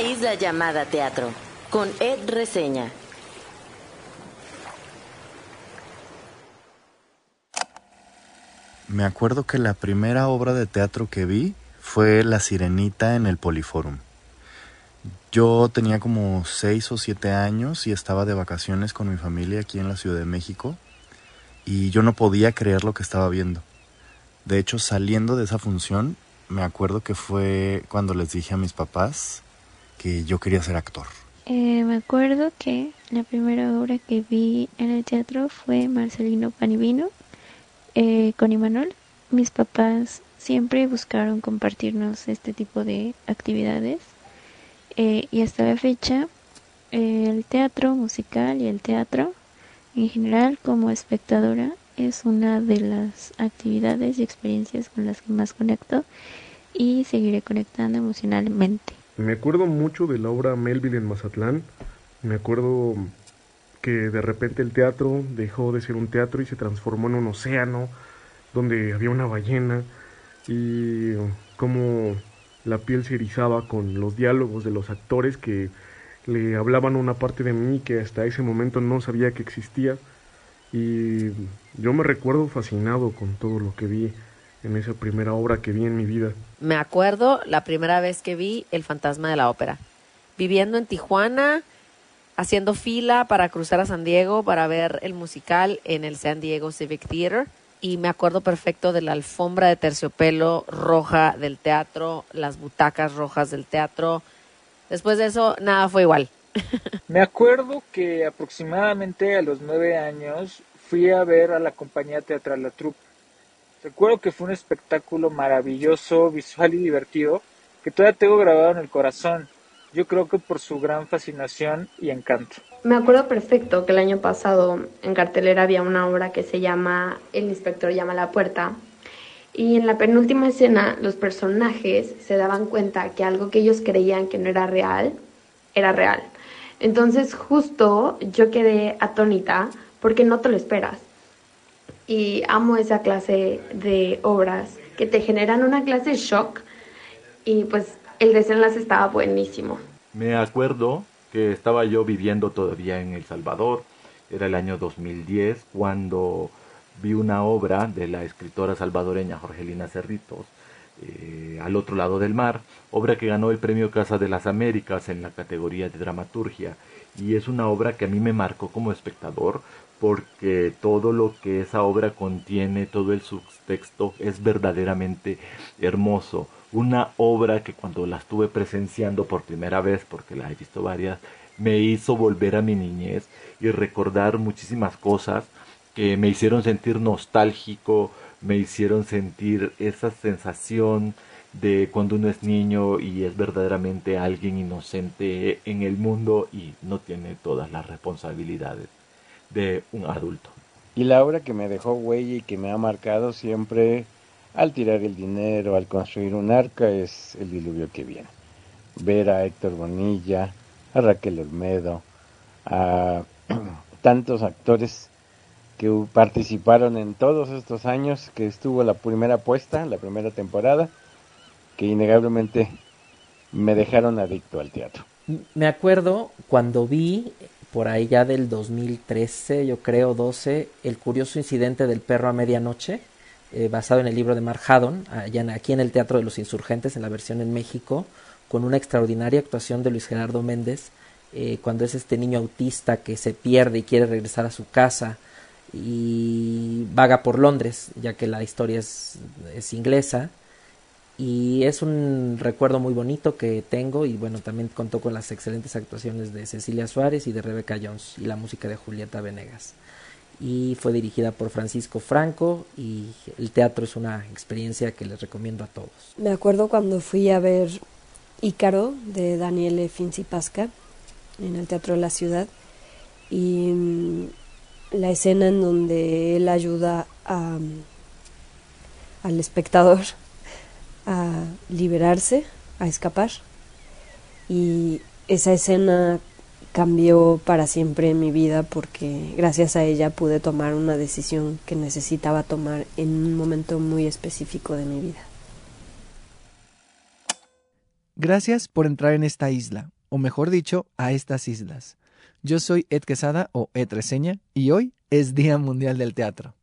isla llamada teatro, con Ed Reseña. Me acuerdo que la primera obra de teatro que vi fue La Sirenita en el Poliforum. Yo tenía como seis o siete años y estaba de vacaciones con mi familia aquí en la Ciudad de México y yo no podía creer lo que estaba viendo. De hecho, saliendo de esa función, me acuerdo que fue cuando les dije a mis papás que yo quería ser actor. Eh, me acuerdo que la primera obra que vi en el teatro fue Marcelino Panivino eh, con Imanol. Mis papás siempre buscaron compartirnos este tipo de actividades eh, y hasta la fecha el teatro musical y el teatro en general como espectadora es una de las actividades y experiencias con las que más conecto y seguiré conectando emocionalmente. Me acuerdo mucho de la obra Melville en Mazatlán. Me acuerdo que de repente el teatro dejó de ser un teatro y se transformó en un océano donde había una ballena y como la piel se erizaba con los diálogos de los actores que le hablaban una parte de mí que hasta ese momento no sabía que existía y yo me recuerdo fascinado con todo lo que vi en esa primera obra que vi en mi vida. Me acuerdo la primera vez que vi El fantasma de la ópera. Viviendo en Tijuana, haciendo fila para cruzar a San Diego para ver el musical en el San Diego Civic Theater. Y me acuerdo perfecto de la alfombra de terciopelo roja del teatro, las butacas rojas del teatro. Después de eso, nada fue igual. me acuerdo que aproximadamente a los nueve años fui a ver a la compañía teatral La Troupe Recuerdo que fue un espectáculo maravilloso, visual y divertido, que todavía tengo grabado en el corazón. Yo creo que por su gran fascinación y encanto. Me acuerdo perfecto que el año pasado en cartelera había una obra que se llama El inspector llama a la puerta. Y en la penúltima escena los personajes se daban cuenta que algo que ellos creían que no era real, era real. Entonces justo yo quedé atónita porque no te lo esperas y amo esa clase de obras que te generan una clase de shock y pues el desenlace estaba buenísimo. Me acuerdo que estaba yo viviendo todavía en El Salvador, era el año 2010 cuando vi una obra de la escritora salvadoreña Jorgelina Cerritos, eh, Al otro lado del mar, obra que ganó el premio Casa de las Américas en la categoría de dramaturgia y es una obra que a mí me marcó como espectador porque todo lo que esa obra contiene, todo el subtexto es verdaderamente hermoso. Una obra que cuando la estuve presenciando por primera vez, porque la he visto varias, me hizo volver a mi niñez y recordar muchísimas cosas que me hicieron sentir nostálgico, me hicieron sentir esa sensación de cuando uno es niño y es verdaderamente alguien inocente en el mundo y no tiene todas las responsabilidades de un adulto. Y la obra que me dejó huella y que me ha marcado siempre al tirar el dinero, al construir un arca, es el diluvio que viene. Ver a Héctor Bonilla, a Raquel Olmedo, a tantos actores que participaron en todos estos años que estuvo la primera puesta, la primera temporada, que innegablemente me dejaron adicto al teatro. Me acuerdo cuando vi por ahí ya del 2013, yo creo, 12, El curioso incidente del perro a medianoche, eh, basado en el libro de Mark Haddon, allá aquí en el Teatro de los Insurgentes, en la versión en México, con una extraordinaria actuación de Luis Gerardo Méndez, eh, cuando es este niño autista que se pierde y quiere regresar a su casa y vaga por Londres, ya que la historia es inglesa y es un recuerdo muy bonito que tengo y bueno también contó con las excelentes actuaciones de Cecilia Suárez y de Rebecca Jones y la música de Julieta Venegas y fue dirigida por Francisco Franco y el teatro es una experiencia que les recomiendo a todos. Me acuerdo cuando fui a ver Ícaro de Daniele Pasca en el Teatro de la Ciudad y mm, la escena en donde él ayuda a, al espectador a liberarse, a escapar. Y esa escena cambió para siempre mi vida porque gracias a ella pude tomar una decisión que necesitaba tomar en un momento muy específico de mi vida. Gracias por entrar en esta isla, o mejor dicho, a estas islas. Yo soy Ed Quesada o Ed Reseña y hoy es Día Mundial del Teatro.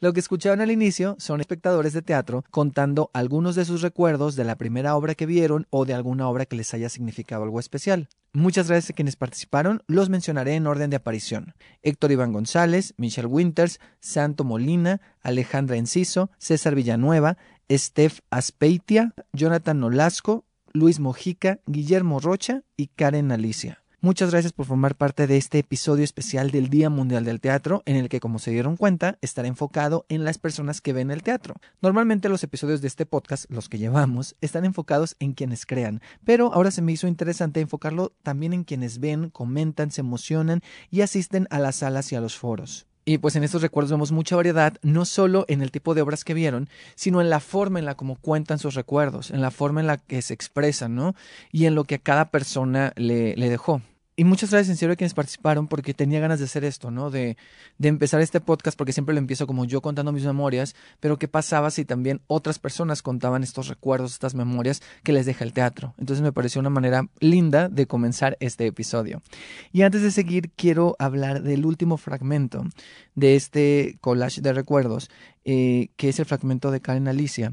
Lo que escucharon al inicio son espectadores de teatro contando algunos de sus recuerdos de la primera obra que vieron o de alguna obra que les haya significado algo especial. Muchas gracias a quienes participaron, los mencionaré en orden de aparición. Héctor Iván González, Michelle Winters, Santo Molina, Alejandra Enciso, César Villanueva, Steph Aspeitia, Jonathan Nolasco, Luis Mojica, Guillermo Rocha y Karen Alicia. Muchas gracias por formar parte de este episodio especial del Día Mundial del Teatro, en el que, como se dieron cuenta, estará enfocado en las personas que ven el teatro. Normalmente los episodios de este podcast, los que llevamos, están enfocados en quienes crean, pero ahora se me hizo interesante enfocarlo también en quienes ven, comentan, se emocionan y asisten a las salas y a los foros. Y pues en estos recuerdos vemos mucha variedad, no solo en el tipo de obras que vieron, sino en la forma en la como cuentan sus recuerdos, en la forma en la que se expresan, ¿no? Y en lo que a cada persona le, le dejó. Y muchas gracias en serio a quienes participaron porque tenía ganas de hacer esto, ¿no? De, de empezar este podcast porque siempre lo empiezo como yo contando mis memorias, pero ¿qué pasaba si también otras personas contaban estos recuerdos, estas memorias que les deja el teatro? Entonces me pareció una manera linda de comenzar este episodio. Y antes de seguir, quiero hablar del último fragmento de este collage de recuerdos, eh, que es el fragmento de Karen Alicia,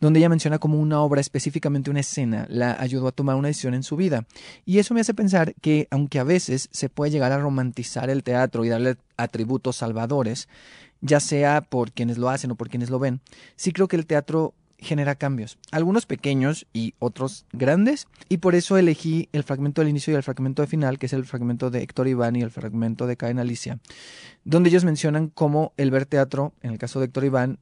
donde ella menciona como una obra, específicamente una escena, la ayudó a tomar una decisión en su vida. Y eso me hace pensar que, aunque a veces se puede llegar a romantizar el teatro y darle atributos salvadores, ya sea por quienes lo hacen o por quienes lo ven, sí creo que el teatro genera cambios, algunos pequeños y otros grandes, y por eso elegí el fragmento del inicio y el fragmento de final, que es el fragmento de Héctor Iván y el fragmento de Karen Alicia, donde ellos mencionan cómo el ver teatro, en el caso de Héctor Iván,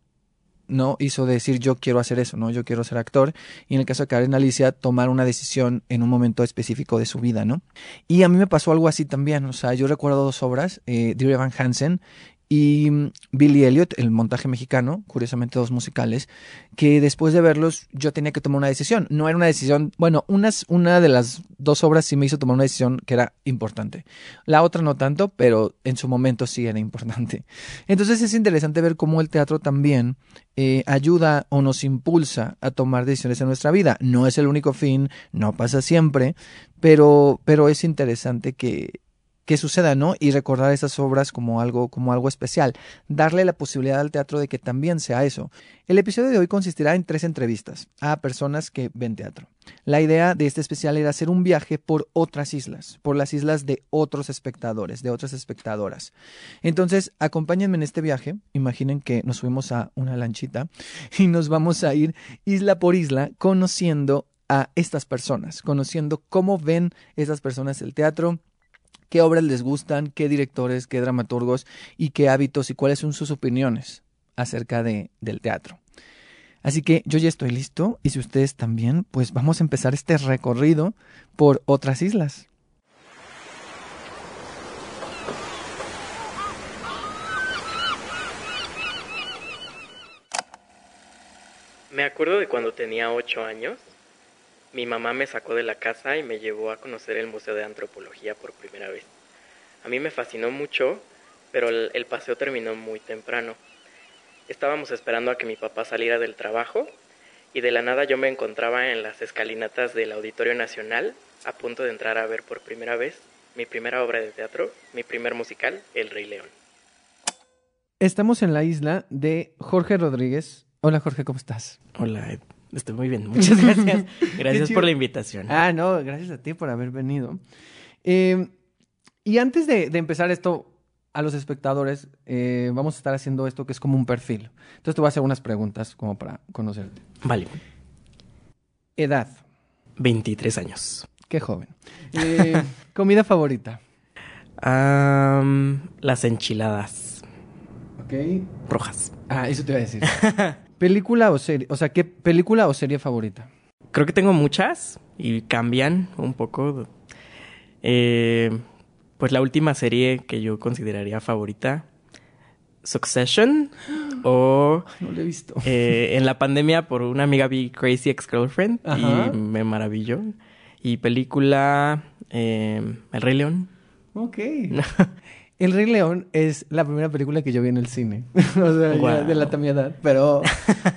no hizo decir yo quiero hacer eso, no, yo quiero ser actor, y en el caso de Karen Alicia, tomar una decisión en un momento específico de su vida, ¿no? Y a mí me pasó algo así también, o sea, yo recuerdo dos obras, eh, Dear Evan Hansen y Billy Elliot, el montaje mexicano, curiosamente dos musicales, que después de verlos yo tenía que tomar una decisión. No era una decisión, bueno, unas, una de las dos obras sí me hizo tomar una decisión que era importante. La otra no tanto, pero en su momento sí era importante. Entonces es interesante ver cómo el teatro también eh, ayuda o nos impulsa a tomar decisiones en nuestra vida. No es el único fin, no pasa siempre, pero, pero es interesante que, que suceda, ¿no? Y recordar esas obras como algo, como algo especial. Darle la posibilidad al teatro de que también sea eso. El episodio de hoy consistirá en tres entrevistas a personas que ven teatro. La idea de este especial era hacer un viaje por otras islas, por las islas de otros espectadores, de otras espectadoras. Entonces, acompáñenme en este viaje. Imaginen que nos subimos a una lanchita y nos vamos a ir isla por isla conociendo a estas personas, conociendo cómo ven estas personas el teatro, qué obras les gustan, qué directores, qué dramaturgos y qué hábitos y cuáles son sus opiniones acerca de, del teatro. Así que yo ya estoy listo y si ustedes también, pues vamos a empezar este recorrido por otras islas. Me acuerdo de cuando tenía ocho años mi mamá me sacó de la casa y me llevó a conocer el Museo de Antropología por primera vez. A mí me fascinó mucho, pero el, paseo terminó muy temprano. Estábamos esperando a que mi papá saliera del trabajo y de la nada yo me encontraba en las escalinatas del Auditorio Nacional a punto de entrar a ver por primera vez mi primera obra de teatro, mi primer musical, El Rey León. Estamos en la isla de Jorge Rodríguez. Hola Jorge, ¿cómo estás? Hola Ed. Estoy muy bien, muchas gracias. Gracias por la invitación. Ah, no, gracias a ti por haber venido. Eh, y antes de, empezar esto a los espectadores, eh, vamos a estar haciendo esto que es como un perfil. Entonces te voy a hacer unas preguntas como para conocerte. Vale. Edad. 23 años. Qué joven. Eh, comida favorita. las enchiladas. Ok. Rojas. Ah, eso te iba a decir. ¿Película o serie? O sea, ¿qué película o serie favorita? Creo que tengo muchas y cambian un poco. Eh, pues la última serie que yo consideraría favorita, Succession, o... No la he visto. Eh, en la pandemia por una amiga vi Crazy Ex-Girlfriend y me maravilló. Y película eh, El Rey León. Ok. El Rey León es la primera película que yo vi en el cine. o sea, de la también edad. Pero,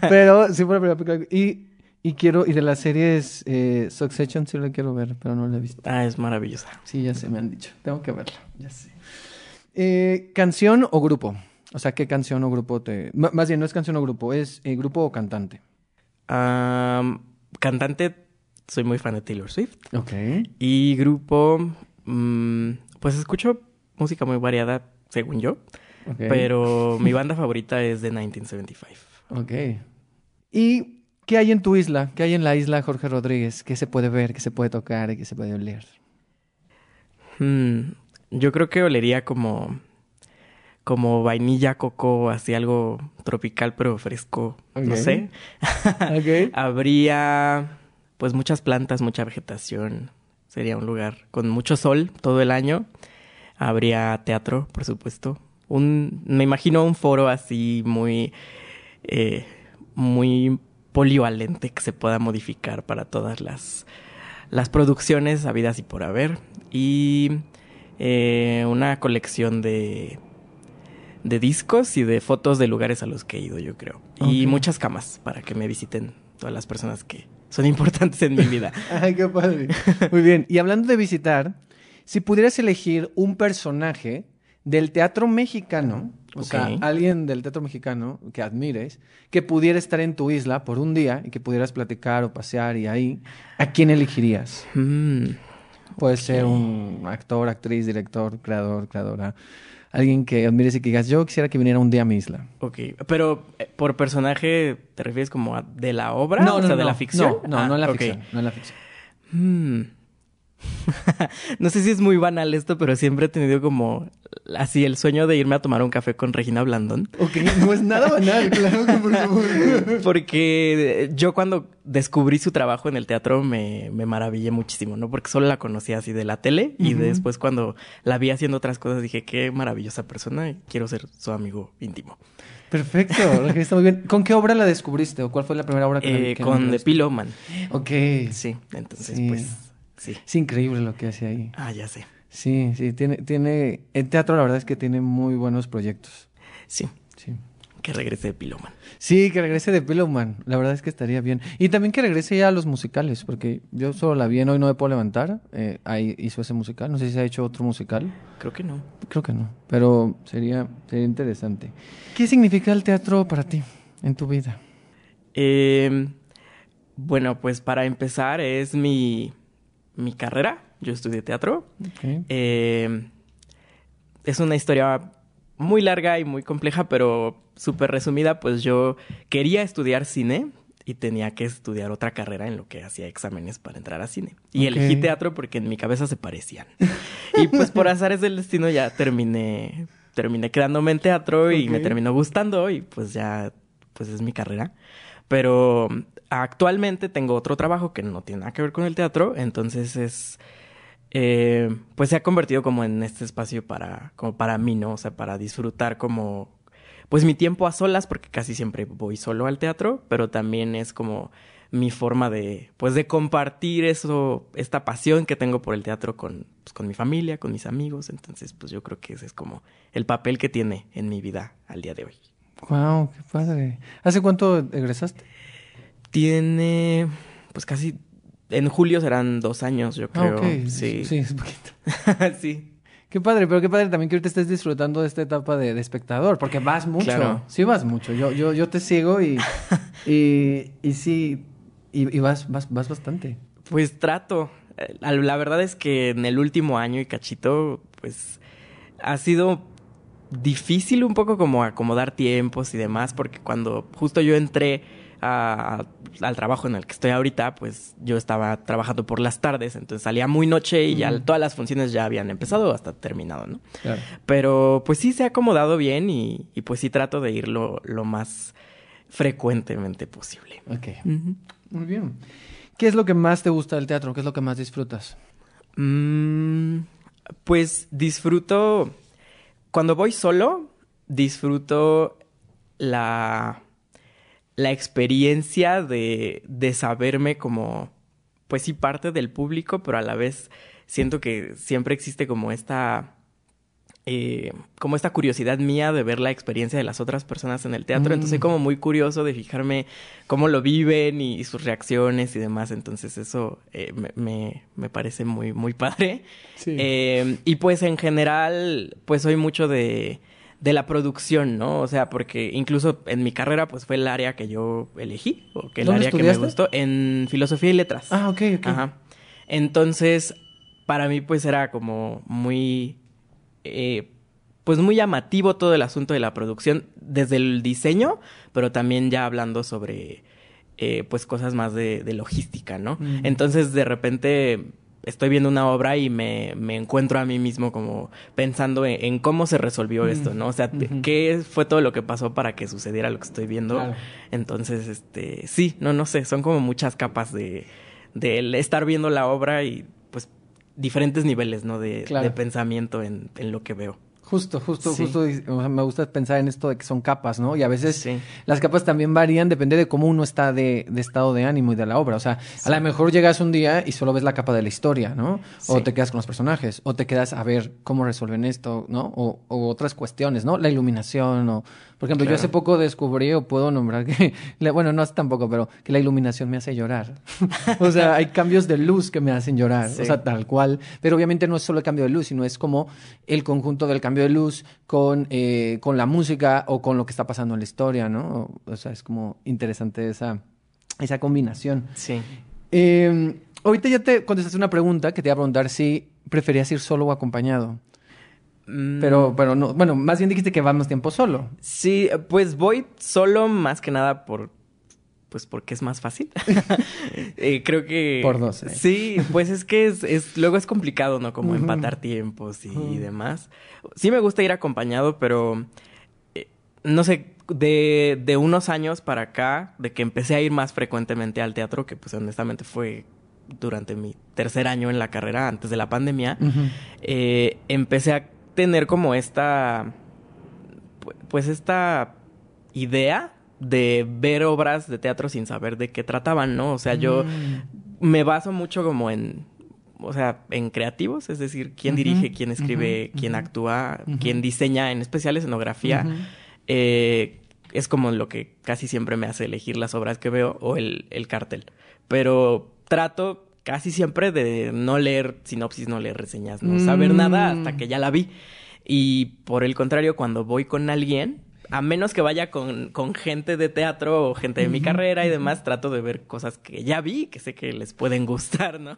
pero sí fue la primera película. Y Y quiero, y de las series eh, Succession sí la quiero ver, pero no la he visto. Ah, es maravillosa. Sí, ya sé, me han dicho. Tengo que verla, ya sé. Eh, ¿Canción o grupo? O sea, ¿qué canción o grupo te...? M- más bien, no es canción o grupo, es eh, grupo o cantante. Cantante, soy muy fan de Taylor Swift. Ok. Y grupo, mm, pues escucho música muy variada, según yo. Pero mi banda favorita es de 1975. Ok. ¿Y qué hay en tu isla? ¿Qué hay en la isla Jorge Rodríguez? ¿Qué se puede ver, qué se puede tocar, qué se puede oler? Mm, yo creo que olería como, como vainilla, coco, así algo tropical pero fresco, no sé. Ok. Habría pues muchas plantas, mucha vegetación. Sería un lugar con mucho sol todo el año. Habría teatro, por supuesto. Un, me imagino un foro así muy, eh, muy polivalente que se pueda modificar para todas las, las producciones habidas y por haber. Y eh, una colección de, de discos y de fotos de lugares a los que he ido, yo creo. Y muchas camas para que me visiten todas las personas que son importantes en mi vida. Ay, qué padre. Muy bien. Y hablando de visitar, si pudieras elegir un personaje del teatro mexicano, o sea, alguien del teatro mexicano que admires, que pudiera estar en tu isla por un día y que pudieras platicar o pasear y ahí, ¿a quién elegirías? Mm, Puede ser un actor, actriz, director, creador, creadora. Alguien que admires y que digas, yo quisiera que viniera un día a mi isla. ok, pero eh, por personaje, ¿te refieres como a- de la obra? o sea, de la ficción. No, no, Ah, no en la ok. ficción. No en la ficción. Hmm. no sé si es muy banal esto, pero siempre he tenido como así el sueño de irme a tomar un café con Regina Blandón. Ok, no es nada banal, claro que por favor. Porque yo cuando descubrí su trabajo en el teatro me, me maravillé muchísimo, ¿no? Porque solo la conocía así de la tele y después cuando la vi haciendo otras cosas dije, qué maravillosa persona y quiero ser su amigo íntimo. Perfecto, está muy bien. ¿Con qué obra la descubriste o cuál fue la primera obra que Eh, que con The? Pillow Man. Ok. Sí, entonces Sí. pues sí. Es increíble lo que hace ahí. Ah, ya sé. Sí, sí, tiene, tiene, el teatro la verdad es que tiene muy buenos proyectos. Sí. Sí. Que regrese de Pillow Man. Sí, que regrese de Pillowman, la verdad es que estaría bien. Y también que regrese ya a los musicales, porque yo solo la vi en Hoy No Me Puedo Levantar, eh, ahí hizo ese musical, no sé si se ha hecho otro musical, Creo que no. creo que no, pero sería, sería interesante. ¿Qué significa el teatro para ti en tu vida? Eh, bueno, pues para empezar es mi, mi carrera. Yo estudié teatro. Eh, es una historia muy larga y muy compleja, pero súper resumida, pues yo quería estudiar cine y tenía que estudiar otra carrera en lo que hacía exámenes para entrar a cine. Y elegí teatro porque en mi cabeza se parecían. y pues por azares del destino ya terminé, terminé quedándome en teatro y me terminó gustando y pues ya, pues es mi carrera. Pero actualmente tengo otro trabajo que no tiene nada que ver con el teatro, entonces es eh, pues se ha convertido como en este espacio para, como para mí, ¿no? O sea, para disfrutar como, pues mi tiempo a solas, porque casi siempre voy solo al teatro, pero también es como mi forma de, pues de compartir eso, esta pasión que tengo por el teatro con, pues, con mi familia, con mis amigos, entonces pues yo creo que ese es como el papel que tiene en mi vida al día de hoy. Wow, qué padre. ¿Hace cuánto egresaste? Tiene, pues casi, en julio serán dos años, yo Ah, creo. Sí. Sí, es poquito. sí. Qué padre, pero qué padre también que ahorita estés disfrutando de esta etapa de, de espectador, porque vas mucho. Claro. Sí vas mucho. Yo, yo, yo te sigo y, y, y sí, y, y vas, vas, vas bastante. Pues trato. Eh, la verdad es que en el último año y cachito, pues ha sido difícil un poco como acomodar tiempos y demás, porque cuando justo yo entré a- al trabajo en el que estoy ahorita, pues yo estaba trabajando por las tardes, entonces salía muy noche y ya todas las funciones ya habían empezado o hasta terminado, ¿no? Claro. Pero pues sí se ha acomodado bien y, y pues sí trato de ir lo, lo más frecuentemente posible. Ok. Muy bien. ¿Qué es lo que más te gusta del teatro? ¿Qué es lo que más disfrutas? Mm, pues disfruto. Cuando voy solo, disfruto la. La experiencia de. de saberme como. Pues sí, parte del público, pero a la vez siento que siempre existe como esta. eh, como esta curiosidad mía de ver la experiencia de las otras personas en el teatro. Entonces soy Mm. como muy curioso de fijarme cómo lo viven y, sus reacciones y demás. Entonces eso eh, me, me, me parece muy, muy padre. Sí. Eh, y pues en general, pues soy mucho de, de la producción, ¿no? O sea, porque incluso en mi carrera, pues fue el área que yo elegí, o que el ¿Dónde área que me gustó, en filosofía y letras. Ah, ok, ok. Ajá. Entonces, para mí, pues era como muy. eh, pues muy llamativo todo el asunto de la producción, desde el diseño, pero también ya hablando sobre. eh, pues cosas más de, de logística, ¿no? Mm. Entonces, de repente. Estoy viendo una obra y me, me encuentro a mí mismo como pensando en, en cómo se resolvió Mm. esto, ¿no? O sea, qué fue todo lo que pasó para que sucediera lo que estoy viendo. Claro. Entonces, este, sí, no, no sé, son como muchas capas de, de estar viendo la obra y pues diferentes niveles, ¿no? De, Claro. de pensamiento en, en lo que veo. Justo, justo, Sí. justo. me gusta pensar en esto de que son capas, ¿no? Y a veces Sí. las capas también varían, depende de cómo uno está de, de estado de ánimo y de la obra. O sea, a lo mejor llegas un día y solo ves la capa de la historia, ¿no? O te quedas con los personajes, o te quedas a ver cómo resuelven esto, ¿no? O, o otras cuestiones, ¿no? La iluminación, o... Por ejemplo, yo hace poco descubrí, o puedo nombrar que, la- bueno, no hace tampoco, pero que la iluminación me hace llorar. o sea, hay cambios de luz que me hacen llorar, Sí. o sea, tal cual. Pero obviamente no es solo el cambio de luz, sino es como el conjunto del cambio de luz con, eh, con la música o con lo que está pasando en la historia, ¿no? O, o sea, es como interesante esa, esa combinación. Sí. Eh, ahorita ya te contestaste una pregunta que te iba a preguntar si preferías ir solo o acompañado. Mm, Pero, pero no, bueno, más bien dijiste que vamos tiempo solo. Sí, pues voy solo más que nada por. Pues porque es más fácil. Eh, creo que. Por dos, ¿eh? Sí, pues es que es, es- luego es complicado, ¿no? Como empatar tiempos y demás. Sí me gusta ir acompañado, pero. eh, no sé, de, de unos años para acá, de que empecé a ir más frecuentemente al teatro, que pues honestamente fue durante mi tercer año en la carrera, antes de la pandemia, eh, empecé a tener como esta, pu- pues esta idea de ver obras de teatro sin saber de qué trataban, ¿no? O sea, yo Mm. me baso mucho como en, o sea, en creativos, es decir, quién dirige, quién escribe, quién actúa, quién diseña, en especial escenografía. Eh, es como lo que casi siempre me hace elegir las obras que veo o el, el cartel. Pero trato casi siempre de no leer sinopsis, no leer reseñas, no saber nada hasta Mm. que ya la vi. Y por el contrario, cuando voy con alguien, a menos que vaya con, con gente de teatro o gente de mi carrera y demás, trato de ver cosas que ya vi, que sé que les pueden gustar, ¿no?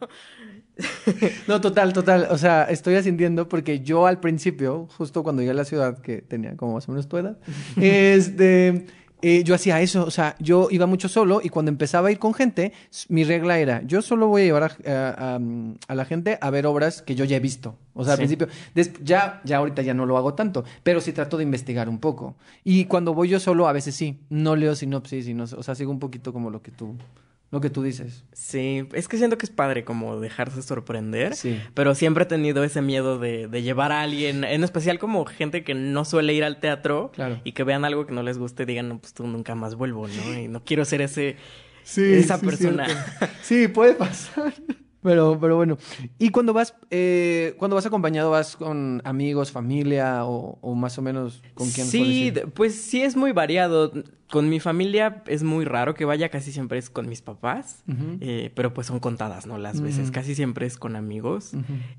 No, total, total. O sea, estoy asintiendo porque yo al principio, justo cuando llegué a la ciudad, que tenía como más o menos tu edad, este, eh, yo hacía eso. O sea, yo iba mucho solo y cuando empezaba a ir con gente, mi regla era, yo solo voy a llevar a, a- a- a la gente a ver obras que yo ya he visto. O sea, al principio, des- ya, ya ahorita ya no lo hago tanto, pero sí trato de investigar un poco. Y cuando voy yo solo, a veces sí, no leo sinopsis y no, o sea, sigo un poquito como lo que tú, lo que tú dices. Sí, es que siento que es padre como dejarse sorprender, Sí. pero siempre he tenido ese miedo de, de llevar a alguien, en especial como gente que no suele ir al teatro Claro. y que vean algo que no les guste y digan, no, pues tú nunca más vuelvo, ¿no? Y no quiero ser ese, Sí, esa sí, persona. cierto. Sí, puede pasar. Pero, pero bueno. Y cuando vas, eh, cuando vas acompañado, vas con amigos, familia o, o más o menos con quién Sí, pues sí es muy variado. Con mi familia es muy raro que vaya, casi siempre es con mis papás, eh, pero pues son contadas, ¿no? Las veces, Ujú. casi siempre es con amigos.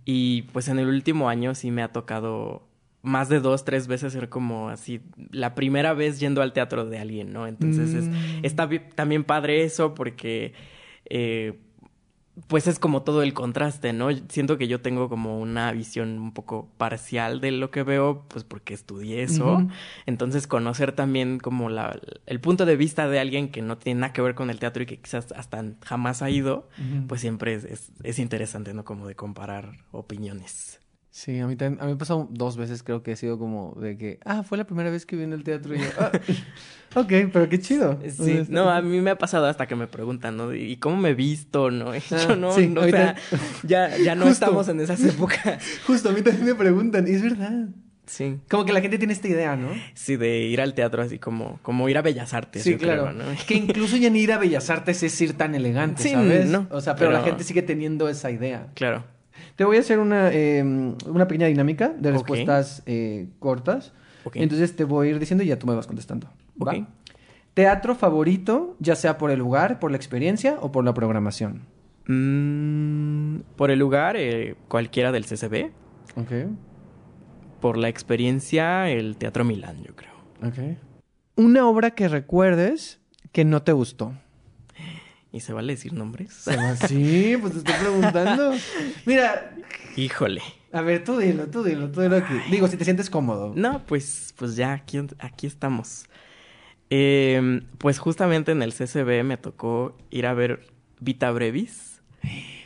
Y pues en el último año sí me ha tocado más de dos, tres veces ser como así, la primera vez yendo al teatro de alguien, ¿no? Entonces es, Mm. está bi- también padre eso porque... eh, pues es como todo el contraste, ¿no? Siento que yo tengo como una visión un poco parcial de lo que veo, pues porque estudié eso. Entonces conocer también como la, el punto de vista de alguien que no tiene nada que ver con el teatro y que quizás hasta jamás ha ido, pues siempre es, es, es interesante, ¿no? Como de comparar opiniones. Sí, a mí también, a mí me ha pasado dos veces, creo que he sido como de que, ah, fue la primera vez que vi en el teatro y yo, ah, ok, pero qué chido. O Sí, sea, no, a mí me ha pasado hasta que me preguntan, ¿no? ¿Y cómo me he visto, no? Y Ah, yo no, sí, no, o ahorita- sea, ya, ya no Justo. estamos en esas épocas. Justo, a mí también me preguntan, y es verdad. Sí. Como que la gente tiene esta idea, ¿no? Sí, de ir al teatro así como, como ir a Bellas Artes. Sí, yo creo, claro. ¿no? Que incluso ya ni ir a Bellas Artes es ir tan elegante, Sí, ¿sabes? no, o sea, pero, la gente sigue teniendo esa idea. Claro. Te voy a hacer una, eh, una pequeña dinámica de respuestas eh, cortas. Ok. Entonces te voy a ir diciendo y ya tú me vas contestando. ¿va? Ok. Teatro favorito, ya sea por el lugar, por la experiencia o por la programación. Mm, por el lugar, eh, cualquiera del CCB. Ok. Por la experiencia, el Teatro Milán, yo creo. Ok. Una obra que recuerdes que no te gustó. ¿Y se vale decir nombres? Sí, pues te estoy preguntando. Mira, Híjole. a ver, tú dilo, tú dilo, tú dilo aquí. Digo, si te sientes cómodo. No, pues, pues ya, aquí, aquí estamos. Eh, pues justamente en el CCB me tocó ir a ver Vita Brevis.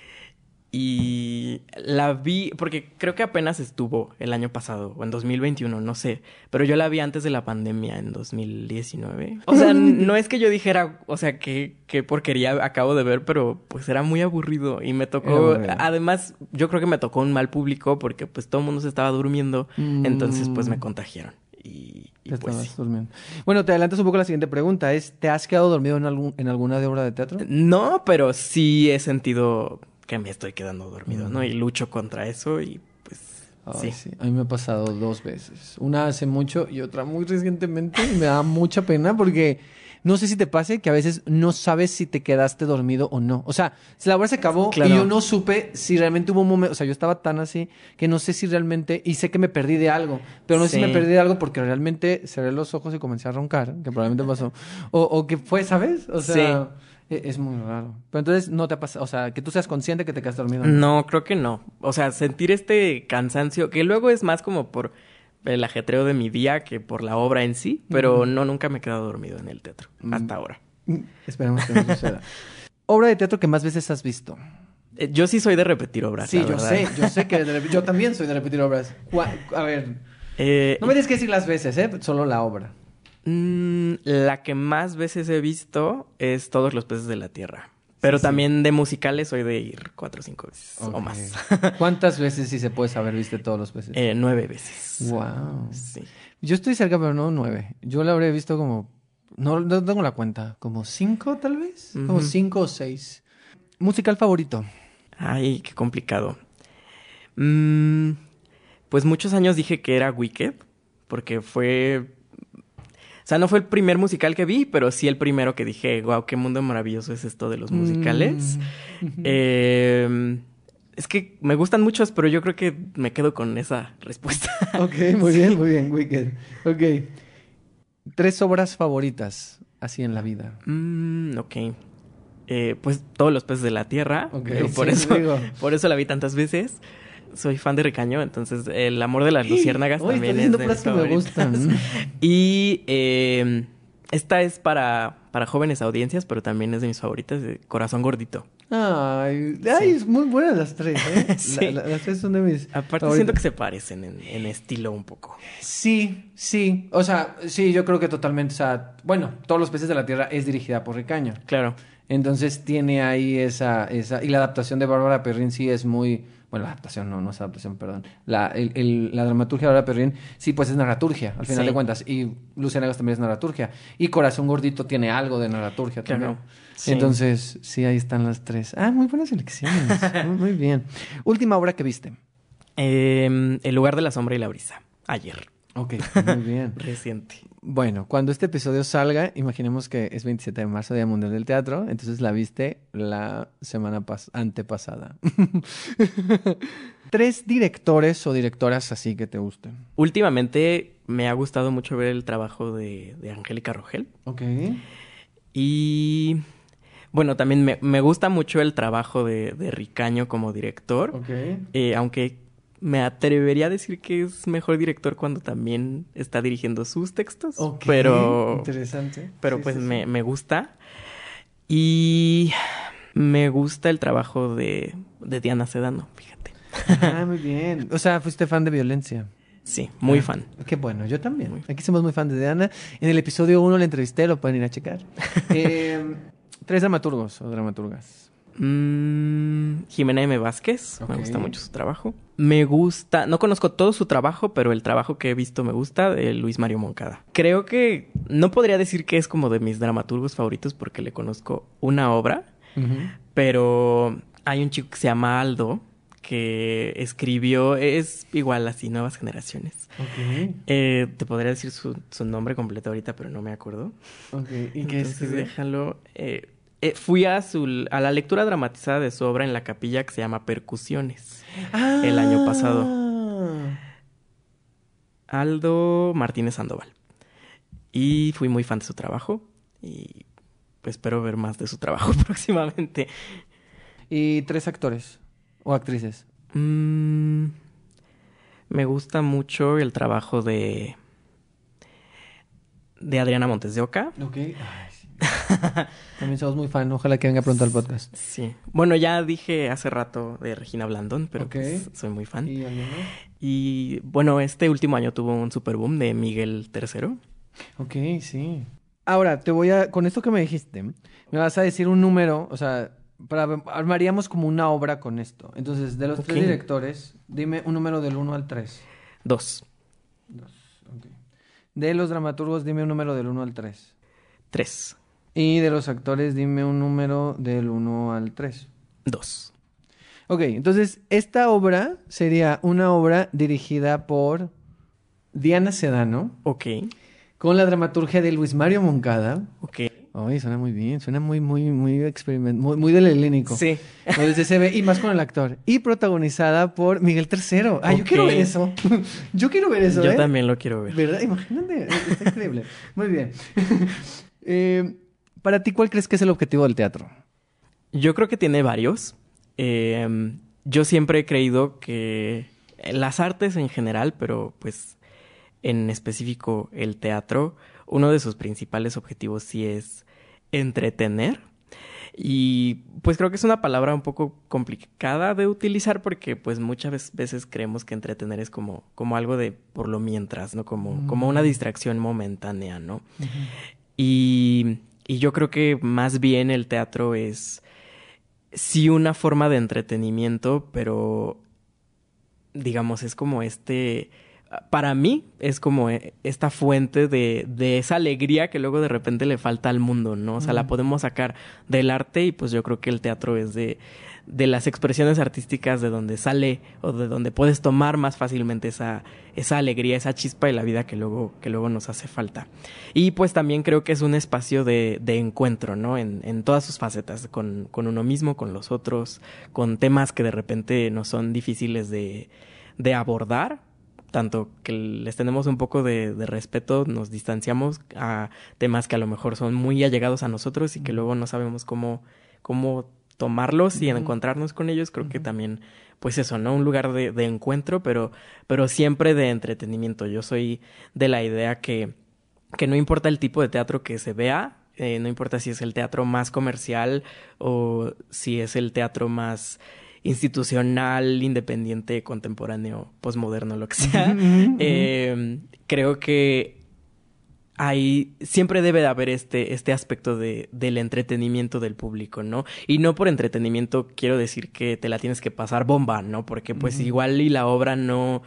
Y la vi, porque creo que apenas estuvo el año pasado, o en 2021, no sé. Pero yo la vi antes de la pandemia, en 2019. O sea, no es que yo dijera, o sea, que, que porquería acabo de ver, pero pues era muy aburrido. Y me tocó, además, yo creo que me tocó un mal público, porque pues todo el mundo se estaba durmiendo. Entonces, pues me Mm. contagiaron. Y, y Te pues estabas sí. durmiendo. Bueno, te adelantas un poco la siguiente pregunta. Es, ¿te has quedado dormido en, algún, en alguna de obra de teatro? No, pero sí he sentido que me estoy quedando dormido, ¿no? Y lucho contra eso y pues Ay, sí. sí. A mí me ha pasado dos veces. Una hace mucho y otra muy recientemente. Y me da mucha pena porque no sé si te pase que a veces no sabes si te quedaste dormido o no. O sea, si la obra se acabó Claro. y yo no supe si realmente hubo un momento. O sea, yo estaba tan así que no sé si realmente. Y sé que me perdí de algo. Pero no sé si Sí. me perdí de algo porque realmente cerré los ojos y comencé a roncar, que probablemente pasó. O, o que fue, ¿sabes? O sea. e- Es muy raro. Pero entonces no te ha pasado, o sea, que tú seas consciente que te quedaste dormido. No, creo que no. O sea, sentir este cansancio, que luego es más como por el ajetreo de mi día que por la obra en sí, pero no, nunca me he quedado dormido en el teatro, Mm. hasta ahora. Esperemos que no suceda. Obra de teatro que más veces has visto. Eh, Yo sí soy de repetir obras. Sí, la yo verdad. sé, yo sé que de yo también soy de repetir obras. A ver, Eh, no me tienes que decir las veces, ¿eh? Solo la obra. Mm, la que más veces he visto es Todos los peces de la tierra. Pero Sí, sí. también de musicales soy de ir cuatro o cinco veces o más. ¿Cuántas veces, si se puede saber, viste todos los peces? Eh, nueve veces. Wow. Sí. Yo estoy cerca, pero no nueve. Yo la habré visto como. No, no tengo la cuenta. ¿Como cinco, tal vez? Como cinco o seis. Musical favorito. Ay, qué complicado. Mm, pues muchos años dije que era Wicked, porque fue... O sea, no fue el primer musical que vi, pero sí el primero que dije, wow, qué mundo maravilloso es esto de los musicales. Mm. Eh, es que me gustan muchos, pero yo creo que me quedo con esa respuesta. Ok, muy bien, muy bien, Wicked. Ok. Tres obras favoritas, así en la vida. Mm, ok. Eh, pues todos los peces de la tierra. Ok, Digo, por, sí, eso, por eso la vi tantas veces. Soy fan de Ricaño, entonces el amor de las luciérnagas Uy, también es de mis que me gustan. Y eh, esta es para, para jóvenes audiencias, pero también es de mis favoritas, de Corazón Gordito. Ay, ay, es muy buenas las tres, ¿eh? Sí. La- la- las tres son de mis. Aparte favoritas. siento que se parecen en, en estilo un poco. Sí, sí. O sea, sí, yo creo que totalmente. O sea, bueno, Todos los peces de la tierra es dirigida por Ricaño. Claro. Entonces tiene ahí esa, esa. Y la adaptación de Bárbara Perrin sí es muy. Bueno, la adaptación no, no es adaptación, perdón. La, el- el- la dramaturgia de Bárbara Perrin, sí, pues es narraturgia, al final Sí. de cuentas. Y Luciana también es narraturgia. Y Corazón Gordito tiene algo de narraturgia Claro. también. Sí. Entonces, sí, ahí están las tres. Ah, muy buenas elecciones. muy, muy bien. Última obra que viste. Eh, el lugar de la sombra y la brisa. Ayer. Ok, muy bien. Reciente. Bueno, cuando este episodio salga, imaginemos que es 27 de marzo, Día Mundial del Teatro, entonces la viste la semana pas- antepasada. Tres directores o directoras así que te gusten. Últimamente me ha gustado mucho ver el trabajo de, de Angélica Rogel. Ok. Y bueno, también me, me gusta mucho el trabajo de, de Ricaño como director. Ok. Eh, aunque me atrevería a decir que es mejor director cuando también está dirigiendo sus textos. Pero. interesante. Pero Sí, pues sí, sí. me, me gusta. Y me gusta el trabajo de, de Diana Sedano, fíjate. Ah, muy bien. O sea, fuiste fan de violencia. Sí, muy Ah, fan. Qué bueno, yo también. Aquí somos muy fan de Diana. En el episodio 1 la entrevisté, lo pueden ir a checar. Eh, tres dramaturgos o dramaturgas. Mm, Jimena M. Vázquez, me gusta mucho su trabajo. Me gusta, no conozco todo su trabajo, pero el trabajo que he visto me gusta de Luis Mario Moncada. Creo que no podría decir que es como de mis dramaturgos favoritos porque le conozco una obra, pero hay un chico que se llama Aldo que escribió, es igual así, Nuevas Generaciones. Eh, te podría decir su, su, nombre completo ahorita, pero no me acuerdo. Ok, ¿y qué Entonces, déjalo. Eh, eh, fui a, su, a la lectura dramatizada de su obra en la capilla que se llama Percusiones el año pasado. Ah. Aldo Martínez Sandoval. Y fui muy fan de su trabajo y pues, espero ver más de su trabajo próximamente. ¿Y tres actores o actrices? Mm, me gusta mucho el trabajo de de Adriana Montes de Oca. Ok. También somos muy fan. Ojalá que venga pronto al podcast. Sí. Bueno, ya dije hace rato de Regina Blandón, pero Ok. pues, soy muy fan. ¿Y? Y bueno, este último año tuvo un super boom de Miguel III. Ok, sí. Ahora, te voy a, con esto que me dijiste, me vas a decir un número, o sea, para, armaríamos como una obra con esto. Entonces, de los tres Ok. directores, dime un número del 1 al 3. Dos. De los dramaturgos, dime un número del 1 al 3. Tres. Y de los actores, dime un número del 1 al 3. Dos. Ok, entonces esta obra sería una obra dirigida por Diana Sedano. Ok. Con la dramaturgia de Luis Mario Moncada. Ok. Ay, suena muy bien, suena muy, muy, muy experiment, muy, muy del helénico. Sí. O desde CB, y más con el actor. Y protagonizada por Miguel III. Ay, yo quiero ver eso. yo quiero ver eso, Yo ¿eh? también lo quiero ver. ¿Verdad? Imagínate, está increíble. Muy bien. Eh, para ti, ¿cuál crees que es el objetivo del teatro? Yo creo que tiene varios. Eh, yo siempre he creído que las artes en general, pero pues en específico el teatro, uno de sus principales objetivos sí es entretener. Y pues creo que es una palabra un poco complicada de utilizar porque pues muchas veces creemos que entretener es como, como algo de por lo mientras, ¿no? Como, como una Mm. distracción momentánea, ¿no? Y, y yo creo que más bien el teatro es sí una forma de entretenimiento, pero digamos, es como este, para mí es como eh, esta fuente de, de esa alegría que luego de repente le falta al mundo, ¿no? O sea, la podemos sacar del arte y pues yo creo que el teatro es de, de las expresiones artísticas de donde sale o de donde puedes tomar más fácilmente esa, esa alegría, esa chispa de la vida que luego, que luego nos hace falta. Y pues también creo que es un espacio de, de encuentro, ¿no? En, en todas sus facetas, con, con uno mismo, con los otros, con temas que de repente nos son difíciles de, de abordar, tanto que les tenemos un poco de, de respeto, nos distanciamos a temas que a lo mejor son muy allegados a nosotros y que luego no sabemos cómo, cómo tomarlos y encontrarnos con ellos. Creo que también, pues eso, ¿no? Un lugar de, de encuentro, pero, pero siempre de entretenimiento. Yo soy de la idea que, que no importa el tipo de teatro que se vea, eh, no importa si es el teatro más comercial o si es el teatro más institucional, independiente, contemporáneo, posmoderno, lo que sea. Eh, creo que hay siempre debe de haber este este aspecto de del entretenimiento del público, ¿no? Y no por entretenimiento quiero decir que te la tienes que pasar bomba, ¿no? Porque pues igual y la obra no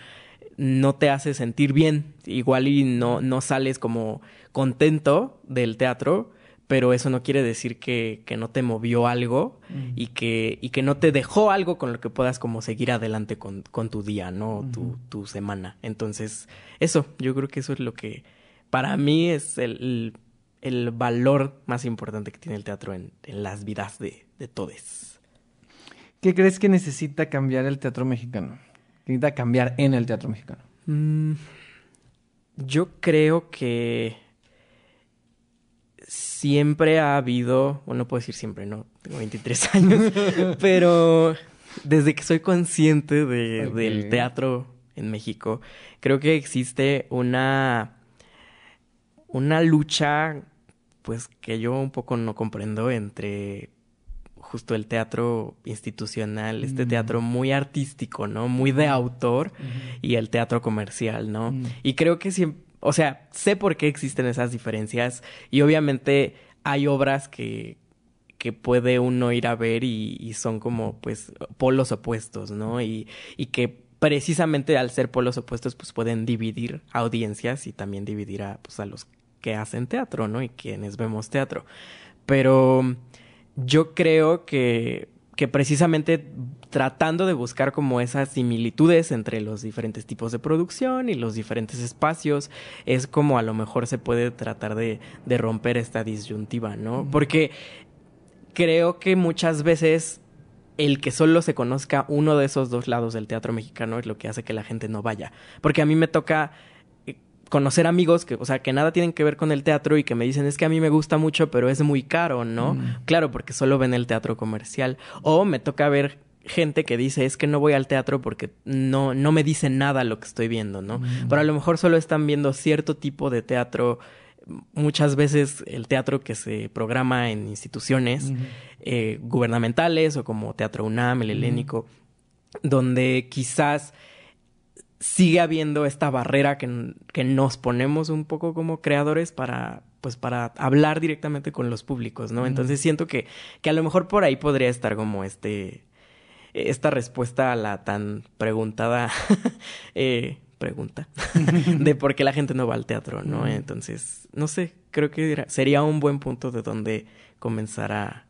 no te hace sentir bien, igual y no no sales como contento del teatro, pero eso no quiere decir que, que no te movió algo y que y que no te dejó algo con lo que puedas como seguir adelante con, con tu día, ¿no? Tu, tu semana. Entonces, eso, yo creo que eso es lo que para mí es el, el, valor más importante que tiene el teatro en, en las vidas de, de todos. ¿Qué crees que necesita cambiar el teatro mexicano? ¿Qué necesita cambiar en el teatro mexicano? Mm, yo creo que siempre ha habido, bueno, no puedo decir siempre, no, tengo 23 años, pero desde que soy consciente de, del teatro en México, creo que existe una, una lucha, pues que yo un poco no comprendo entre justo el teatro institucional, este Mm. teatro muy artístico, ¿no? Muy de autor y el teatro comercial, ¿no? Mm. Y creo que siempre, o sea, sé por qué existen esas diferencias y obviamente hay obras que, que puede uno ir a ver y, y son como pues polos opuestos, ¿no? Y, y que precisamente al ser polos opuestos pues pueden dividir audiencias y también dividir a, pues, a los que hacen teatro, ¿no? Y quienes vemos teatro. Pero yo creo que, que precisamente tratando de buscar como esas similitudes entre los diferentes tipos de producción y los diferentes espacios, es como a lo mejor se puede tratar de, de romper esta disyuntiva, ¿no? Porque creo que muchas veces el que solo se conozca uno de esos dos lados del teatro mexicano es lo que hace que la gente no vaya. Porque a mí me toca conocer amigos que, o sea, que nada tienen que ver con el teatro y que me dicen es que a mí me gusta mucho, pero es muy caro, ¿no? Claro, porque solo ven el teatro comercial. O me toca ver gente que dice es que no voy al teatro porque no, no me dice nada lo que estoy viendo, ¿no? Pero a lo mejor solo están viendo cierto tipo de teatro muchas veces el teatro que se programa en instituciones eh, gubernamentales o como Teatro UNAM, el helénico, donde quizás sigue habiendo esta barrera que, que, nos ponemos un poco como creadores para pues para hablar directamente con los públicos, ¿no? Entonces siento que, que a lo mejor por ahí podría estar como este esta respuesta a la tan preguntada eh, pregunta de por qué la gente no va al teatro, ¿no? Entonces, no sé, creo que sería un buen punto de donde comenzar a,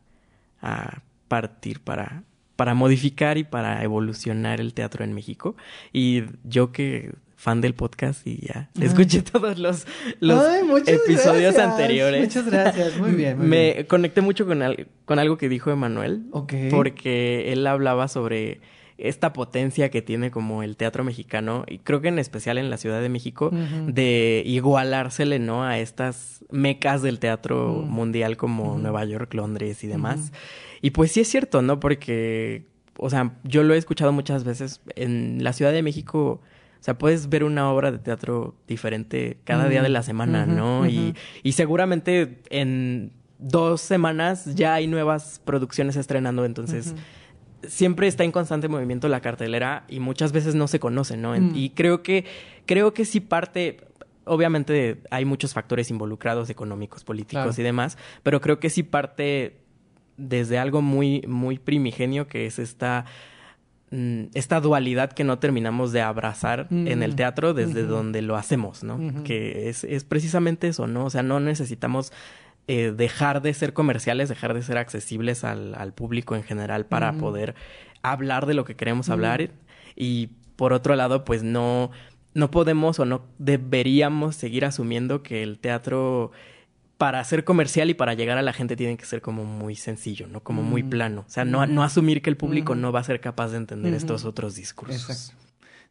a partir para, para modificar y para evolucionar el teatro en México. Y yo que fan del podcast y ya escuché todos los, los episodios anteriores. Muchas gracias, muy bien. Me conecté mucho con, con algo que dijo Emanuel. Porque él hablaba sobre esta potencia que tiene como el teatro mexicano, y creo que en especial en la Ciudad de México, de igualársele, ¿no? A estas mecas del teatro mundial como Nueva York, Londres y demás. Y pues sí es cierto, ¿no? Porque, o sea, yo lo he escuchado muchas veces en la Ciudad de México. O sea, puedes ver una obra de teatro diferente cada día de la semana, ¿no? y, y seguramente en dos semanas ya hay nuevas producciones estrenando, entonces siempre está en constante movimiento la cartelera y muchas veces no se conoce, ¿no? Mm. Y creo que, creo que sí parte, obviamente hay muchos factores involucrados, económicos, políticos y demás, pero creo que sí parte desde algo muy, muy primigenio que es esta mm, esta dualidad que no terminamos de abrazar en el mm. teatro desde donde lo hacemos, ¿no? Que es, es precisamente eso, ¿no? O sea, no necesitamos eh, dejar de ser comerciales, dejar de ser accesibles al, al público en general para poder hablar de lo que queremos hablar. Y por otro lado, pues no, no podemos o no deberíamos seguir asumiendo que el teatro para ser comercial y para llegar a la gente tiene que ser como muy sencillo, ¿no? Como muy plano. O sea, no, no asumir que el público no va a ser capaz de entender estos otros discursos.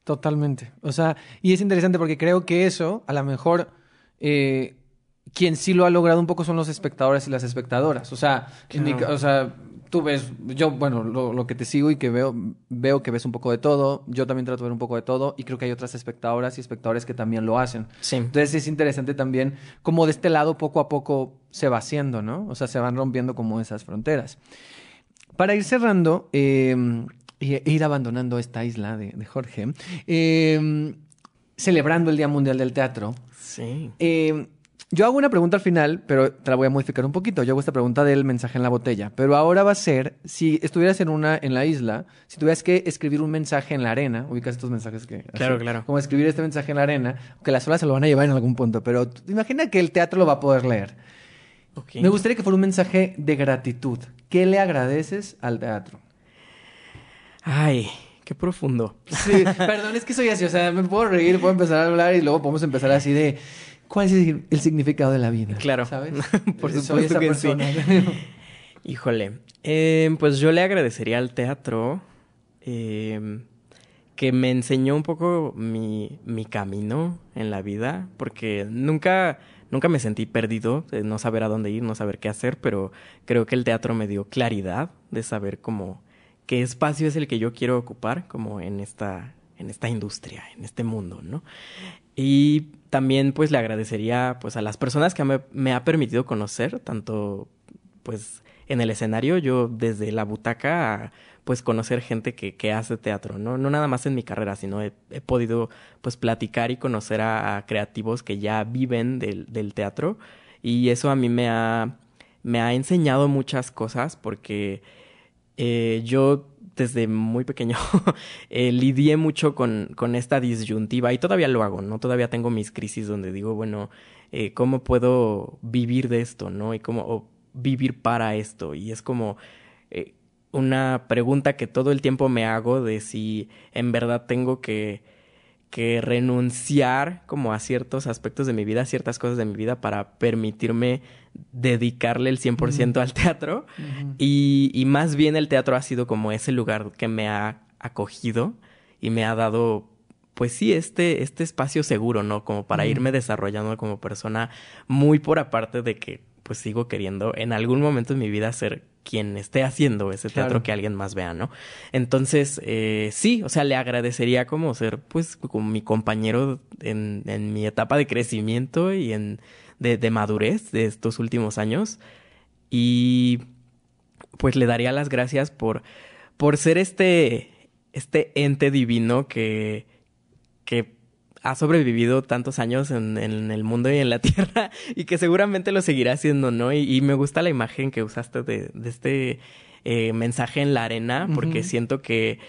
Totalmente. O sea, y es interesante porque creo que eso, a lo mejor, eh, quien sí lo ha logrado un poco son los espectadores y las espectadoras. O sea, o sea tú ves, yo, bueno, lo, que te sigo y que veo, veo que ves un poco de todo. Yo también trato de ver un poco de todo y creo que hay otras espectadoras y espectadores que también lo hacen. Sí. Entonces es interesante también cómo de este lado poco a poco se va haciendo, ¿no? O sea, se van rompiendo como esas fronteras. Para ir cerrando eh, e ir abandonando esta isla de, Jorge, eh, celebrando el Día Mundial del Teatro. Sí. Eh, yo hago una pregunta al final, pero te la voy a modificar un poquito. Yo hago esta pregunta del mensaje en la botella. Pero ahora va a ser, si estuvieras en una, en la isla, si tuvieras que escribir un mensaje en la arena, ubicas estos mensajes que. Claro, claro. Como escribir este mensaje en la arena, que las olas se lo van a llevar en algún punto, pero imagina que el teatro lo va a poder leer. Me gustaría que fuera un mensaje de gratitud. ¿Qué le agradeces al teatro? Ay, qué profundo. Sí, perdón, es que soy así, o sea, me puedo reír, puedo empezar a hablar y luego podemos empezar así de ¿Cuál es el significado de la vida? Claro. ¿Sabes? Por supuesto que sí. Híjole. Em, pues yo le agradecería al teatro em, que me enseñó un poco mi, mi, camino en la vida, porque nunca, nunca me sentí perdido, de no saber a dónde ir, no saber qué hacer, pero creo que el teatro me dio claridad de saber cómo qué espacio es el que yo quiero ocupar como en esta en esta industria, en este mundo, ¿no? Y también pues le agradecería pues a las personas que me, me ha permitido conocer, tanto pues en el escenario, yo desde la butaca a pues conocer gente que, que hace teatro, ¿no? No nada más en mi carrera, sino he, podido pues platicar y conocer a, creativos que ya viven del, del, teatro y eso a mí me ha, me ha enseñado muchas cosas porque eh, yo desde muy pequeño eh, lidié mucho con, con, esta disyuntiva y todavía lo hago, ¿no? Todavía tengo mis crisis donde digo, bueno, eh, ¿cómo puedo vivir de esto, ¿no? Y cómo vivir para esto. Y es como, eh, una pregunta que todo el tiempo me hago de si en verdad tengo que, que renunciar como a ciertos aspectos de mi vida, a ciertas cosas de mi vida para permitirme dedicarle el 100% al teatro. y, y más bien el teatro ha sido como ese lugar que me ha acogido y me ha dado pues sí, este, este espacio seguro, ¿no? Como para irme desarrollando como persona muy por aparte de que pues sigo queriendo en algún momento de mi vida ser quien esté haciendo ese teatro que alguien más vea, ¿no? Entonces, eh, sí, o sea, le agradecería como ser, pues, como mi compañero en, en mi etapa de crecimiento y en de, de madurez de estos últimos años. Y pues le daría las gracias por, por ser este, este ente divino que, que ha sobrevivido tantos años en, en, el mundo y en la tierra y que seguramente lo seguirá haciendo, ¿no? Y, y me gusta la imagen que usaste de, de este eh, mensaje en la arena porque siento que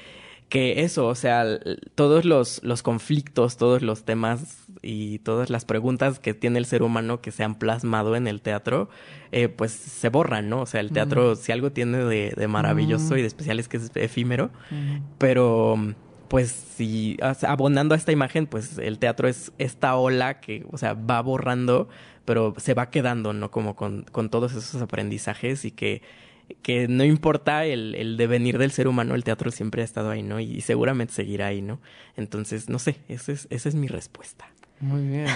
que eso, o sea, todos los, los conflictos, todos los temas y todas las preguntas que tiene el ser humano que se han plasmado en el teatro, eh, pues se borran, ¿no? O sea, el teatro, si algo tiene de, de maravilloso y de especial es que es efímero, pero pues si abonando a esta imagen, pues el teatro es esta ola que, o sea, va borrando, pero se va quedando, ¿no? Como con, con todos esos aprendizajes y que que no importa el, el, devenir del ser humano, el teatro siempre ha estado ahí, ¿no? Y, seguramente seguirá ahí, ¿no? Entonces, no sé, esa es, esa es mi respuesta. Muy bien.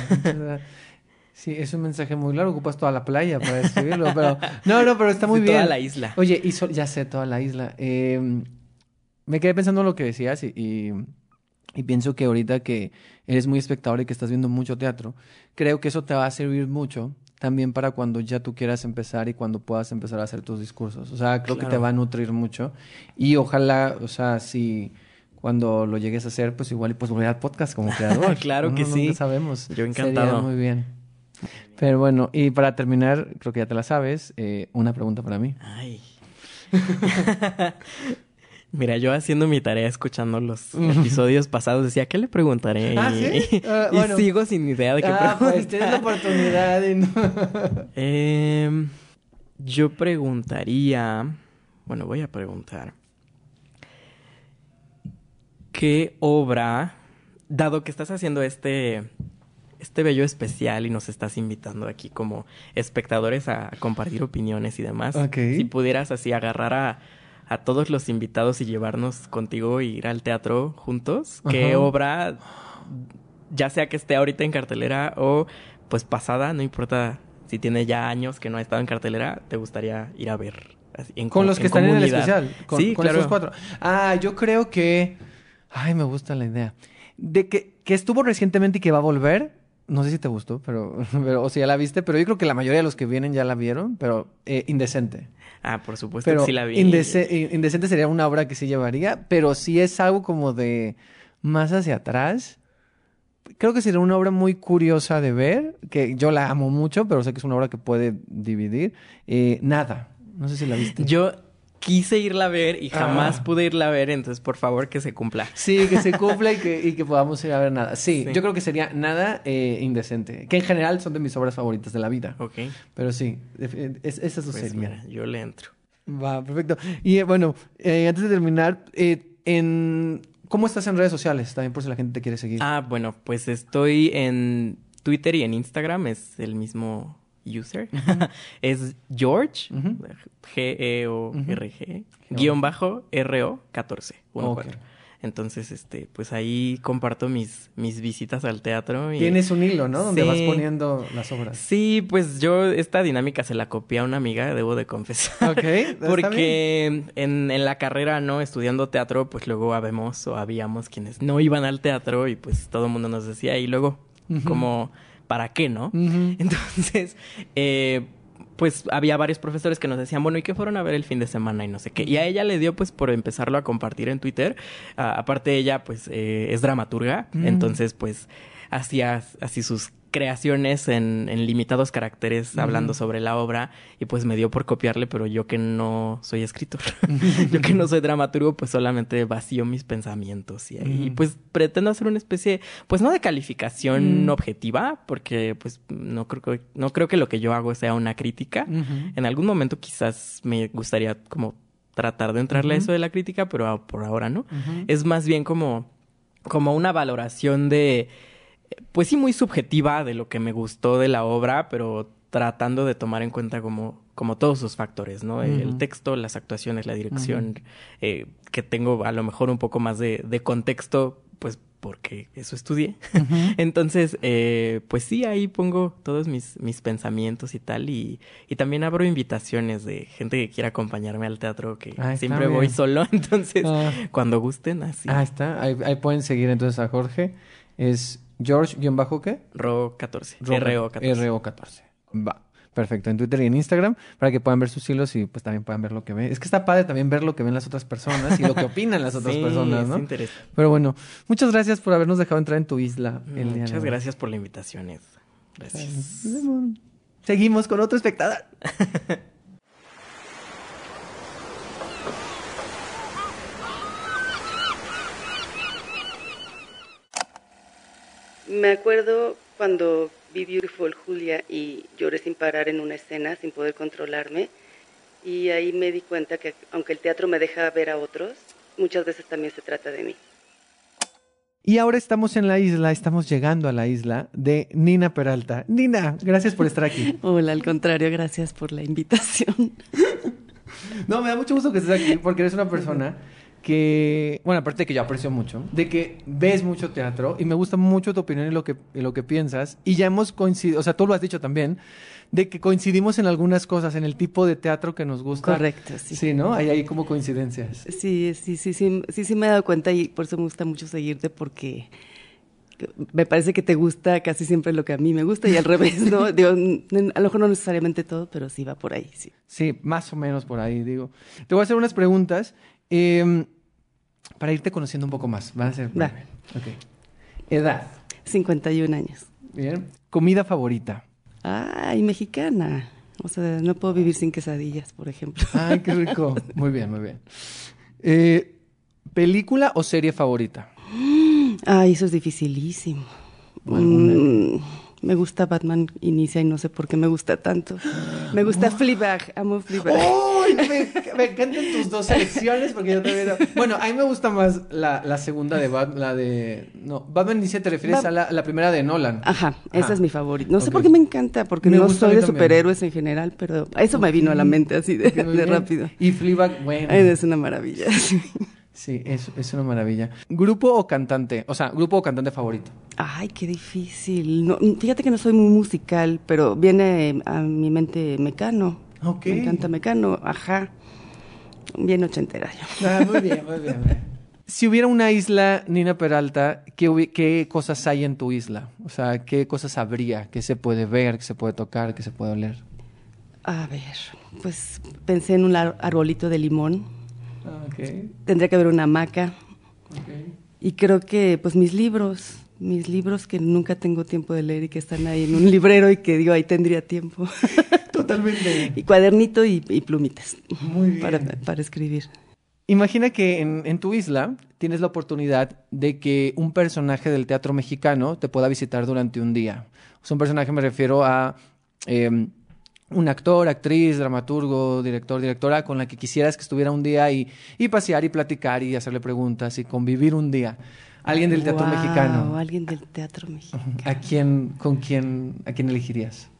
sí, es un mensaje muy largo, ocupas toda la playa para escribirlo, pero... No, no, pero está muy bien. Toda la isla. Oye, y ya sé, toda la isla. Eh, me quedé pensando en lo que decías y, y, y pienso que ahorita que eres muy espectador y que estás viendo mucho teatro, creo que eso te va a servir mucho también para cuando ya tú quieras empezar y cuando puedas empezar a hacer tus discursos. O sea, creo que te va a nutrir mucho. Y ojalá, o sea, si cuando lo llegues a hacer, pues igual y pues volver al podcast como creador. claro que sí. sabemos. Yo encantado. Sería muy bien. Pero bueno, y para terminar, creo que ya te la sabes, eh, una pregunta para mí. Ay. Mira, yo haciendo mi tarea, escuchando los episodios pasados, decía, ¿qué le preguntaré? ¿Ah, sí? Uh, y bueno. sigo sin idea de qué ah, preguntar. Pues tienes la oportunidad. Y no... eh, yo preguntaría, bueno, voy a preguntar, ¿qué obra, dado que estás haciendo este, este bello especial y nos estás invitando aquí como espectadores a compartir opiniones y demás, okay. si pudieras así agarrar a a todos los invitados y llevarnos contigo e ir al teatro juntos. Ajá. ¿Qué obra, ya sea que esté ahorita en cartelera o pues pasada, no importa si tiene ya años que no ha estado en cartelera, te gustaría ir a ver? Así, en con los que en están comunidad. en el especial. Con, sí, con claro. esos cuatro. Ah, yo creo que. Ay, me gusta la idea. De que, que estuvo recientemente y que va a volver. No sé si te gustó, pero, pero o si ya la viste, pero yo creo que la mayoría de los que vienen ya la vieron, pero eh, Indecente. Ah, por supuesto pero que sí la vi. Indece Indecente sería una obra que sí llevaría, pero sí es algo como de más hacia atrás. Creo que sería una obra muy curiosa de ver, que yo la amo mucho, pero sé que es una obra que puede dividir. Eh, nada, no sé si la viste. Yo quise irla a ver y jamás ah. pude irla a ver, entonces por favor que se cumpla. Sí, que se cumpla y que, y que podamos ir a ver nada. Sí, sí. yo creo que sería nada eh, indecente, que en general son de mis obras favoritas de la vida. Ok. Pero sí, es, esas dos pues serían. Mira, yo le entro. Va, perfecto. Y eh, bueno, eh, antes de terminar, en... ¿cómo estás en redes sociales? También por si la gente te quiere seguir. Ah, bueno, pues estoy en Twitter y en Instagram, es el mismo user. Uh -huh. es George, uh -huh. G-E-O-R-G, uh -huh. guion bajo R-O 14. Okay. Entonces, este, pues ahí comparto mis, mis visitas al teatro. Y... Tienes un hilo, ¿no? Donde sí. vas poniendo las obras. Sí, pues yo esta dinámica se la copié a una amiga, debo de confesar. Ok. Porque en, en, la carrera, ¿no? Estudiando teatro, pues luego habemos o habíamos quienes no iban al teatro y pues todo el mundo nos decía, y luego, uh -huh. como ¿para qué, no? Uh -huh. Entonces, eh, pues había varios profesores que nos decían, bueno, ¿y qué fueron a ver el fin de semana? Y no sé qué. Y a ella le dio, pues, por empezarlo a compartir en Twitter. Uh, aparte, ella, pues, eh, es dramaturga. Mm. Entonces, pues, hacía así sus creaciones en, en limitados caracteres hablando uh -huh. sobre la obra y pues me dio por copiarle, pero yo que no soy escritor, yo que no soy dramaturgo, pues solamente vacío mis pensamientos y, ahí, pues pretendo hacer una especie, pues no de calificación objetiva, porque pues no creo, que, no creo que lo que yo hago sea una crítica. En algún momento quizás me gustaría como tratar de entrarle a eso de la crítica, pero por ahora no. Es más bien como, como una valoración de, pues sí, muy subjetiva de lo que me gustó de la obra, pero tratando de tomar en cuenta como, como todos sus factores, ¿no? El texto, las actuaciones, la dirección, eh, que tengo a lo mejor un poco más de, de contexto, pues porque eso estudié. Entonces, eh, pues sí, ahí pongo todos mis, mis pensamientos y tal. Y, y, también abro invitaciones de gente que quiera acompañarme al teatro, que ah, siempre voy solo. Entonces, ah. cuando gusten, así. Ah, está. Ahí, pueden seguir entonces a Jorge. Es George-qué? RO14. RO14. RO14. Va. Perfecto, en Twitter y en Instagram, para que puedan ver sus hilos y pues también puedan ver lo que ven. Es que está padre también ver lo que ven las otras personas y lo que opinan las otras personas, ¿no? Es Pero bueno, muchas gracias por habernos dejado entrar en tu isla. El muchas gracias por la invitación, Ed. Gracias. Seguimos con otro espectador. Me acuerdo cuando vi Beautiful Julia y lloré sin parar en una escena, sin poder controlarme. Y ahí me di cuenta que aunque el teatro me deja ver a otros, muchas veces también se trata de mí. Y ahora estamos en la isla, estamos llegando a la isla de Nina Peralta. Nina, gracias por estar aquí. Hola, al contrario, gracias por la invitación. no, me da mucho gusto que estés aquí porque eres una persona que, bueno, aparte de que yo aprecio mucho, de que ves mucho teatro y me gusta mucho tu opinión y lo que, lo que piensas. Y ya hemos coincidido, o sea, tú lo has dicho también, de que coincidimos en algunas cosas, en el tipo de teatro que nos gusta. Correcto, sí. Sí, ¿no? Hay ahí como coincidencias. Sí, sí, sí, sí, sí, sí me he dado cuenta y por eso me gusta mucho seguirte porque me parece que te gusta casi siempre lo que a mí me gusta y al revés, ¿no? Digo, a lo mejor no necesariamente todo, pero sí va por ahí, sí. Sí, más o menos por ahí, digo. Te voy a hacer unas preguntas. Eh, para irte conociendo un poco más. Va a ser. Va. Ok. Edad. 51 años. Bien. Comida favorita. Ay, mexicana. O sea, no puedo vivir sin quesadillas, por ejemplo. Ay, qué rico. Muy bien, muy bien. Eh, ¿Película o serie favorita? Ay, eso es dificilísimo. Mm, me gusta Batman Inicia y no sé por qué me gusta tanto. Me gusta Fleabag, amo Fleabag. ¡Ay! Me, encantan tus dos selecciones porque yo también... Bueno, a mí me gusta más la, la segunda de Batman, la de... No, Batman Inicia te refieres a la, la, primera de Nolan. Ajá, esa es mi favorita. No sé por qué me encanta, porque no soy de superhéroes en general, pero eso me vino a la mente así de, de rápido. Y Fleabag, bueno. es una maravilla. Sí, es, es, una maravilla. ¿Grupo o cantante? O sea, ¿grupo o cantante favorito? Ay, qué difícil. No, fíjate que no soy muy musical, pero viene a mi mente Mecano. Ok. Me encanta Mecano, ajá. Bien ochentera yo. Ah, muy bien, muy bien. si hubiera una isla, Nina Peralta, ¿qué, ¿qué cosas hay en tu isla? O sea, ¿qué cosas habría? ¿Qué se puede ver? ¿Qué se puede tocar? ¿Qué se puede oler? A ver, pues pensé en un arbolito de limón Tendría que haber una hamaca. Y creo que, pues, mis libros, mis libros que nunca tengo tiempo de leer y que están ahí en un librero y que digo, ahí tendría tiempo. Totalmente. y cuadernito y, plumitas. Para, escribir. Imagina que en, tu isla tienes la oportunidad de que un personaje del teatro mexicano te pueda visitar durante un día. O sea, un personaje me refiero a... Em, un actor, actriz, dramaturgo, director, directora con la que quisieras que estuviera un día y, y pasear y platicar y hacerle preguntas y convivir un día. Alguien del teatro mexicano. Alguien del teatro mexicano. ¿A quién, con quién, a quién elegirías?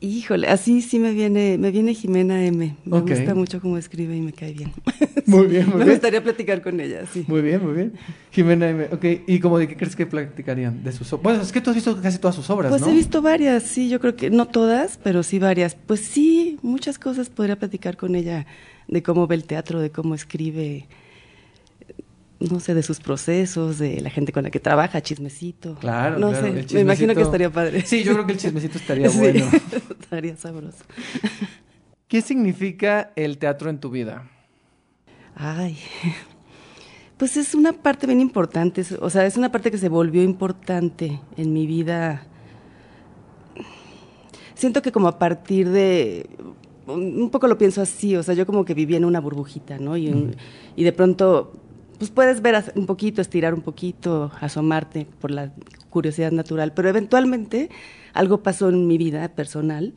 Híjole, así sí me viene, me viene Jimena M. Me gusta mucho cómo escribe y me cae bien. Muy bien, muy bien. Me gustaría platicar con ella, sí. Muy bien, muy bien. Jimena M. Ok, ¿y cómo de qué crees que platicarían? De sus Bueno, es que tú has visto casi todas sus obras, pues ¿no? Pues he visto varias, sí, yo creo que no todas, pero sí varias. Pues sí, muchas cosas podría platicar con ella de cómo ve el teatro, de cómo escribe no sé, de sus procesos, de la gente con la que trabaja, chismecito. Claro, no sé, me imagino que estaría padre. Sí, yo creo que el chismecito estaría bueno. estaría sabroso. ¿Qué significa el teatro en tu vida? Ay, pues es una parte bien importante, o sea, es una parte que se volvió importante en mi vida. Siento que como a partir de, un poco lo pienso así, o sea, yo como que vivía en una burbujita, ¿no? Y, y de pronto pues puedes ver un poquito, estirar un poquito, asomarte por la curiosidad natural, pero eventualmente algo pasó en mi vida personal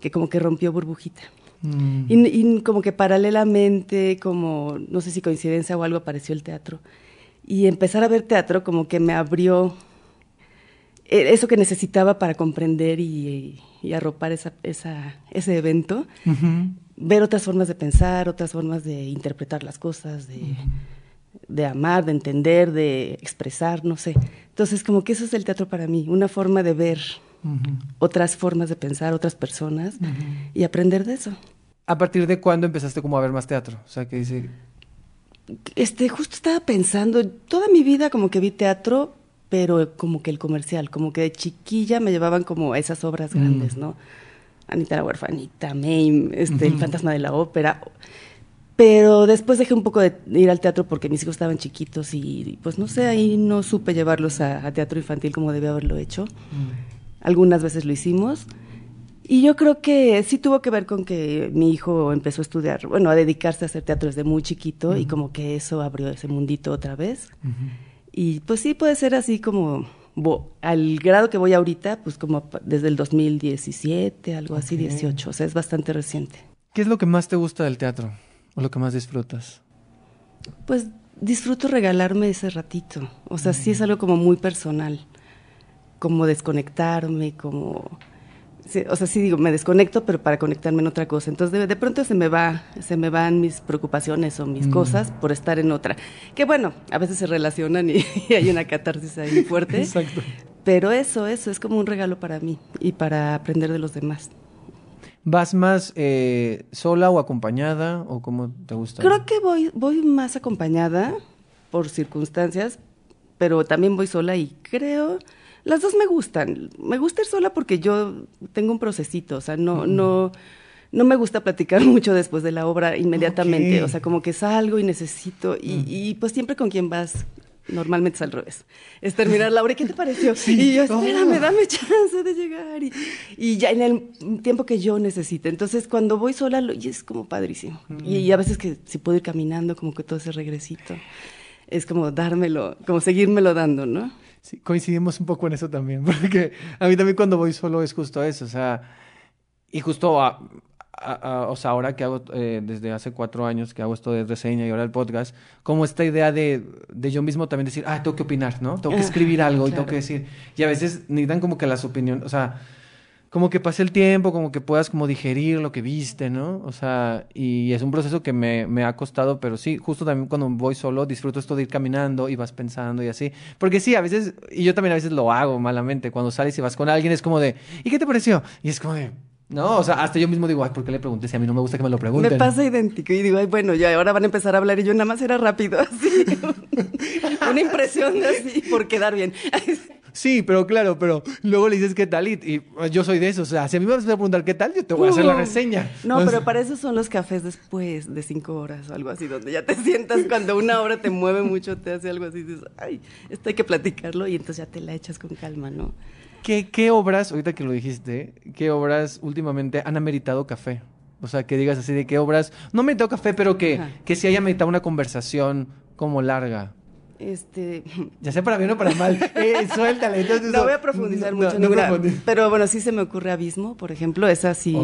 que como que rompió burbujita. Mm. Y, y, como que paralelamente, como no sé si coincidencia o algo, apareció el teatro. Y empezar a ver teatro como que me abrió eh, eso que necesitaba para comprender y, arropar esa, esa, ese evento. Ver otras formas de pensar, otras formas de interpretar las cosas, de, de amar, de entender, de expresar, no sé. Entonces, como que eso es el teatro para mí, una forma de ver otras formas de pensar, otras personas y aprender de eso. ¿A partir de cuándo empezaste como a ver más teatro? O sea, que dice... Este, justo estaba pensando, toda mi vida como que vi teatro, pero como que el comercial, como que de chiquilla me llevaban como a esas obras grandes, ¿no? Anita la huerfanita, Mame, este, El fantasma de la ópera. Pero después dejé un poco de ir al teatro porque mis hijos estaban chiquitos y pues no sé, ahí no supe llevarlos a, teatro infantil como debía haberlo hecho. Algunas veces lo hicimos. Y yo creo que sí tuvo que ver con que mi hijo empezó a estudiar, bueno, a dedicarse a hacer teatro desde muy chiquito y como que eso abrió ese mundito otra vez. Y pues sí puede ser así como al grado que voy ahorita, pues como desde el 2017, algo así, 18, o sea, es bastante reciente. ¿Qué es lo que más te gusta del teatro o lo que más disfrutas? Pues disfruto regalarme ese ratito, o sea, sí es algo como muy personal como desconectarme, como... o sea, sí digo, me desconecto, pero para conectarme en otra cosa. Entonces, de, pronto se me va, se me van mis preocupaciones o mis mm. cosas por estar en otra. Que bueno, a veces se relacionan y, hay una catarsis ahí fuerte. Exacto. Pero eso, eso es como un regalo para mí y para aprender de los demás. ¿Vas más eh, sola o acompañada o cómo te gusta? Creo que voy, voy más acompañada por circunstancias, pero también voy sola y creo las dos me gustan. Me gusta ir sola porque yo tengo un procesito, o sea, no, no, no me gusta platicar mucho después de la obra inmediatamente, o sea, como que salgo y necesito, y, y pues siempre con quien vas, normalmente es al revés. Es terminar la obra, ¿y qué te pareció? y yo, espérame, dame chance de llegar. Y, y, ya en el tiempo que yo necesite. Entonces, cuando voy sola, lo, y es como padrísimo. Y, y, a veces que si puedo ir caminando, como que todo ese regresito, es como dármelo, como seguírmelo dando, ¿no? Sí, coincidimos un poco en eso también, porque a mí también cuando voy solo es justo eso, o sea, y justo a, o sea, ahora que hago, eh, desde hace cuatro años que hago esto de reseña y ahora el podcast, como esta idea de, de yo mismo también decir, ah, tengo que opinar, ¿no? Tengo que escribir algo y tengo que decir, y a veces necesitan como que las opiniones, o sea, como que pase el tiempo, como que puedas como digerir lo que viste, ¿no? O sea, y es un proceso que me, me, ha costado, pero sí, justo también cuando voy solo disfruto esto de ir caminando y vas pensando y así. Porque sí, a veces, y yo también a veces lo hago malamente, cuando sales y vas con alguien es como de, ¿y qué te pareció? Y es como de... No, o sea, hasta yo mismo digo, ay, ¿por qué le pregunté si a mí no me gusta que me lo pregunten? Me pasa idéntico y digo, ay, bueno, ya ahora van a empezar a hablar y yo nada más era rápido, así. Una impresión de así, por quedar bien. Sí, pero claro, pero luego le dices qué tal y, yo soy de eso. O sea, si a mí me vas a preguntar qué tal, yo te voy a hacer la reseña. No, pero para eso son los cafés después de cinco horas o algo así, donde ya te sientas cuando una hora te mueve mucho, te hace algo así, y dices, ay, esto hay que platicarlo y entonces ya te la echas con calma, ¿no? ¿Qué, qué obras, ahorita que lo dijiste, qué obras últimamente han ameritado café? O sea, que digas así de qué obras, no me café, pero que, que sí haya meditado una conversación como larga. Este... Ya sea para bien o para mal. Eh, suéltale. Entonces, no voy a profundizar mucho. No, pero bueno, sí se me ocurre Abismo, por ejemplo. Esa sí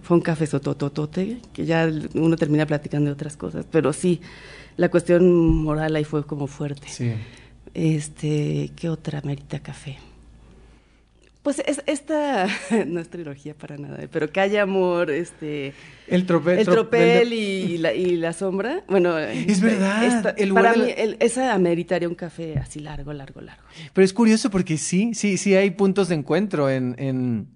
fue un café sotototote, que ya uno termina platicando de otras cosas. Pero sí, la cuestión moral ahí fue como fuerte. Sí. Este, ¿qué otra merita café? Pues es, esta no es trilogía para nada, pero Calle Amor, este... El tropel. El tropel y, la, y la sombra. Bueno, es verdad. para mí, esa ameritaría un café así largo, largo, largo. Pero es curioso porque sí, sí, sí hay puntos de encuentro en, en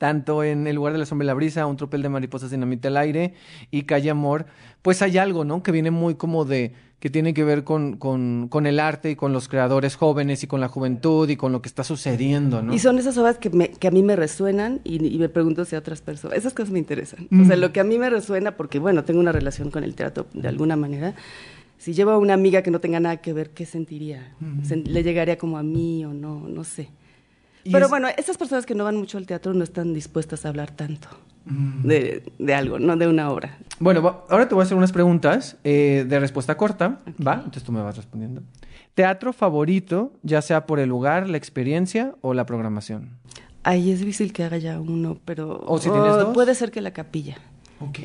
tanto en el lugar de la sombra y la brisa, un tropel de mariposas dinamita al aire y Calle Amor, pues hay algo, ¿no? Que viene muy como de que tiene que ver con, con, con, el arte y con los creadores jóvenes y con la juventud y con lo que está sucediendo, ¿no? Y son esas obras que, me, que a mí me resuenan y, me pregunto si a otras personas. Esas cosas me interesan. O sea, mm. lo que a mí me resuena, porque bueno, tengo una relación con el teatro de alguna manera. Si llevo a una amiga que no tenga nada que ver, ¿qué sentiría? ¿Le llegaría como a mí o no? No sé. Pero bueno, esas personas que no van mucho al teatro no están dispuestas a hablar tanto mm. de, de, algo, no de una obra. Bueno, ahora te voy a hacer unas preguntas eh, de respuesta corta, ¿va? Entonces tú me vas respondiendo. ¿Teatro favorito, ya sea por el lugar, la experiencia o la programación? Ahí es difícil que haga ya uno, pero... ¿O si tienes dos? Puede ser que la capilla.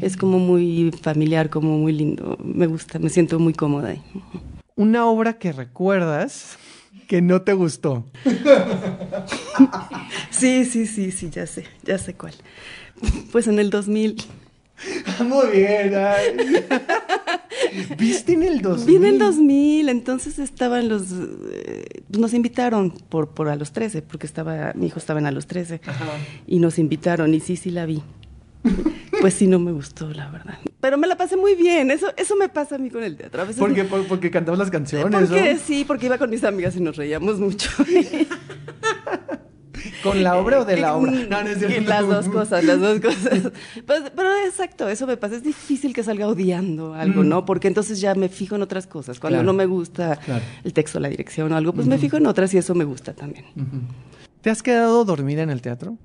Es como muy familiar, como muy lindo. Me gusta, me siento muy cómoda ahí. Una obra que recuerdas que no te gustó. sí, sí, sí, sí, ya sé, ya sé cuál. Pues en el 2000. Muy bien. ¿Viste en el 2000? Vi en el 2000, entonces estaban los... Eh, nos invitaron por, por a los 13, porque estaba mi hijo estaba en a los 13. Y nos invitaron y sí, sí la vi. Pues sí, no me gustó, la verdad. Pero me la pasé muy bien. Eso, eso me pasa a mí con el teatro. A veces ¿Por qué? ¿Por- porque cantamos las canciones. porque ¿no? sí, porque iba con mis amigas y nos reíamos mucho. ¿Con la obra o de la obra? No, no es cierto. y las dos cosas, las dos cosas. Pues, pero exacto, eso me pasa. Es difícil que salga odiando algo, Mm. ¿no? Porque entonces ya me fijo en otras cosas. Cuando Claro. no me gusta Claro. el texto, la dirección o algo, pues me fijo en otras y eso me gusta también. ¿Te has quedado dormida en el teatro?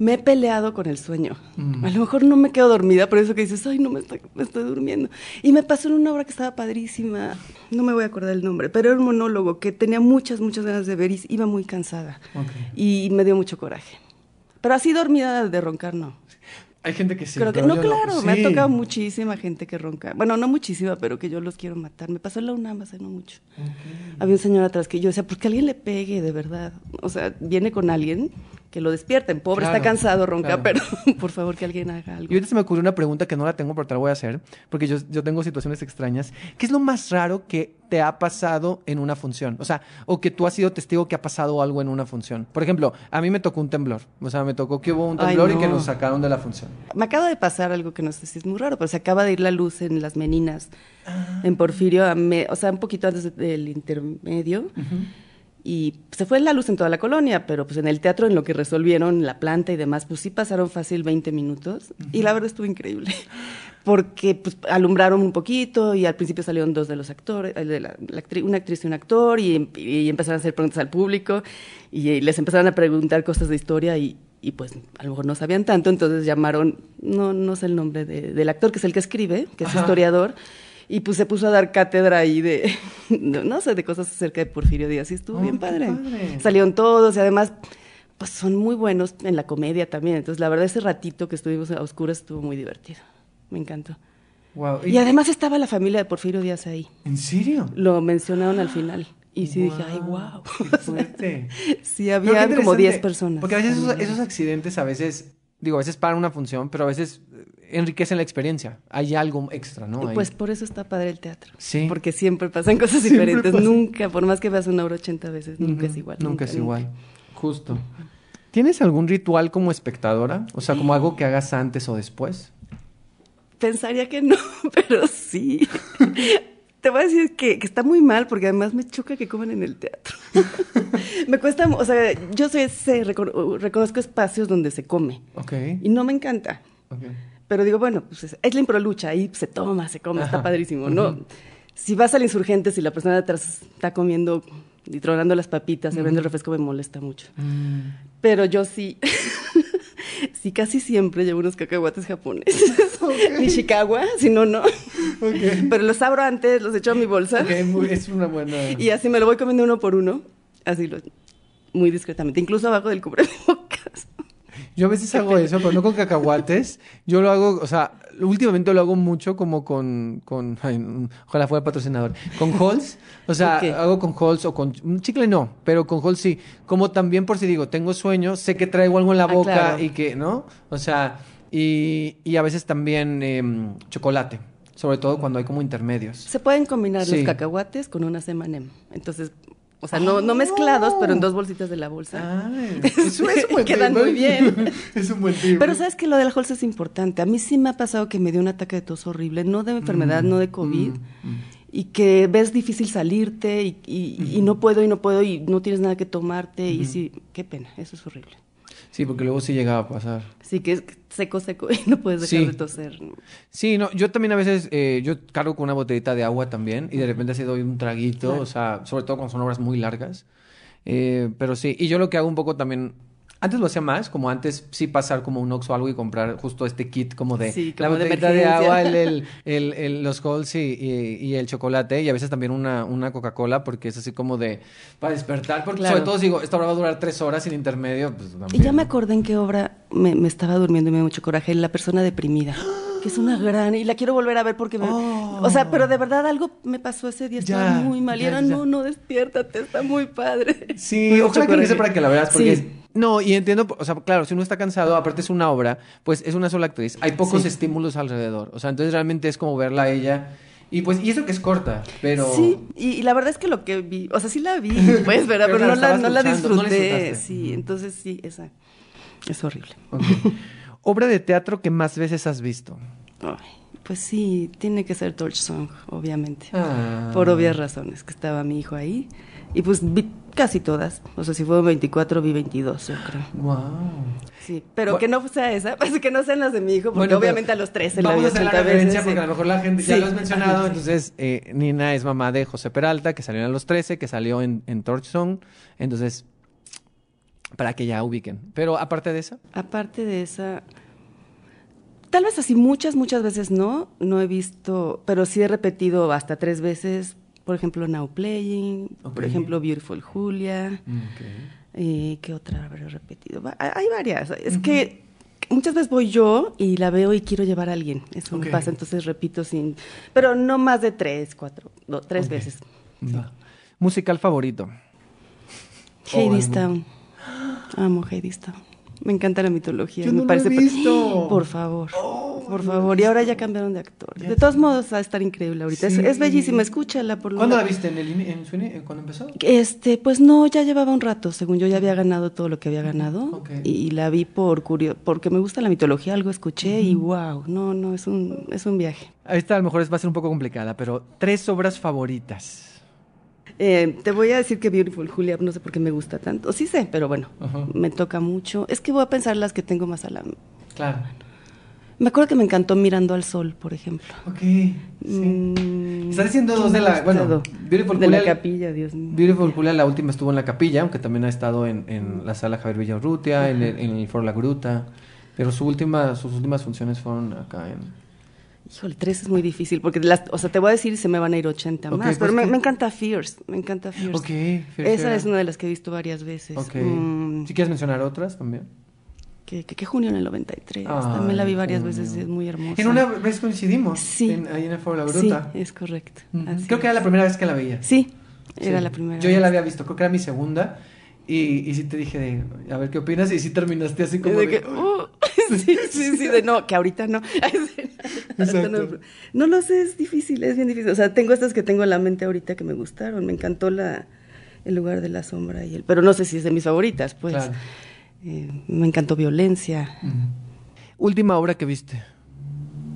Me he peleado con el sueño. Mm. A lo mejor no me quedo dormida, pero eso que dices, ay, no me estoy, me estoy durmiendo. Y me pasó en una obra que estaba padrísima, no me voy a acordar el nombre, pero era un monólogo que tenía muchas, muchas ganas de ver y iba muy cansada. Y me dio mucho coraje. Pero así dormida de roncar, no. Hay gente que sí. Creo que, pero no, claro, me Sí. ha tocado muchísima gente que ronca. Bueno, no muchísima, pero que yo los quiero matar. Me pasó en la UNAM hace no mucho. Había un señor atrás que yo decía, ¿por qué alguien le pegue de verdad? O sea, viene con alguien que lo despierten. Pobre, Claro, está cansado, ronca, claro. pero por favor que alguien haga algo. Y ahorita se me ocurrió una pregunta que no la tengo, pero te la voy a hacer, porque yo, yo tengo situaciones extrañas. ¿Qué es lo más raro que te ha pasado en una función? O sea, o que tú has sido testigo que ha pasado algo en una función. Por ejemplo, a mí me tocó un temblor. O sea, me tocó que hubo un Ay, temblor y que no. nos sacaron de la función. Me acaba de pasar algo que no sé si es muy raro, pero se acaba de ir la luz en las meninas, Ah. en Porfirio, a me- o sea, un poquito antes del intermedio. Y se fue la luz en toda la colonia, pero pues en el teatro, en lo que resolvieron la planta y demás, pues sí pasaron fácil 20 minutos. Y la verdad estuvo increíble. Porque pues, alumbraron un poquito y al principio salieron dos de los actores, el de la- la actri- una actriz y un actor, y, em- y empezaron a hacer preguntas al público y, eh, les empezaron a preguntar cosas de historia y, y, pues a lo mejor no sabían tanto, entonces llamaron, no, no sé el nombre de- del actor, que es el que escribe, que es Ajá. historiador, y pues se puso a dar cátedra ahí de, no, no sé, de cosas acerca de Porfirio Díaz y estuvo Oh, bien qué padre. padre. Salieron todos y además pues son muy buenos en la comedia también, entonces la verdad ese ratito que estuvimos a oscuras estuvo muy divertido, me encantó. Wow. Y además estaba la familia de Porfirio Díaz ahí. ¿En serio? Lo mencionaron al final. Y sí dije, ay, wow. Fuerte. sí, había qué como interesante, 10 personas. Porque a veces esos accidentes, a veces, digo, a veces paran una función, pero a veces eh, enriquecen la experiencia. Hay algo extra, ¿no? Ahí. Pues por eso está padre el teatro. Sí. Porque siempre pasan cosas Siempre diferentes. Nunca, por más que veas una hora 80 veces, nunca es igual. Nunca, es igual. Justo. ¿Tienes algún ritual como espectadora? O sea, como algo que hagas antes o después. Pensaría que no, pero sí. Te voy a decir que, que está muy mal porque además me choca que coman en el teatro. me cuesta, o sea, yo soy ese, recono- reconozco espacios donde se come Ok. y no me encanta. Ok. Pero digo, bueno, pues es, es la improlucha, ahí se toma, se come, está padrísimo, ¿no? Si vas al insurgente, si la persona de atrás está comiendo y tronando las papitas, se Ujú. vende el refresco, me molesta mucho. Mm. Pero yo sí, sí casi siempre llevo unos cacahuates japoneses. Nishikawa, si no, no. Pero los abro antes, los echo a mi bolsa. Muy- es una buena. Y así me lo voy comiendo uno por uno, así lo, muy discretamente, incluso abajo del cubrebocas. Yo a veces hago eso, pero no con cacahuates. Yo lo hago, o sea, últimamente lo hago mucho como con, con ay, ojalá fuera patrocinador, con Halls. O sea, hago con Halls o con un chicle no, pero con Halls sí. Como también por si digo, tengo sueño, sé que traigo algo en la Ah, boca claro. y que, ¿no? O sea, y, y a veces también em, chocolate, sobre todo cuando hay como intermedios. Se pueden combinar Sí. los cacahuates con unas M&M. Entonces, o sea, no, no mezclados, pero en dos bolsitas de la bolsa. Eso es un buen Quedan muy bien. es un buen tip. Pero sabes que lo de la bolsa es importante. A mí sí me ha pasado que me dio un ataque de tos horrible, no de enfermedad, Mm, no de COVID. mm, mm. Y que ves difícil salirte y, y- y no puedo y no puedo y no tienes nada que tomarte. Y sí, qué pena, eso es horrible. Sí, porque luego sí llegaba a pasar. Sí, que es seco, seco y no puedes dejar Sí. de toser. Sí, no, yo también a veces, eh, yo cargo con una botellita de agua también y de repente así doy un traguito, Claro. o sea, sobre todo cuando son obras muy largas. Eh, pero sí, y yo lo que hago un poco también, antes lo hacía más, como antes sí pasar como un Oxxo o algo y comprar justo este kit como de Sí, la como de botellita de, agua, el, el, el- el- los Halls y, y- y el chocolate y a veces también una, una Coca-Cola porque es así como de para despertar, porque Claro. sobre todo digo, esta obra va a durar tres horas sin intermedio, pues Y también. ya me acordé en qué obra me, me estaba durmiendo y me dio mucho coraje, La persona deprimida. que es una gran y la quiero volver a ver porque me, Oh. o sea, pero de verdad algo me pasó ese día, estaba Ya, muy mal y era, no, no, despiértate, está muy padre. Sí, ojalá que para que la veas, porque Sí. No, y entiendo, o sea, claro, si uno está cansado, aparte es una obra, pues es una sola actriz, hay pocos Sí. estímulos alrededor, o sea, entonces realmente es como verla a ella, y pues, y eso que es corta, pero... Sí, y, y la verdad es que lo que vi, o sea, sí la vi, pues, ¿verdad? Pero no, la, no la no disfruté. sí, entonces sí, esa es horrible. Obra de teatro que más veces has visto. Ay, pues sí, tiene que ser Torch Song, obviamente. Ah. Por obvias razones, que estaba mi hijo ahí. Y pues vi casi todas. O sea, si fueron 24, vi 22, yo creo. Wow. Sí, pero Bueno. que no sea esa, pues que no sean las de mi hijo, porque Bueno, obviamente a los 13 la Vamos a hacer la 80 referencia veces. porque a lo mejor la gente ya Sí. lo has mencionado. Entonces, eh, Nina es mamá de José Peralta, que salió en los 13, que salió en, en Torch Song. Entonces, para que ya ubiquen. Pero aparte de eso, Aparte de esa, tal vez así muchas, muchas veces no, no he visto, pero sí he repetido hasta tres veces, por ejemplo, Now Playing, por ejemplo, Beautiful Julia, eh, ¿qué otra habré repetido? Hay, varias, es que muchas veces voy yo y la veo y quiero llevar a alguien, eso me pasa, entonces repito sin, pero no más de tres, cuatro, no, tres veces. musical favorito. Oh, Hadestown. Amo Hadestown. Me encanta la mitología. Yo me no lo parece he pa- visto. Oh, Por favor. por favor. Y ahora ya cambiaron de actor. De todos modos va a estar increíble ahorita. Es, Sí. es bellísima, escúchala por lo ¿Cuándo la viste? ¿En, el, en su eh, cuando empezó? Este, pues no, ya llevaba un rato, según yo ya había ganado todo lo que había ganado Ok. y, y la vi por curio, porque me gusta la mitología, algo escuché y wow, no, no, es un, es un viaje. Esta a lo mejor es- va a ser un poco complicada, pero tres obras favoritas. Eh, te voy a decir que Beautiful Julia, no sé por qué me gusta tanto, sí sé, pero bueno, me toca mucho. Es que voy a pensar las que tengo más a la... Claro. Me acuerdo que me encantó Mirando al Sol, por ejemplo. Ok. Sí. Mm, Estás diciendo dos ¿qué de la. Bueno? Beautiful de Julia. la capilla, Dios mío. Beautiful Julia, la última estuvo en la capilla, aunque también ha estado en, en la sala Javier Villarrutia, en el, en el Foro La Gruta. Pero su última, sus últimas funciones fueron acá en. Híjole, tres es muy difícil, porque las, o sea, te voy a decir, se me van a ir 80 Ok, más, pues pero me, encanta Fierce, me encanta Fierce. Ok, Fierce Esa era. es una de las que he visto varias veces. Ok. Mm, Si quieres mencionar otras también. que, que, que junio en el 93, Ay, también la vi varias Junio. veces es muy hermosa. En una vez coincidimos. Sí. en- ahí en el Foro La Sí, Gruta. es correcto. Ujú. así Creo que era la primera vez que la veía. Sí, era Sí. la primera Yo ya la había visto, creo que era mi segunda. Y, y sí te dije de, a ver qué opinas. Y sí terminaste así como de de, que, uh, sí, sí, sí, de no, que ahorita no. No. Lo sé, es difícil, es bien difícil. O sea, tengo estas que tengo en la mente ahorita que me gustaron. Me encantó la, el lugar de la sombra y el, pero no sé si es de mis favoritas, pues. Claro. Eh, me encantó Violencia. Última obra que viste.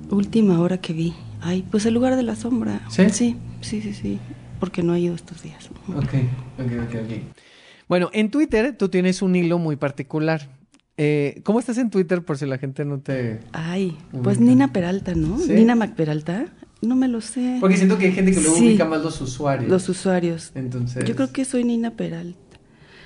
Última hora que vi. Ay, pues el lugar de la sombra. ¿Sí? Sí, sí, sí, sí. Porque no he ido estos días. Ok, ok, ok, ok. Bueno, en Twitter tú tienes un hilo muy particular. Eh, ¿Cómo estás en Twitter por si la gente no te... Ay, pues Ubica. Nina Peralta, ¿no? ¿Sí? Nina Mac Peralta. No me lo sé. Porque siento que hay gente que luego Sí. ubica más los usuarios. Los usuarios. Entonces... Yo creo que soy Nina Peralta.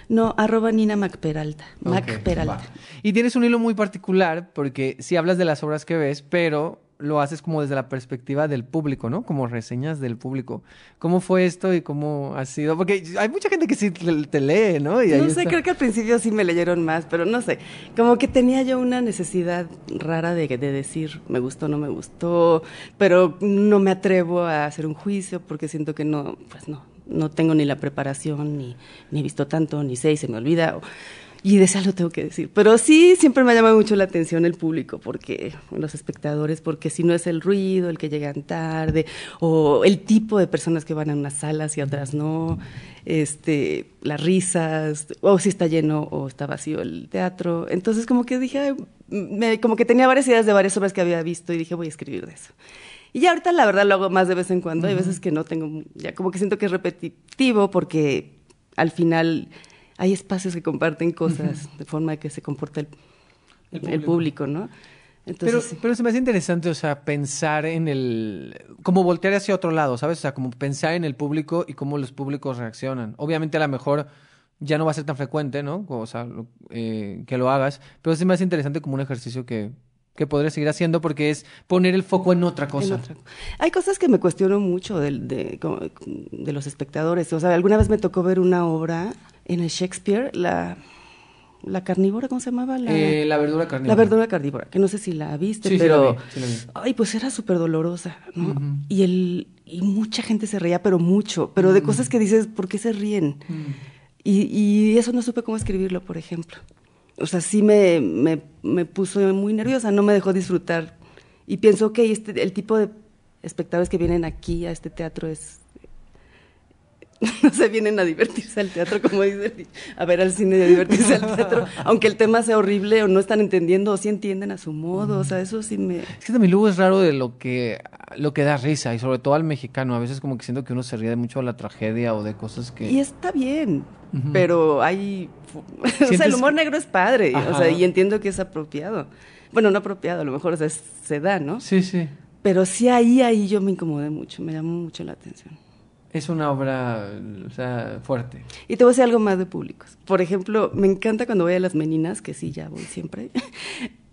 No, arroba Nina Mac Peralta. Mac Peralta. va. Y tienes un hilo muy particular porque sí hablas de las obras que ves, pero lo haces como desde la perspectiva del público, ¿no? Como reseñas del público. ¿Cómo fue esto y cómo ha sido? Porque hay mucha gente que sí te lee, ¿no? Y No sé, está. creo que al principio sí me leyeron más, pero no sé. Como que tenía yo una necesidad rara de, de decir me gustó, no me gustó, pero no me atrevo a hacer un juicio porque siento que no, pues no, no tengo ni la preparación, ni, ni he visto tanto, ni sé y se me olvida. o- y de eso lo tengo que decir. Pero sí, siempre me ha llamado mucho la atención el público, porque los espectadores, porque si no es el ruido, el que llegan tarde, o el tipo de personas que van a unas salas y a otras no, este, las risas, o si está lleno o está vacío el teatro. Entonces como que dije, ay, me- como que tenía varias ideas de varias obras que había visto y dije, voy a escribir de eso. Y ya ahorita la verdad lo hago más de vez en cuando, hay veces que no tengo, ya como que siento que es repetitivo porque al final hay espacios que comparten cosas de forma que se comporta el, El el público. público, ¿no? Pero, Entonces, sí. pero se me hace interesante, o sea, pensar en el... Como voltear hacia otro lado, ¿sabes? O sea, como pensar en el público y cómo los públicos reaccionan. Obviamente a lo mejor ya no va a ser tan frecuente, ¿no? O sea, lo- eh, que lo hagas, pero sí me hace interesante como un ejercicio que, que podría seguir haciendo porque es poner el foco en otra cosa. En otra- Hay cosas que me cuestiono mucho de, como- de los espectadores. O sea, alguna vez me tocó ver una obra en el Shakespeare, la la carnívora, ¿cómo se llamaba? La, Eh, la verdura carnívora. La verdura carnívora, que no sé si la viste, Sí, sí pero... la vi, sí la vi. Ay, pues era súper dolorosa, ¿no? Y el y mucha gente se reía, pero mucho, pero de Mm. cosas que dices, ¿por qué se ríen? Y, y eso no supe cómo escribirlo, por ejemplo. O sea, sí me, me, me puso muy nerviosa, no me dejó disfrutar. Y pienso, ok, este, el tipo de espectadores que vienen aquí a este teatro es... No se vienen a divertirse al teatro, como dice, a ver al cine y a divertirse al teatro, aunque el tema sea horrible o no están entendiendo o sí entienden a su modo, o sea, eso sí me... Es que también luego es raro de lo que, lo que da risa, y sobre todo al mexicano. A veces como que siento que uno se ríe mucho de la tragedia o de cosas que... Y está bien, pero hay... o sea, ¿Sientes el humor negro es padre, o sea, y entiendo que es apropiado. Bueno, no apropiado, a lo mejor o sea, es- se da, ¿no? Sí, sí. Pero sí ahí, ahí yo me incomodé mucho, me llamó mucho la atención. Es una obra, o sea, fuerte. Y te voy a decir algo más de públicos. Por ejemplo, me encanta cuando voy a las meninas, que sí, ya voy siempre.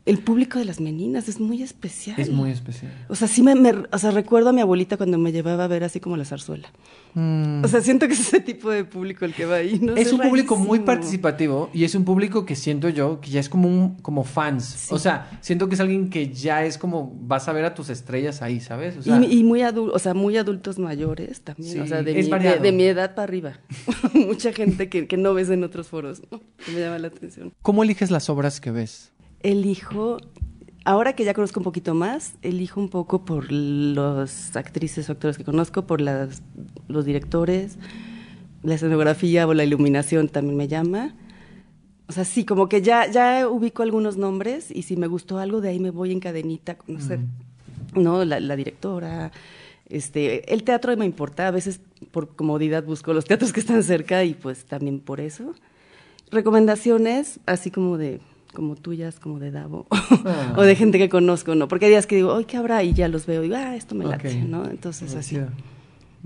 El público de las meninas es muy especial. Es muy especial. O sea, sí me, me- o sea, recuerdo a mi abuelita cuando me llevaba a ver así como la zarzuela. Mm. O sea, siento que es ese tipo de público el que va ahí. ¿no? es un público muy participativo y es un público que siento yo que ya es como un como fans. O sea, siento que es alguien que ya es como vas a ver a tus estrellas ahí, ¿sabes? O sea, y, y muy adultos, o sea, muy adultos mayores también, Sí, o sea, de, es mi, de, variado. de mi edad para arriba. Mucha gente que, que no ves en otros foros, ¿no? que me llama la atención. ¿Cómo eliges las obras que ves? Elijo, ahora que ya conozco un poquito más, elijo un poco por los actrices o actores que conozco, por las, los directores, la escenografía o la iluminación también me llama. O sea, sí, como que ya, ya ubico algunos nombres y si me gustó algo, de ahí me voy en cadenita a conocer, ¿no? La, la directora, este, el teatro me importa, a veces por comodidad busco los teatros que están cerca y pues también por eso. Recomendaciones, así como de como tuyas, como de Davo, Ah. o de gente que conozco, ¿no? Porque hay días que digo, ¡ay, qué habrá! Y ya los veo y digo, ah, esto me late. ¿no? Entonces, así.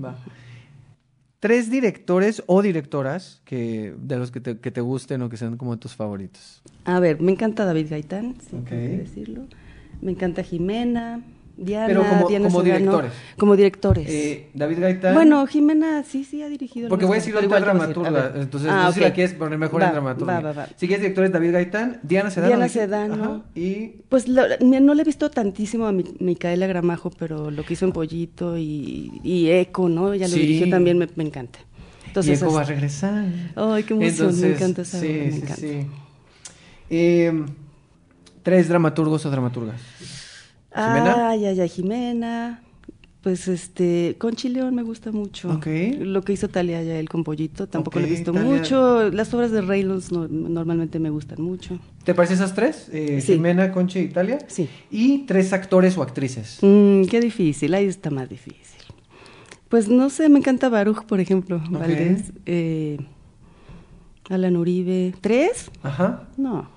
Va. Tres directores o directoras que de los que te, que te gusten o que sean como tus favoritos. A ver, me encanta David Gaitán, sí, Ok. tengo que decirlo. Me encanta Jimena, Diana, Pero como- Diana como Sedano. directores. Como directores. Eh, David Gaitán. Bueno, Jimena sí, sí ha dirigido. Porque voy a decir ahorita dramaturga. Entonces, Ah, no sé si la quieres poner mejor Va, en dramaturga. Va, va, va. Si quieres directores, David Gaitán, Diana Sedano. Diana. Sedano. Y Pues lo- no le he visto tantísimo a Mi- Micaela Gramajo, pero lo que hizo en Pollito y, y Eco, ¿no? Ella lo Sí. dirigió también, me, me encanta. Entonces, y Eco va a es- regresar. Ay, qué emoción, me Entonces, encanta esa sí, me sí, encanta. sí. Eh, tres dramaturgos o dramaturgas. ¿Jimena? Ay, ay, ay, Jimena. Pues este, Conchi León me gusta mucho. Ok. Lo que hizo Talia ya él con Pollito, tampoco lo Ok, he visto Talia. mucho. Las obras de Reynolds no- normalmente me gustan mucho. ¿Te parecen esas tres? Eh, Sí. Jimena, Concha y Italia. Sí. Y tres actores o actrices. Mm, qué difícil, ahí está más difícil. Pues no sé, me encanta Baruch, por ejemplo, Valdés. Eh, Alan Uribe. ¿Tres? Ajá. No.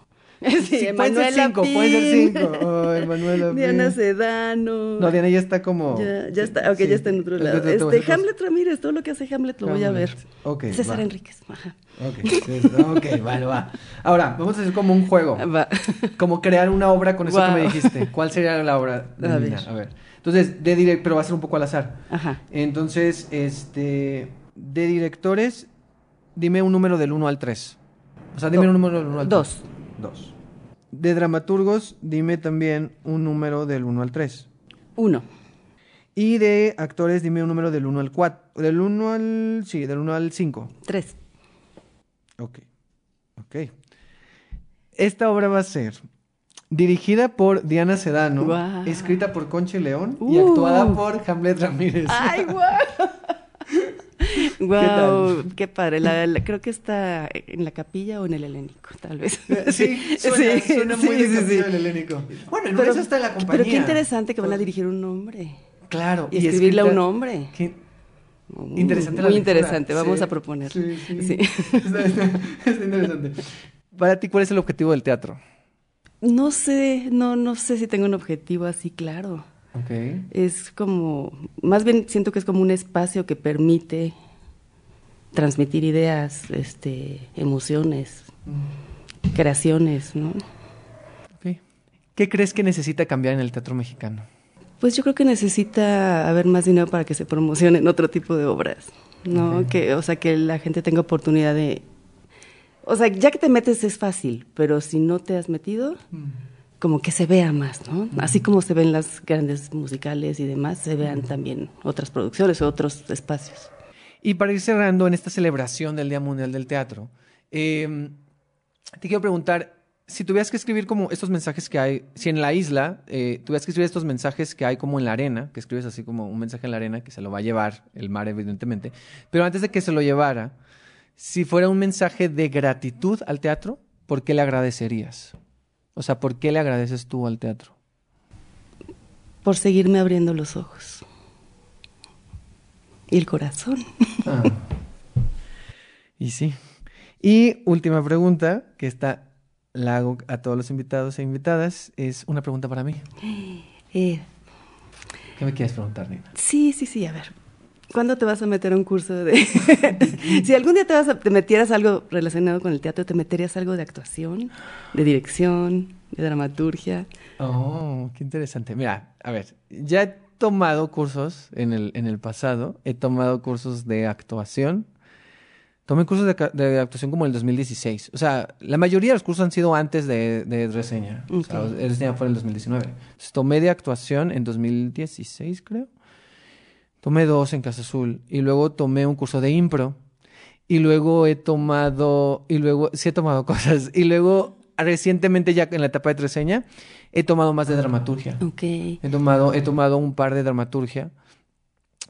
Sí, sí pueden ser cinco, Pin. pueden ser cinco. Oh, Emanuela Diana Sedano. No, Diana ya está como. Ya, ya está, ok, sí. ya está en otro lado. Este, este Hamlet Ramírez, todo lo que hace Hamlet lo Hamlet. voy a ver. Okay, César va. Enríquez. Ajá. Ok, okay vale, va. Ahora, vamos a hacer como un juego. Va. Como crear una obra con eso wow. que me dijiste. ¿Cuál sería la obra? A ver. a ver. Entonces, de directo, pero va a ser un poco al azar. Ajá. Entonces, este. De directores, dime un número del 1 al 3. O sea, dime Do un número del 1 al 3. 2. 2. De dramaturgos, dime también un número del 1 al 3. Uno. Y de actores, dime un número del 1 al 4. Del 1 al. Sí, del 1 al 5. Tres. Ok. Ok. Esta obra va a ser dirigida por Diana Sedano, Guau. escrita por Concha y León y Uh. actuada por Hamlet Ramírez. ¡Ay, guau! Wow, qué, padre. La- la- creo que está en la capilla o en el helénico, tal vez. Sí, suena, Sí, suena muy sí, del helénico. Bueno, en Pero- eso está en la compañía. Pero qué interesante que van a dirigir un hombre. Claro. Y escribirle a un hombre. Qué Muy- interesante la Muy lectura. interesante, vamos Sí, a proponer. Sí, sí. Sí. Está, está- está interesante. Para ti, ¿cuál es el objetivo del teatro? No sé, no, no sé si tengo un objetivo así claro. Ok. Es como, más bien siento que es como un espacio que permite transmitir ideas, este, emociones, creaciones, ¿no? ¿Qué crees que necesita cambiar en el teatro mexicano? Pues yo creo que necesita haber más dinero para que se promocionen otro tipo de obras, ¿no? Que, o sea, que la gente tenga oportunidad de, O sea, ya que te metes es fácil, pero si no te has metido, como que se vea más, ¿no? Así como se ven las grandes musicales y demás, se vean también otras producciones o otros espacios. Y para ir cerrando en esta celebración del Día Mundial del Teatro, eh, te quiero preguntar, si tuvieras que escribir como estos mensajes que hay, si en la isla eh, tuvieras que escribir estos mensajes que hay como en la arena, que escribes así como un mensaje en la arena, que se lo va a llevar el mar evidentemente, pero antes de que se lo llevara, si fuera un mensaje de gratitud al teatro, ¿por qué le agradecerías? O sea, ¿por qué le agradeces tú al teatro? Por seguirme abriendo los ojos. Y el corazón. Ah. Y sí. Y última pregunta, que está la hago a todos los invitados e invitadas, es una pregunta para mí. Eh, ¿Qué me quieres preguntar, Nina? sí, sí, sí, a ver. ¿Cuándo te vas a meter a un curso de... si algún día te, vas a- te metieras algo relacionado con el teatro, ¿te meterías algo de actuación, de dirección, de dramaturgia? Oh, qué interesante. Mira, a ver, ya tomado cursos en el, en el pasado, he tomado cursos de actuación. Tomé cursos de, de actuación como en el 2016. O sea, la mayoría de los cursos han sido antes de, de reseña. O sea, reseña fue en el 2019. Entonces, tomé de actuación en 2016, creo. Tomé dos en Casa Azul. Y luego tomé un curso de impro. Y luego he tomado, y luego, sí he tomado cosas. Y luego, recientemente ya en la etapa de reseña, he tomado más de dramaturgia. He tomado, he tomado un par de dramaturgia.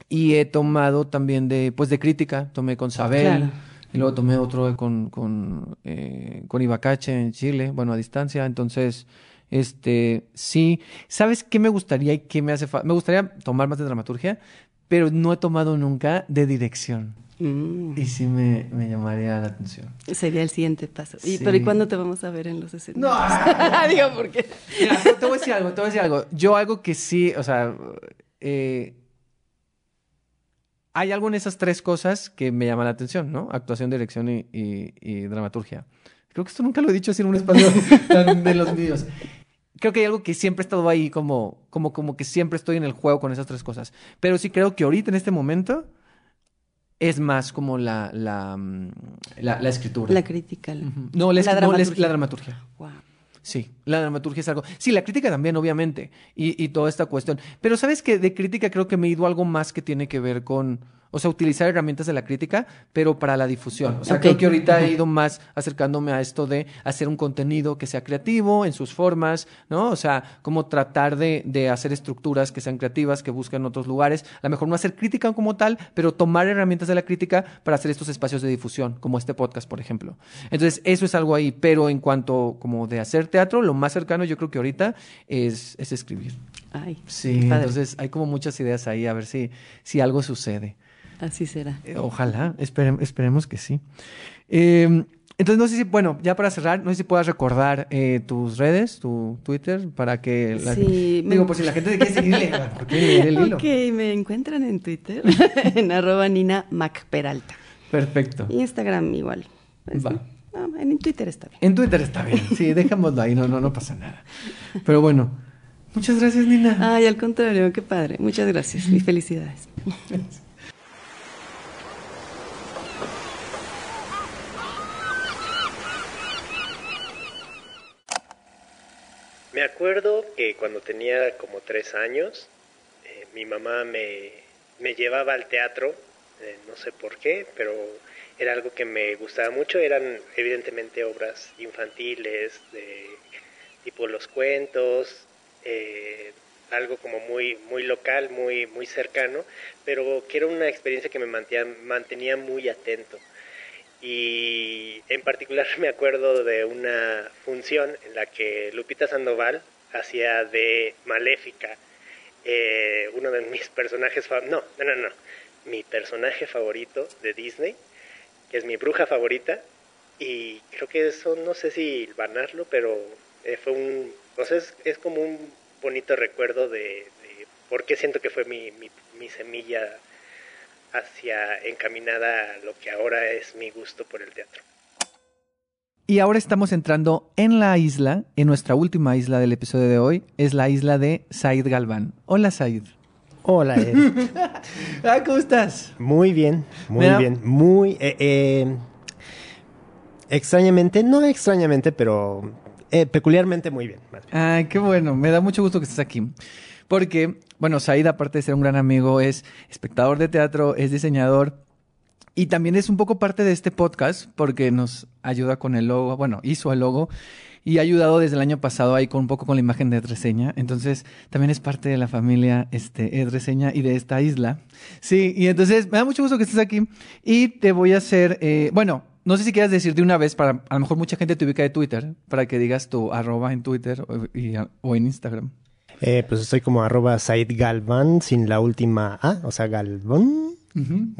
Y he tomado también de, pues de crítica. Tomé con Sabel. Claro. Y luego tomé otro con, con, eh, con Ibacache en Chile, bueno, a distancia. Entonces, este, sí. ¿Sabes qué me gustaría y qué me hace falta? Me gustaría tomar más de dramaturgia, pero no he tomado nunca de dirección. Mm. Y sí me, me llamaría la atención. Sería el siguiente paso. ¿Y. ¿Pero y cuándo te vamos a ver en los escenarios? No. Digo, ¿por qué? Mira, te, te voy a decir algo, te voy a decir algo. Yo algo que sí, o sea, eh, hay algo en esas tres cosas que me llama la atención, ¿no? Actuación, dirección y, y- y dramaturgia. Creo que esto nunca lo he dicho así en un tan de los míos. Creo que hay algo que siempre he estado ahí como, como, como que siempre estoy en el juego con esas tres cosas. Pero sí creo que ahorita en este momento es más como la, la, mm, la, la escritura. La crítica. la- Ujú. No, la, dramaturgia. la dramaturgia. Wow. Sí, la dramaturgia es algo. Sí, la crítica también, obviamente, y, y toda esta cuestión. Pero sabes que de crítica creo que me he ido algo más que tiene que ver con, o sea, utilizar herramientas de la crítica, pero para la difusión. O sea, creo que ahorita he ido más acercándome a esto de hacer un contenido que sea creativo en sus formas, ¿no? O sea, como tratar de, de hacer estructuras que sean creativas, que busquen otros lugares. A lo mejor no hacer crítica como tal, pero tomar herramientas de la crítica para hacer estos espacios de difusión, como este podcast, por ejemplo. Entonces, eso es algo ahí. Pero en cuanto como de hacer teatro, lo más cercano yo creo que ahorita es, es escribir. Ay, Sí, entonces hay como muchas ideas ahí, a ver si, si algo sucede. Así será. Eh, Ojalá, espere- esperemos que sí. Eh, entonces, no sé si, bueno, ya para cerrar, no sé si puedas recordar eh, tus redes, tu Twitter, para que la, Sí, me- digo, por si la gente quiere seguirle, ¿por qué el hilo? Ok, me encuentran en Twitter, en arroba Nina Mac Peralta. Perfecto. Instagram igual. Pues, Va. no, en Twitter está bien. En Twitter está bien, sí, dejémoslo ahí, no, no, no pasa nada. Pero bueno, muchas gracias, Nina. Ay, al contrario, qué padre. Muchas gracias y felicidades. Me acuerdo que cuando tenía como tres años, eh, mi mamá me, me llevaba al teatro, eh, no sé por qué, pero era algo que me gustaba mucho. Eran evidentemente obras infantiles, de tipo los cuentos, eh, algo como muy, muy local, muy, muy cercano, pero que era una experiencia que me mantenía, muy atento. Y en particular me acuerdo de una función en la que Lupita Sandoval hacía de Maléfica, eh, uno de mis personajes, no, no, no, no, mi personaje favorito de Disney, que es mi bruja favorita, y creo que eso, no sé si ganarlo, pero eh, fue un, o sea, es, como un bonito recuerdo de, de por qué siento que fue mi, mi, mi semilla hacia encaminada a lo que ahora es mi gusto por el teatro. Y ahora estamos entrando en la isla, en nuestra última isla del episodio de hoy, es la isla de Said Galván. Hola, Said. Hola, Ed. ah, ¿cómo estás? Muy bien, muy Mira. bien, muy... eh, eh, extrañamente, no extrañamente, pero eh, peculiarmente muy bien. Ay, qué bueno. Me da mucho gusto que estés aquí. Porque, bueno, Said, aparte de ser un gran amigo, es espectador de teatro, es diseñador y también es un poco parte de este podcast porque nos ayuda con el logo, bueno, hizo el logo y ha ayudado desde el año pasado ahí con un poco con la imagen de Ed Reseña. Entonces, también es parte de la familia este, Ed Reseña y de esta isla. Sí, y entonces me da mucho gusto que estés aquí y te voy a hacer, eh, bueno, no sé si quieras decir de una vez, para a lo mejor mucha gente te ubica de Twitter, para que digas tu arroba en Twitter o, o en Instagram. Eh, pues estoy como arroba Said Galvan sin la última A, o sea, Galvan.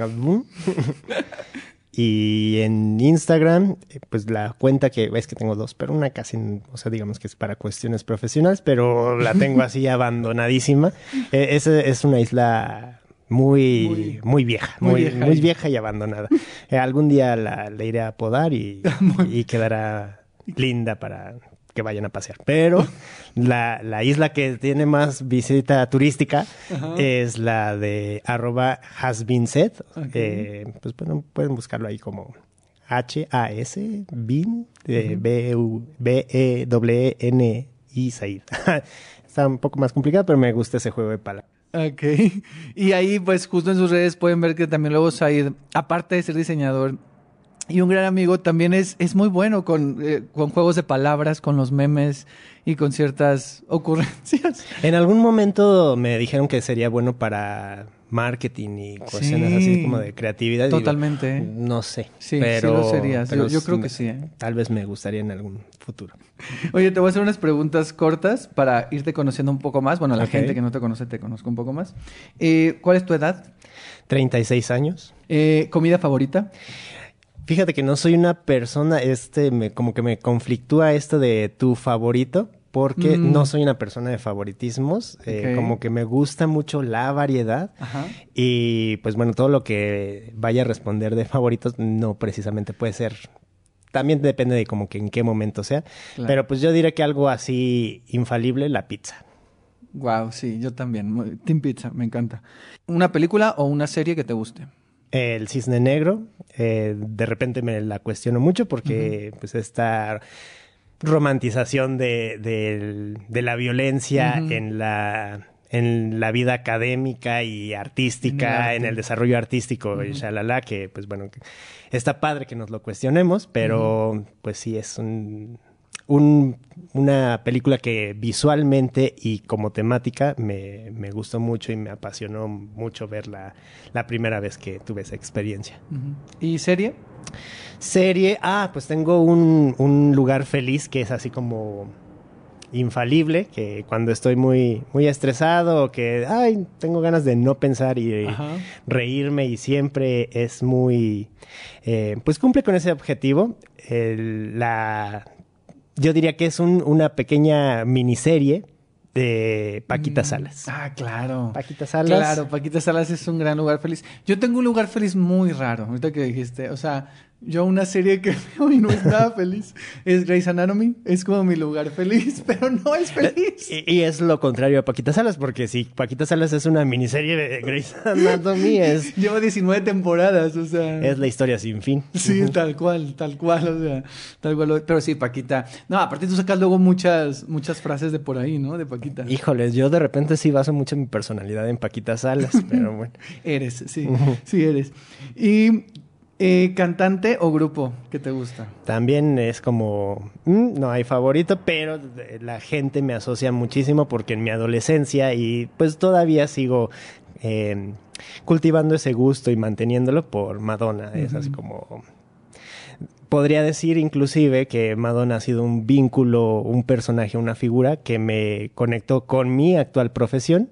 y en Instagram, pues la cuenta que es que tengo dos, pero una casi, o sea, digamos que es para cuestiones profesionales, pero la tengo así abandonadísima. Eh, es, es una isla muy, muy, vieja, muy, muy, vieja, y abandonada. Eh, algún día la, iré a podar y, y quedará linda para, que vayan a pasear. Pero la, la isla que tiene más visita turística es la de arroba has been said. Eh, pues bueno, pueden buscarlo ahí como H-A-S, bin, B-E-W-N-I, Said. Está un poco más complicado, pero me gusta ese juego de palabras. Ok. Y ahí, pues, justo en sus redes pueden ver que también luego Said, aparte de ser diseñador, y un gran amigo también es, es muy bueno con, eh, con juegos de palabras, con los memes y con ciertas ocurrencias. En algún momento me dijeron que sería bueno para marketing y cuestiones así como de creatividad. Totalmente. no sé. Sí, pero, sí lo yo, creo que sí. ¿eh? Tal vez me gustaría en algún futuro. Oye, te voy a hacer unas preguntas cortas para irte conociendo un poco más. Bueno, la gente que no te conoce te conozco un poco más. Eh, ¿Cuál es tu edad? 36 años. ¿Comida favorita? Fíjate que no soy una persona, este, me, como que me conflictúa esto de tu favorito, porque mm. no soy una persona de favoritismos, eh, como que me gusta mucho la variedad y pues bueno, todo lo que vaya a responder de favoritos no precisamente puede ser, también depende de como que en qué momento sea, pero pues yo diré que algo así infalible, la pizza. Wow, sí, yo también, Team Pizza, me encanta. ¿Una película o una serie que te guste? El Cisne Negro, eh, de repente me la cuestiono mucho porque pues esta romantización de, la violencia en la en la vida académica y artística, en el, desarrollo artístico, y shalala, que pues bueno, está padre que nos lo cuestionemos, pero pues sí es un, un, una película que visualmente y como temática me, me, gustó mucho y me apasionó mucho verla la primera vez que tuve esa experiencia. ¿Y serie? Serie, ah, pues tengo un, un lugar feliz que es así como infalible, que cuando estoy muy, muy estresado o que, ay, tengo ganas de no pensar y reírme y siempre es muy, eh, pues cumple con ese objetivo. El, la yo diría que es un, una pequeña miniserie de Paquita mm. Salas. Ah, claro. Paquita Salas. Claro, Paquita Salas es un gran lugar feliz. Yo tengo un lugar feliz muy raro, ahorita que dijiste. O sea, yo una serie que veo y no es nada feliz es Grey's Anatomy. Es como mi lugar feliz, pero no es feliz. Y, es lo contrario a Paquita Salas, porque si Paquita Salas es una miniserie de Grey's Anatomy, es... Lleva 19 temporadas, o sea... Es la historia sin fin. Sí, tal cual, tal cual, o sea, tal cual. Pero sí, Paquita... No, aparte tú sacas luego muchas, muchas frases de por ahí, ¿no? De Paquita. Híjoles, yo de repente sí baso mucho mi personalidad en Paquita Salas, pero bueno. eres, sí, sí eres. Y eh, ¿Cantante o grupo que te gusta? También es como, mm, no hay favorito, pero la gente me asocia muchísimo porque en mi adolescencia y pues todavía sigo em, cultivando ese gusto y manteniéndolo por Madonna. Es así como... Podría decir inclusive que Madonna ha sido un vínculo, un personaje, una figura que me conectó con mi actual profesión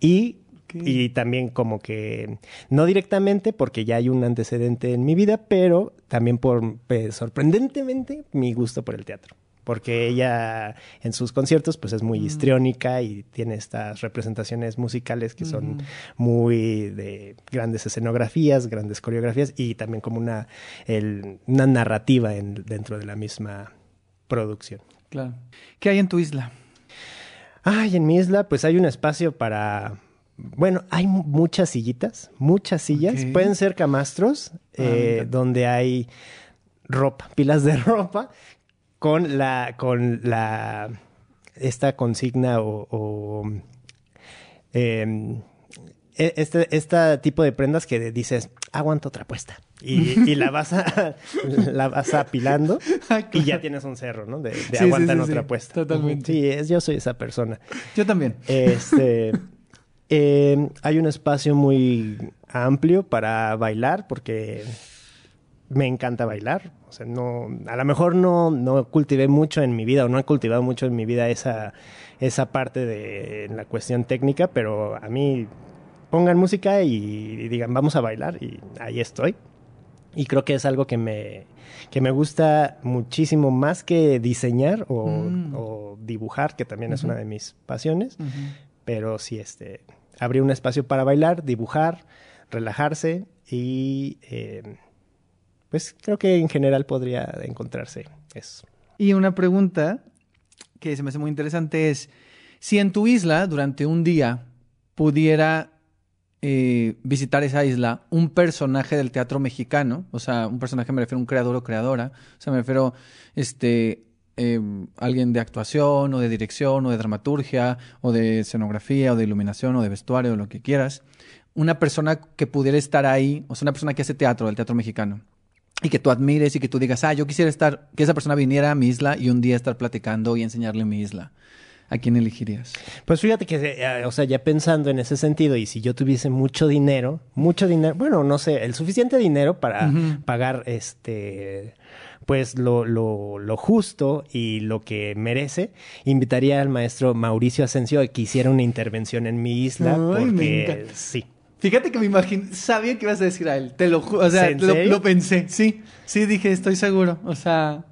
y y también como que, no directamente porque ya hay un antecedente en mi vida, pero también por, pues, sorprendentemente, mi gusto por el teatro. Porque ella en sus conciertos pues es muy mm. histriónica y tiene estas representaciones musicales que son muy de grandes escenografías, grandes coreografías y también como una, una narrativa en, dentro de la misma producción. Claro. ¿Qué hay en tu isla? Ay, en mi isla pues hay un espacio para bueno, hay muchas sillitas, muchas sillas. Pueden ser camastros, ah, eh, donde hay ropa, pilas de ropa con la, con la, esta consigna o, em, e, este, este tipo de prendas que dices, aguanta otra puesta. Y, la vas a, la vas apilando ah, y ya tienes un cerro, ¿no? De, de aguantan otra puesta. Totalmente. Sí, es, yo soy esa persona. Yo también. Este, em, hay un espacio muy amplio para bailar porque me encanta bailar. O sea, no, a lo mejor no, no cultivé mucho en mi vida o no he cultivado mucho en mi vida esa, esa parte de la cuestión técnica, pero a mí pongan música y, digan vamos a bailar y ahí estoy. Y creo que es algo que me, que me gusta muchísimo más que diseñar o, mm. dibujar, que también es una de mis pasiones. Pero sí, este, abrir un espacio para bailar, dibujar, relajarse y eh, pues creo que en general podría encontrarse eso. Y una pregunta que se me hace muy interesante es, si en tu isla durante un día pudiera eh, visitar esa isla un personaje del teatro mexicano, o sea, un personaje me refiero a un creador o creadora, o sea, me refiero este eh, alguien de actuación o de dirección o de dramaturgia o de escenografía o de iluminación o de vestuario o lo que quieras, una persona que pudiera estar ahí, o sea, una persona que hace teatro, del teatro mexicano, y que tú admires y que tú digas, ah, yo quisiera estar, que esa persona viniera a mi isla y un día estar platicando y enseñarle mi isla. ¿A quién elegirías? Pues fíjate que, eh, o sea, ya pensando en ese sentido, y si yo tuviese mucho dinero, mucho dinero, bueno, no sé, el suficiente dinero para pagar este pues lo, lo, lo, justo y lo que merece, invitaría al maestro Mauricio Asensio a que hiciera una intervención en mi isla, porque sí. Fíjate que me imagino, sabía que ibas a decir a él, te lo o sea, lo, pensé, sí, sí, dije, estoy seguro, o sea,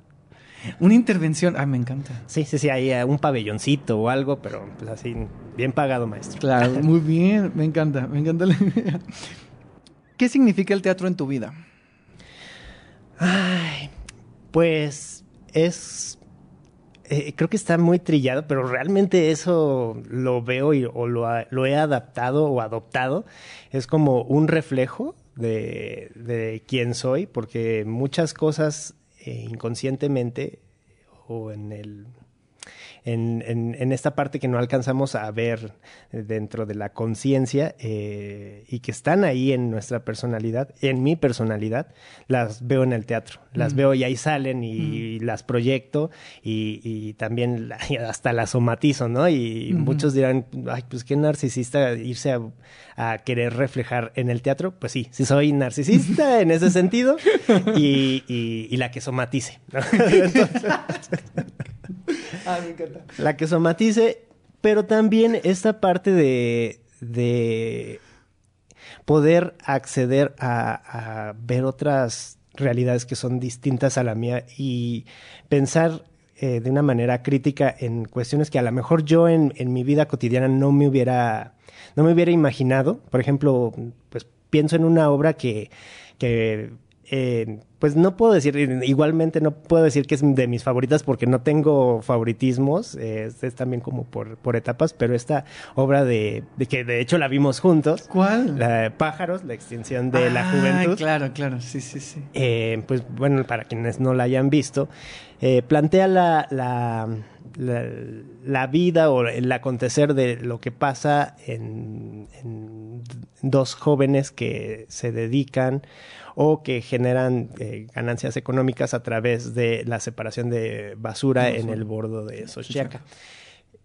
una intervención, ay, me encanta. Sí, sí, sí, hay un pabelloncito o algo, pero pues así, bien pagado, maestro. Claro, muy bien, me encanta, me encanta la idea. ¿Qué significa el teatro en tu vida? Ay, pues es eh, creo que está muy trillado, pero realmente eso lo veo y, o lo, lo, he adaptado o adoptado. Es como un reflejo de, de quién soy, porque muchas cosas eh, inconscientemente o en el en, en, esta parte que no alcanzamos a ver dentro de la conciencia eh, y que están ahí en nuestra personalidad, en mi personalidad, las veo en el teatro, las mm. veo y ahí salen y, mm. las proyecto y, también hasta las somatizo, ¿no? Y muchos dirán, ay, pues qué narcisista irse a, a, querer reflejar en el teatro. Pues sí, sí soy narcisista en ese sentido y, la que somatice. ¿no? ah. La que somatice, pero también esta parte de, de poder acceder a, ver otras realidades que son distintas a la mía y pensar eh, de una manera crítica en cuestiones que a lo mejor yo en, en, mi vida cotidiana no me hubiera no me hubiera imaginado por ejemplo pues pienso en una obra que que eh, pues no puedo decir, igualmente no puedo decir que es de mis favoritas porque no tengo favoritismos, es, también como por, por, etapas, pero esta obra de, de, que de hecho la vimos juntos. ¿Cuál? La de Pájaros, la extinción de la juventud. Claro, claro, sí, sí, sí. Eh, pues bueno, para quienes no la hayan visto, eh, plantea la, la, la, vida o el acontecer de lo que pasa en, en dos jóvenes que se dedican o que generan eh, ganancias económicas a través de la separación de basura en el bordo de Xochiaca.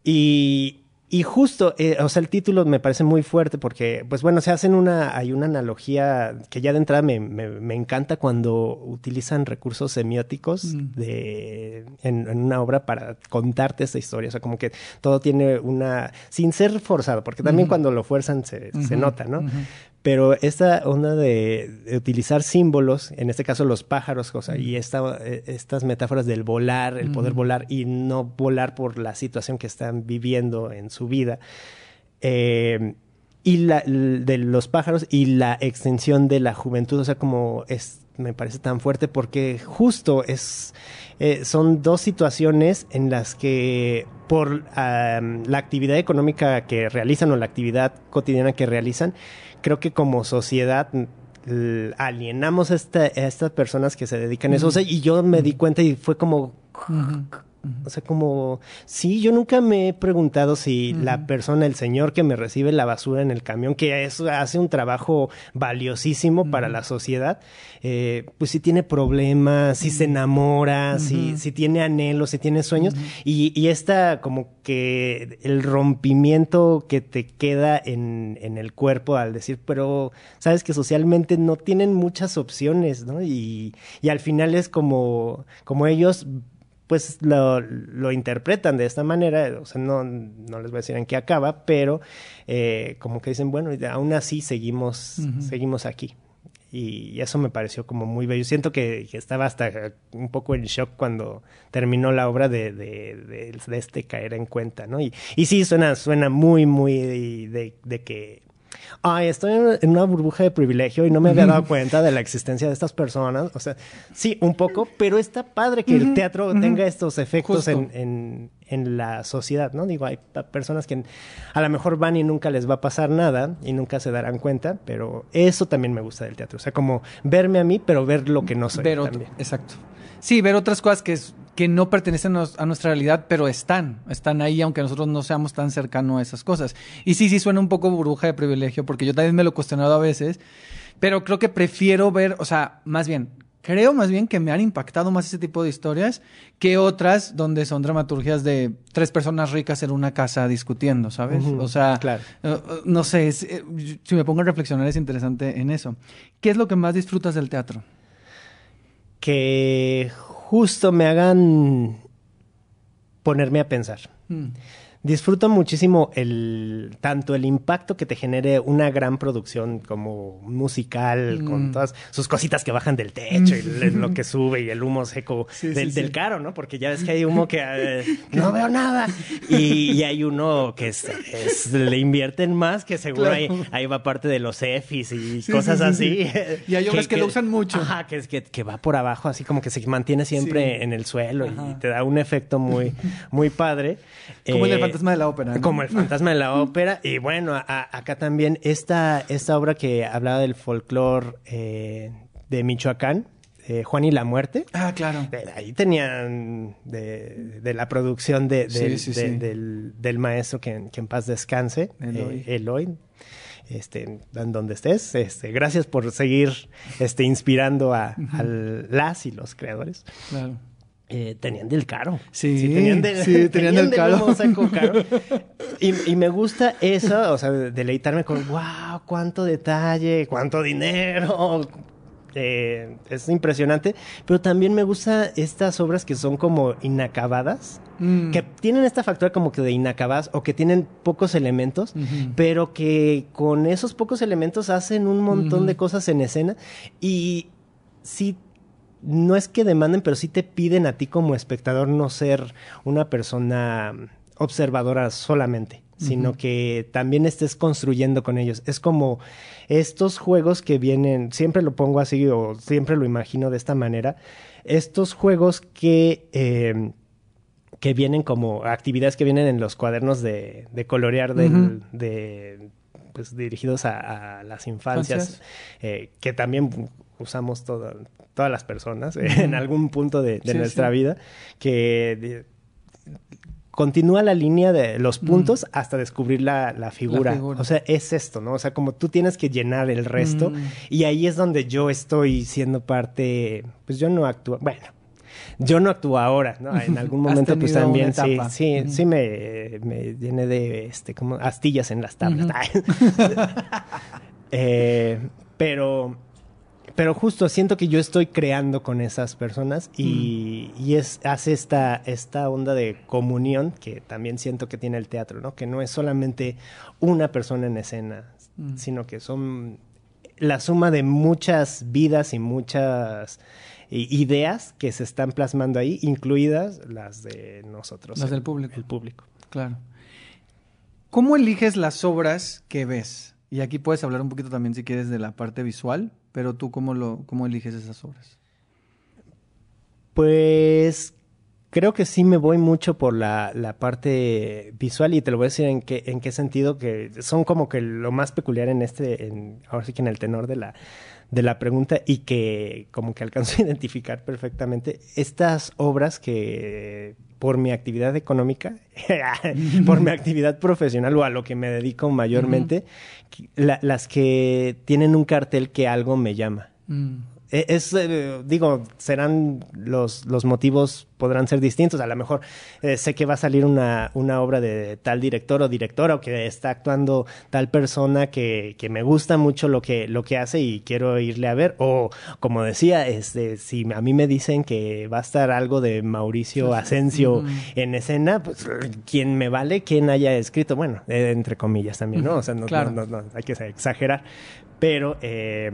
Y, y justo, eh, o sea, el título me parece muy fuerte porque, pues bueno, se hacen una, hay una analogía que ya de entrada me, me, encanta cuando utilizan recursos semióticos de, en, una obra para contarte esta historia. O sea, como que todo tiene una, sin ser forzado, porque también cuando lo fuerzan se, se nota, ¿no? Pero esta onda de, utilizar símbolos, en este caso los pájaros, o y esta, eh, estas metáforas del volar, el poder volar y no volar por la situación que están viviendo en su vida, eh, y la, de los pájaros y la extensión de la juventud, o sea, como es, me parece tan fuerte porque justo es, eh, son dos situaciones en las que por la actividad económica que realizan o la actividad cotidiana que realizan, creo que como sociedad alienamos a, esta- a estas personas que se dedican a eso. O sea, y yo me di cuenta y fue como, o sea, como, sí, yo nunca me he preguntado si la persona, el señor que me recibe la basura en el camión, que es, hace un trabajo valiosísimo para la sociedad, eh, pues si tiene problemas, si se enamora, si, si tiene anhelos, si tiene sueños, y, y esta como que el rompimiento que te queda en, en el cuerpo al decir, pero sabes que socialmente no tienen muchas opciones, ¿no? Y, y al final es como, como ellos pues lo, lo interpretan de esta manera, o sea, no, no les voy a decir en qué acaba, pero eh, como que dicen, bueno, aún así seguimos, seguimos aquí. Y eso me pareció como muy bello. Siento que, que estaba hasta un poco en shock cuando terminó la obra de, de, de- de este caer en cuenta, ¿no? Y, y sí, suena, suena muy, muy de, de que ay, estoy en- una burbuja de privilegio y no me había dado cuenta de la existencia de estas personas. O sea, sí, un poco, pero está padre que el teatro tenga estos efectos en, en, en la sociedad, ¿no? Digo, hay personas que a lo mejor van y nunca les va a pasar nada y nunca se darán cuenta, pero eso también me gusta del teatro. O sea, como verme a mí, pero ver lo que no soy. Otro, también. exacto. Sí, ver otras cosas que, es- que no pertenecen a nuestra realidad, pero están, están ahí, aunque nosotros no seamos tan cercanos a esas cosas. Y sí, sí suena un poco burbuja de privilegio, porque yo también me lo he cuestionado a veces, pero creo que prefiero ver, o sea, más bien, creo más bien que me han impactado más ese tipo de historias que otras donde son dramaturgias de tres personas ricas en una casa discutiendo, ¿sabes? O sea, claro. eh, no sé, es, eh, si me pongo a reflexionar es interesante en eso. ¿Qué es lo que más disfrutas del teatro? Que justo me hagan ponerme a pensar. Mm. Disfruto muchísimo el tanto el impacto que te genere una gran producción como musical, con Mm. todas sus cositas que bajan del techo y le- lo que sube y el humo seco Sí, del, sí, caro, ¿no? Porque ya ves que hay humo que eh, no veo nada. Y, y hay uno que es, es- le invierten más, que seguro Claro. ahí, ahí va parte de los EFIs y cosas sí, sí, así. sí. Y hay obras que lo usan mucho. Ajá, que, es que, que va por abajo, así como que se mantiene siempre en el suelo Ajá. y te da un efecto muy, muy padre. Como el Eh, fantasma de la ópera. ¿no? como el fantasma de la ópera. Y bueno, a- acá también esta, esta obra que hablaba del folclore eh, de Michoacán, eh, Juan y la Muerte. Ah, claro. Eh, Ahí tenían de, de la producción de, Sí, del, sí, de- sí. Del, del maestro que, en- que en paz descanse, Eloy. eh, Eloy. Este, en donde estés, este, gracias por seguir este, inspirando a, a las y los creadores. Claro. Eh, tenían del caro. Sí, tenían del, sí, tenían del caro. caro. Y, y me gusta eso, o sea, deleitarme con, wow, cuánto detalle, cuánto dinero. Eh, es impresionante, pero también me gusta estas obras que son como inacabadas, Mm. que tienen esta factura como que de inacabadas o que tienen pocos elementos, pero que con esos pocos elementos hacen un montón de cosas en escena y sí no es que demanden, pero sí te piden a ti como espectador no ser una persona observadora solamente, sino que también estés construyendo con ellos. Es como estos juegos que vienen, siempre lo pongo así o siempre lo imagino de esta manera, estos juegos que... eh, que vienen como actividades que vienen en los cuadernos de, de colorear del, de pues dirigidos a, a las infancias, Infancias. eh, que también usamos todas las personas eh, en algún punto de, de Sí, nuestra sí. vida, que de- continúa la línea de los puntos hasta descubrir la, la figura. figura. O sea, es esto, ¿no? O sea, como tú tienes que llenar el resto Mm. y ahí es donde yo estoy siendo parte, pues yo no actúo, bueno. Yo no actúo ahora, ¿no? En algún momento, pues también sí, sí, sí me, me llené de este, como astillas en las tablas. Eh, pero, pero justo siento que yo estoy creando con esas personas y, y es, hace esta, esta onda de comunión que también siento que tiene el teatro, ¿no? Que no es solamente una persona en escena, Mm. sino que son la suma de muchas vidas y muchas i- ideas que se están plasmando ahí, incluidas las de nosotros. Las el- del público. El público. Claro. ¿Cómo eliges las obras que ves? Y aquí puedes hablar un poquito también si quieres de la parte visual, pero tú cómo lo cómo eliges esas obras? Pues creo que sí me voy mucho por la, la, parte visual y te lo voy a decir en qué, en qué sentido, que son como que lo más peculiar en este, ahora sí que en el tenor de la, de la pregunta y que como que alcanzo a identificar perfectamente estas obras que por mi actividad económica, por mi actividad profesional o a lo que me dedico mayormente, las que tienen un cartel que algo me llama. Mm. Es, eh, digo, serán los, los motivos podrán ser distintos. A lo mejor eh, sé que va a salir una, una, obra de tal director o directora o que está actuando tal persona que, que, me gusta mucho lo que, lo que hace y quiero irle a ver. O, como decía, este, si a mí me dicen que va a estar algo de Mauricio Asensio en escena, pues quien me vale, quien haya escrito, bueno, eh, entre comillas también, ¿no? O sea, no, no, no hay que exagerar. Pero eh,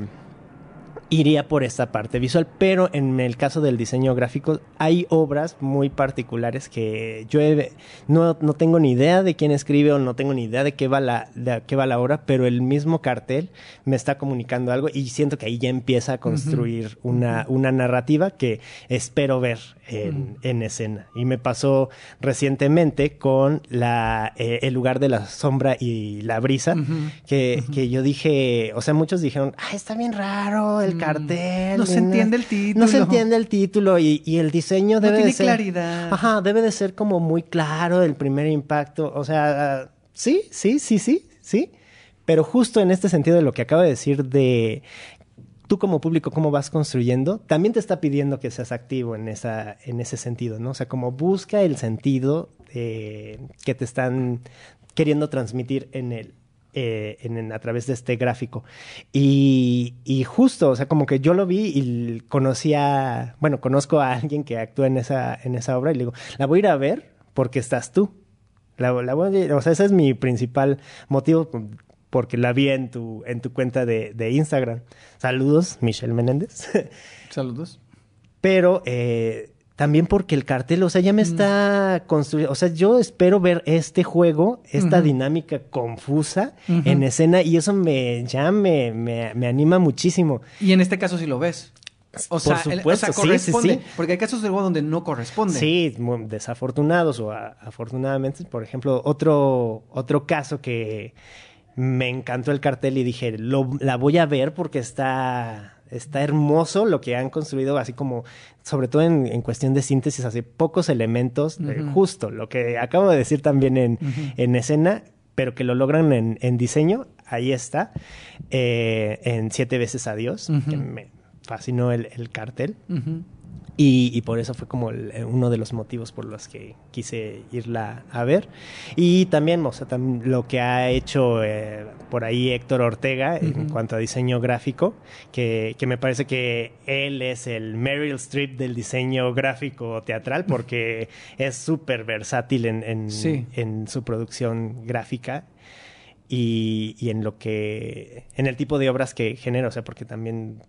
iría por esta parte visual, pero en el caso del diseño gráfico hay obras muy particulares que yo no, no, tengo ni idea de quién escribe o no tengo ni idea de qué va la de qué va la obra, pero el mismo cartel me está comunicando algo y siento que ahí ya empieza a construir una, una narrativa que espero ver en, en, escena. Y me pasó recientemente con la, eh, el lugar de la sombra y la brisa, que, que yo dije, o sea, muchos dijeron, ah, está bien raro el cartel. No se entiende el título. No se entiende el título y, y el diseño debe no tiene de ser. claridad. Ajá, debe de ser como muy claro el primer impacto. O sea, sí, sí, sí, sí, sí. Pero justo en este sentido de lo que acabo de decir de tú como público, cómo vas construyendo, también te está pidiendo que seas activo en, esa, en ese sentido, ¿no? O sea, como busca el sentido que te están queriendo transmitir en el, eh, en, a través de este gráfico. Y, y, justo, o sea, como que yo lo vi y conocía, bueno, conozco a alguien que actúa en esa, en esa obra y le digo, la voy a ir a ver porque estás tú. La, la voy a, o sea, ese es mi principal motivo porque la vi en tu, en tu cuenta de, de Instagram. Saludos, Michelle Menéndez. Saludos. Pero eh, también porque el cartel, o sea, ya me mm. está construyendo, o sea, yo espero ver este juego, esta dinámica confusa en escena y eso me ya me, me, anima muchísimo. Y en este caso sí lo ves. O sea, supuesto, corresponde, sí, porque hay casos de juego donde no corresponde. Sí, desafortunados o afortunadamente, por ejemplo, otro otro caso que me encantó el cartel y dije, lo, la voy a ver porque está está hermoso lo que han construido, así como, sobre todo en, cuestión de síntesis, hace pocos elementos, justo lo que acabo de decir también en, en escena, pero que lo logran en, en diseño, ahí está, eh, en Siete veces Adiós, que me fascinó el, el cartel. Y, por eso fue como eh, uno de los motivos por los que quise irla a ver. Y también, o sea, lo que ha hecho eh, por ahí Héctor Ortega en cuanto a diseño gráfico, que, que, me parece que él es el Meryl Streep del diseño gráfico teatral, porque es súper versátil en, en, en, su producción gráfica. Y, y en lo que en el tipo de obras que genera, o sea, porque también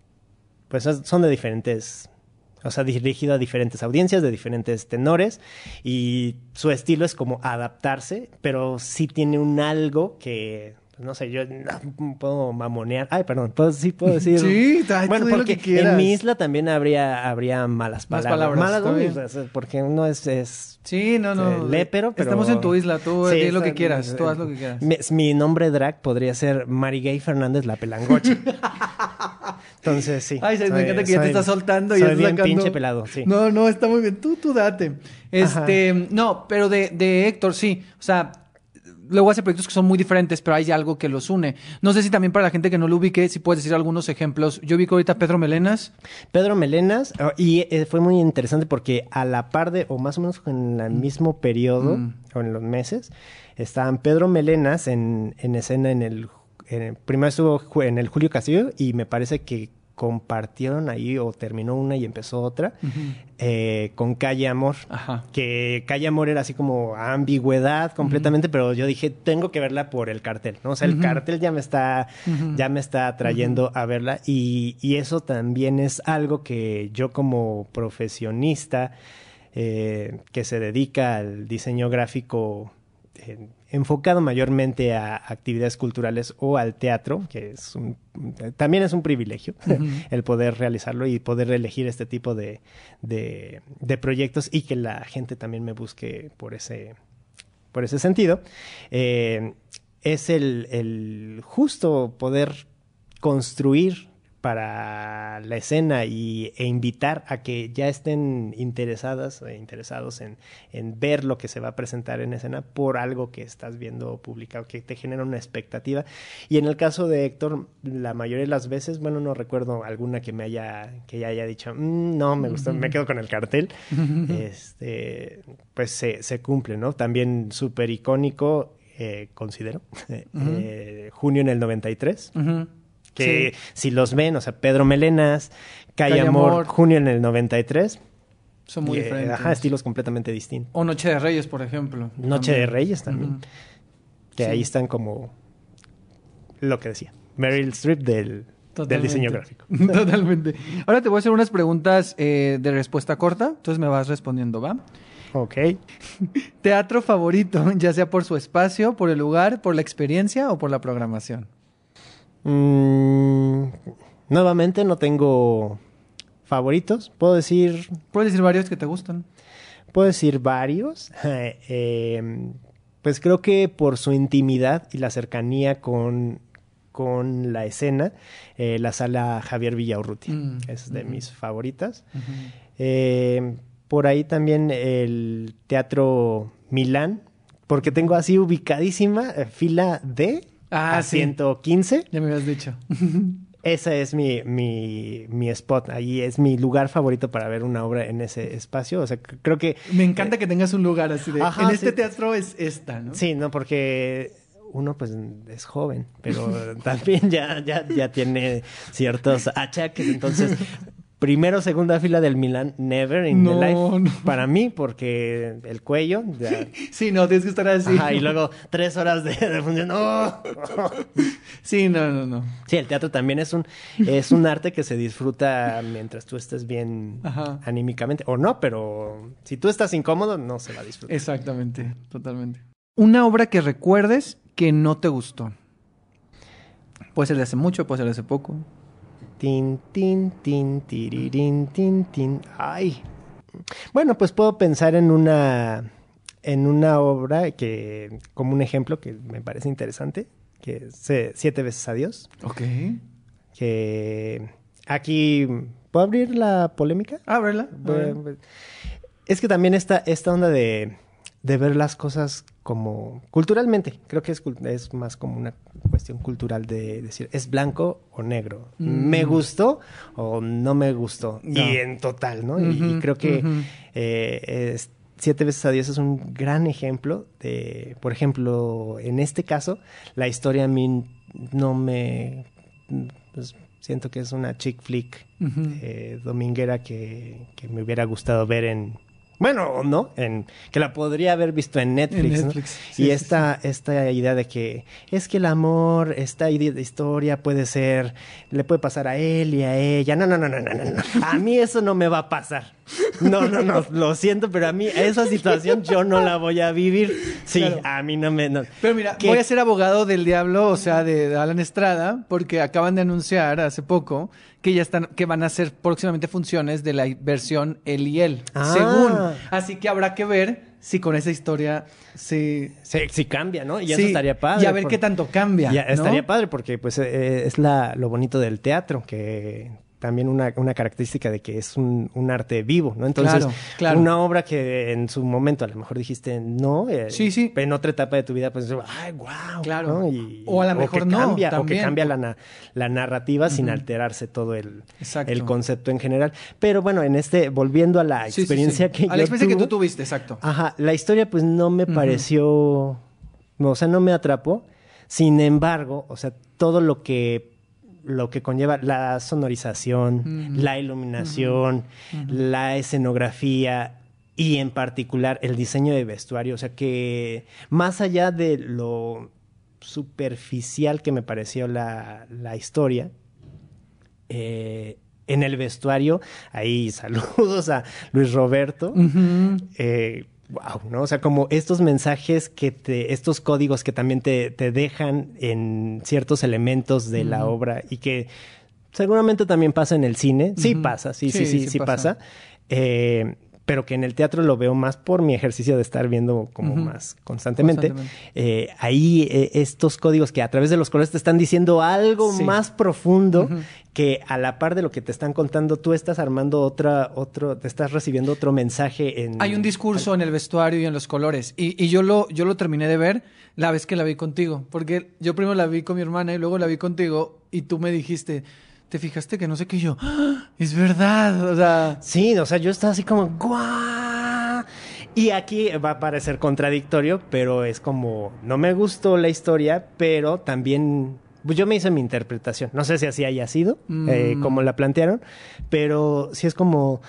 pues son de diferentes o sea, dirigido a diferentes audiencias, de diferentes tenores, y su estilo es como adaptarse, pero sí tiene un algo que no sé, yo no puedo mamonear. Ay, perdón, sí puedo decir. Sí, bueno, porque que en mi isla también habría, habría malas palabras. Malas palabras, porque uno es, es Sí, no, no. Eh, pero... Estamos en tu isla, tú sí, lo que quieras, tú haz lo que quieras. Mi, nombre drag podría ser Marigay Fernández la pelangocha. Entonces, sí. Ay, me encanta que ya te estás soltando y soy estás bien pinche pelado, sí. No, no, está muy bien. Tú, tú date. Este, no, pero de, de Héctor, sí. O sea, luego hace proyectos que son muy diferentes, pero hay algo que los une. No sé si también para la gente que no lo ubique, si puedes decir algunos ejemplos. Yo ubico ahorita a Pedro Melenas. Pedro Melenas, oh, y eh, fue muy interesante porque a la par de, o más o menos en el mm. mismo periodo, mm. o en los meses, estaban Pedro Melenas en, en escena en el primero estuvo en el Julio Castillo y me parece que compartieron ahí o terminó una y empezó otra eh, con Calle Amor que Calle Amor era así como ambigüedad completamente pero yo dije tengo que verla por el cartel no o sea el cartel ya me está ya me está trayendo a verla y, y, eso también es algo que yo como profesionista eh, que se dedica al diseño gráfico en- enfocado mayormente a actividades culturales o al teatro, que es un, también es un privilegio el poder realizarlo y poder elegir este tipo de, de, de proyectos y que la gente también me busque por ese, por ese sentido. Eh, es el, el justo poder construir para la escena y, e invitar a que ya estén interesadas e interesados en, en ver lo que se va a presentar en escena por algo que estás viendo publicado, que te genera una expectativa. Y en el caso de Héctor, la mayoría de las veces, bueno, no recuerdo alguna que me haya, que ya haya dicho, "Mm, no, me gustó, me quedo con el cartel. este, pues se, se cumple, ¿no? También súper icónico, eh, considero, eh, Ujú. eh, junio en el 93 Ujú. Que Sí. si los ven, o sea, Pedro Melenas, Calle Calle Amor, Amor. junio en el 93. Son muy eh, diferentes. Ajá, estilos completamente distintos. O Noche de Reyes, por ejemplo. Noche de. Reyes también. Que Sí. ahí están como lo que decía. Meryl Streep del, del diseño gráfico. Totalmente. Ahora te voy a hacer unas preguntas eh, de respuesta corta, entonces me vas respondiendo, ¿va? Ok. Teatro favorito, ya sea por su espacio, por el lugar, por la experiencia o por la programación. Mm, nuevamente no tengo favoritos. Puedo decir. Puedes decir varios que te gustan. Puedo decir varios. Eh, pues creo que por su intimidad y la cercanía con, con la escena, eh, la sala Javier Villaurrutia Mm, es de ujú. mis favoritas. Eh, por ahí también el Teatro Milán, porque tengo así ubicadísima eh, fila D Ah, a sí. 115. Ya me habías dicho. Ese es mi, mi, mi spot. Ahí es mi lugar favorito para ver una obra en ese espacio. O sea, creo que. Me encanta que tengas un lugar así de. Ajá, en este sí. teatro es esta, ¿no? Sí, no, porque uno pues es joven, pero también ya, ya, ya tiene ciertos achaques. Entonces, primero, segunda fila del Milan, never in No, the life. no. Para mí, porque el cuello. ya- Sí, no, tienes que estar así. Ajá, y luego tres horas de, de función. ¡Oh! Sí, no, no, no. Sí, el teatro también es un, es un arte que se disfruta mientras tú estés bien Ajá. anímicamente. O no, pero si tú estás incómodo, no se va a disfrutar. Exactamente, totalmente. Una obra que recuerdes que no te gustó. Puede ser de hace mucho, puede ser de hace poco. Tin, tin, tin, tirirín, tin, tin. Ay. Bueno, pues puedo pensar en una en una obra que, como un ejemplo que me parece interesante, que es eh, Siete veces adiós. Ok. Que aquí, ¿puedo abrir la polémica? Ábrela. Es que también esta, esta onda de, de ver las cosas como culturalmente, creo que es, es más como una cuestión cultural de decir, ¿es blanco o negro? Mm. ¿Me gustó o no me gustó? No. Y en total, ¿no? Y- creo que eh, es- Siete veces a Dios es un gran ejemplo de, por ejemplo, en este caso, la historia a mí no me... pues, siento que es una chick flick eh, dominguera que, que me hubiera gustado ver en... Bueno, no, en, que la podría haber visto en Netflix. En ¿no? Netflix, sí, y sí, esta, esta idea de que es que el amor, esta idea de historia puede ser, le puede pasar a él y a ella. No, no, no, no, no, no. no. A mí eso no me va a pasar. No, no, no, lo siento, pero a mí esa situación yo no la voy a vivir. Sí, Claro. a mí no me... no. Pero mira, ¿Qué? voy a ser abogado del diablo, o sea, de Alan Estrada, porque acaban de anunciar hace poco que ya están, que van a hacer próximamente funciones de la versión él y él, Ah. según. Así que habrá que ver si con esa historia se sí cambia, ¿no? Y Sí, eso estaría padre. y a ver por- qué tanto cambia. Ya, ¿no? Estaría padre porque pues eh, es la, lo bonito del teatro, que también una, una característica de que es un, un arte vivo, ¿no? Entonces, Claro, claro. una obra que en su momento a lo mejor dijiste no, eh, Sí, sí. en otra etapa de tu vida, pues, ay, wow. Claro. ¿no? Y- O a lo que mejor no, Cambia, o que cambia la, la narrativa sin alterarse todo el, el concepto en general. Pero bueno, en este, volviendo a la Sí, experiencia que A la experiencia que tú tuviste, exacto. Ajá, la historia pues no me pareció, o sea, no me atrapó. Sin embargo, o sea, todo lo que lo que conlleva la sonorización, la iluminación, la escenografía y en particular el diseño de vestuario, o sea que más allá de lo superficial que me pareció la, la historia, eh, en el vestuario, ahí saludos a Luis Roberto, eh, wow, ¿no? O sea, como estos mensajes que te, estos códigos que también te, te dejan en ciertos elementos de la obra y que seguramente también pasa en el cine. Sí pasa, sí, sí, Sí, sí, sí sí, pasa. pasa. Eh, pero que en el teatro lo veo más por mi ejercicio de estar viendo como más constantemente. Constantemente. Eh, ahí eh, estos códigos que a través de los colores te están diciendo algo Sí. más profundo que a la par de lo que te están contando tú estás armando otra otro te estás recibiendo otro mensaje en Hay un discurso en el vestuario y en los colores. Y, y yo, lo, yo lo terminé de ver la vez que la vi contigo. Porque yo primero la vi con mi hermana y luego la vi contigo y tú me dijiste, ¿te fijaste que no sé qué? Y yo, "Ah, es verdad. O sea, Sí, o sea, yo estaba así como ¡guau! Y aquí va a parecer contradictorio, pero es como no me gustó la historia, pero también pues yo me hice mi interpretación. No sé si así haya sido, eh, Mm. como la plantearon, pero sí es como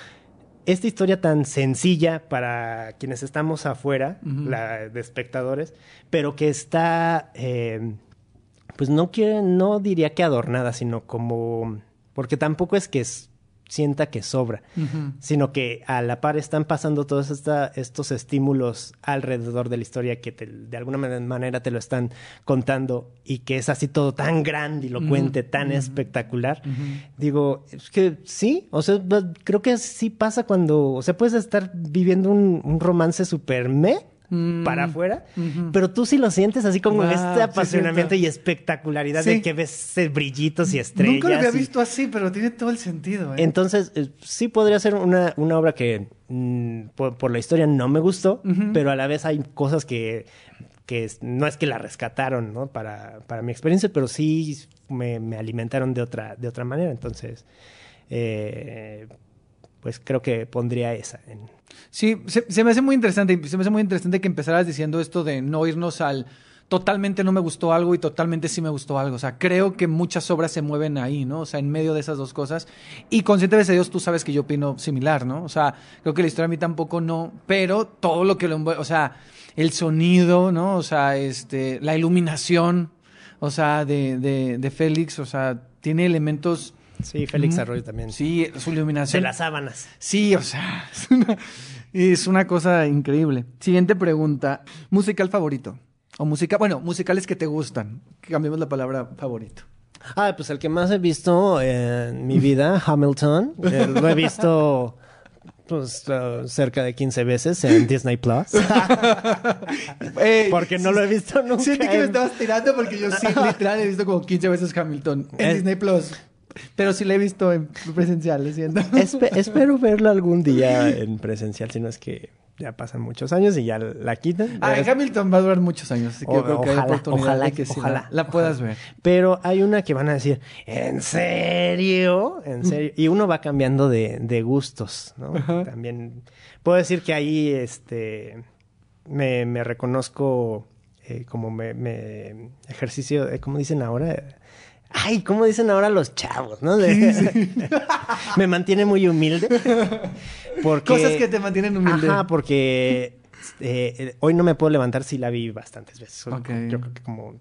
esta historia tan sencilla para quienes estamos afuera, la, de espectadores, pero que está, eh, pues no quiere, no diría que adornada, sino como, porque tampoco es que sienta que sobra, sino que a la par están pasando todos esta- estos estímulos alrededor de la historia que te- de alguna man- manera te lo están contando y que es así todo tan grandilocuente, Ujú, tan ujú. espectacular. Digo, es que sí, o sea, creo que sí pasa cuando, o sea, puedes estar viviendo un, un romance super me Mm. para afuera, pero tú sí lo sientes así como Wow, este apasionamiento y espectacularidad Sí. de que ves eh, brillitos y estrellas. nunca lo había y- visto así, pero tiene todo el sentido. ¿eh? entonces, eh, sí podría ser una, una obra que mm, por, por la historia no me gustó, pero a la vez hay cosas que, que no es que la rescataron ¿no? para, para mi experiencia, pero sí me, me alimentaron de otra, de otra manera. Entonces, eh, pues creo que pondría esa. En... Sí, se, me hace muy interesante. Se me hace muy interesante que empezaras diciendo esto de no irnos al totalmente no me gustó algo y totalmente sí me gustó algo. O sea, creo que muchas obras se mueven ahí, ¿no? O sea, en medio de esas dos cosas. Y consciente de Dios, tú sabes que yo opino similar, ¿no? O sea, creo que la historia a mí tampoco no, pero todo lo que lo envuelve, o sea, el sonido, ¿no? O sea, este, la iluminación, o sea, de, de, de Félix, o sea, tiene elementos. Sí, Félix Mm, Arroyo también. Sí, su iluminación. De las sábanas. Sí, o sea, es una, es una cosa increíble. Siguiente pregunta. ¿Musical favorito? O música, bueno, musicales que te gustan. Cambiemos la palabra favorito. Ah, pues el que más he visto en mi vida, Hamilton. Eh, lo he visto pues, eh, cerca de 15 veces en Disney Plus. Porque no lo he visto nunca. Sentí que me estabas tirando porque yo sí, literal, he visto como 15 veces Hamilton en. Disney Plus. Pero sí la he visto en presencial, lo siento. Espe- espero verlo algún día en presencial, si no es que ya pasan muchos años y ya la quitan. Ah, en Hamilton va a durar muchos años, así que yo O- creo que hay ojalá, oportunidad ojalá, de que sí ojalá, la, puedas ver. Pero hay una que van a decir, ¿en serio? ¿En serio? Y uno va cambiando de, de gustos, ¿no? También puedo decir que ahí este me, me reconozco eh, como me, me- ejercicio, eh, ¿cómo dicen ahora? Ay, ¿cómo dicen ahora los chavos, no? Me mantiene muy humilde. Porque, Cosas que te mantienen humilde. Ajá, porque eh, eh, hoy no me puedo levantar si la vi bastantes veces. Ok. Yo creo que como...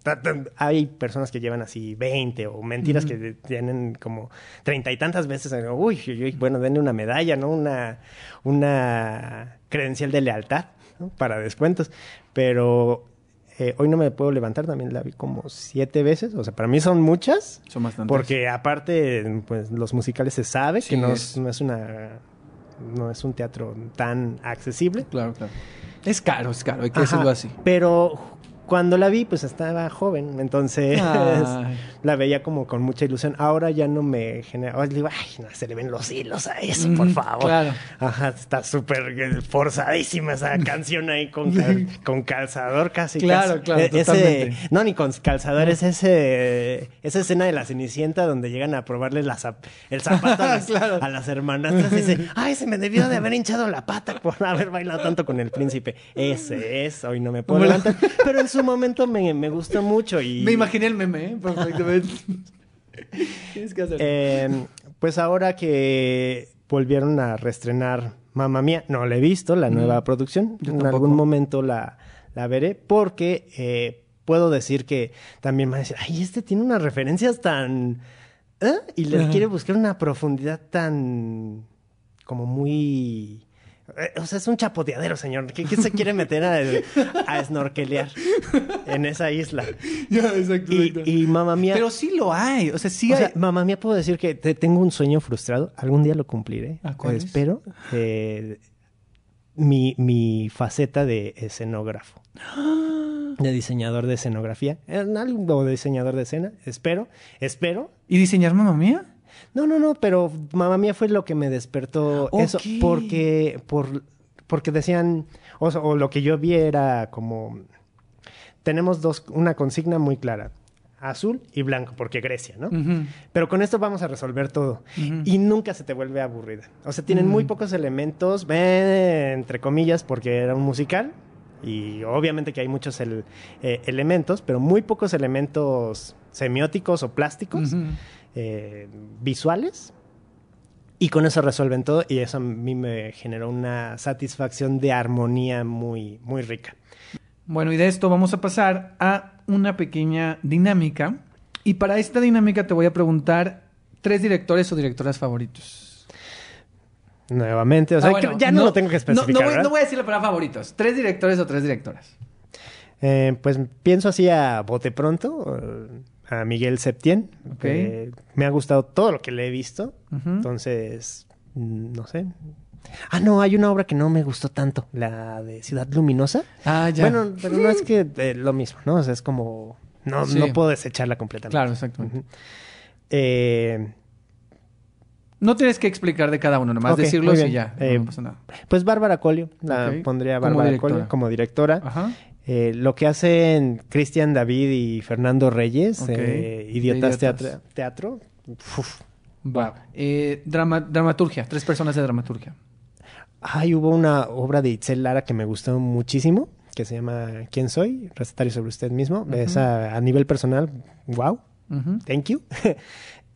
Hay personas que llevan así 20 o mentiras que tienen como treinta y tantas veces. Uy, uy, uy, bueno, denle una medalla, ¿no? Una, una credencial de lealtad ¿no? para descuentos. Pero eh, hoy no me puedo levantar, también la vi como siete veces. O sea, para mí son muchas. Son bastantes. Porque aparte, pues los musicales se sabe Sí, que no es- no es una no es un teatro tan accesible. Claro, claro. Es caro, es caro, hay que Ajá, decirlo así. Pero cuando la vi, pues estaba joven, entonces Ay. la veía como con mucha ilusión. Ahora ya no me genera. Ahora digo, ay, no, se le ven los hilos a eso, por favor. claro. Ajá, está súper eh, forzadísima esa canción ahí con, cal- con calzador casi. Claro, casi. claro, Eh, ese. No, ni con calzador, es ese, esa escena de la Cenicienta donde llegan a probarle la zap- el zapato a las, Claro. a las hermanastras y dice, ay, se me debió de haber hinchado la pata por haber bailado tanto con el príncipe. Ese es, hoy no me puedo levantar. Pero en su momento me, me gustó mucho y... Me imaginé el meme, ¿eh? perfectamente. Tienes que hacer. Eh, pues ahora que volvieron a reestrenar Mamma Mía, no la he visto, la Mm, nueva producción. yo en tampoco. algún momento la, la veré porque eh, puedo decir que también me a decir, ay, este tiene unas referencias tan... ¿eh? Y le Ajá. quiere buscar una profundidad tan... como muy O sea, es un chapoteadero, señor. ¿Qué, qué se quiere meter a, a snorkelear en esa isla? Ya, exacto. Y, y mamá mía. Pero sí lo hay. O sea, sí o hay. sea, mamá mía, puedo decir que te- tengo un sueño frustrado. Algún día lo cumpliré. ¿A cuál es? Espero. Eh, mi, mi faceta de escenógrafo. De diseñador de escenografía. Eh, Algo de diseñador de escena. Espero. Espero. ¿Y diseñar mamá mía? No, no, no, pero mamá mía fue lo que me despertó eso. Porque, por, porque decían, o, lo que yo vi era como, tenemos dos, una consigna muy clara, azul y blanco, porque Grecia, ¿no? Pero con esto vamos a resolver todo. Y nunca se te vuelve aburrida. O sea, tienen muy pocos elementos, entre comillas, porque era un musical. Y obviamente que hay muchos el- eh, elementos, pero muy pocos elementos semióticos o plásticos. Eh, visuales. Y con eso resuelven todo. Y eso a mí me generó una satisfacción de armonía muy, muy rica. Bueno, y de esto vamos a pasar a una pequeña dinámica. Y para esta dinámica te voy a preguntar tres directores o directoras favoritos. Nuevamente, o sea, Ah, bueno, que ya no, lo tengo que especificar. No, no voy, ¿verdad? no voy a decir la palabra favoritos. Tres directores o tres directoras. Eh, pues pienso así a bote pronto, a Miguel Septién. Ok. Eh, me ha gustado todo lo que le he visto. Entonces, no sé. Ah, no, hay una obra que no me gustó tanto, la de Ciudad Luminosa. Ah, ya. Bueno, pero no es que eh, lo mismo, ¿no? O sea, es como... No, Sí. no puedo desecharla completamente. Claro, exactamente. Eh, No tienes que explicar de cada uno, nomás decirlos y ya. Eh, no pasa nada. Pues Bárbara Colio, la pondría Bárbara. Colio como directora. Ajá. Eh, lo que hacen Cristian David y Fernando Reyes, Ok. eh, De Idiotas Idiotas. Teatro, teatro uf. Va. Eh, drama- dramaturgia. Tres personas de dramaturgia. Ay, hubo una obra de Itzel Lara que me gustó muchísimo, que se llama ¿Quién soy? Recetario sobre usted mismo. Esa, a nivel personal, wow, thank you.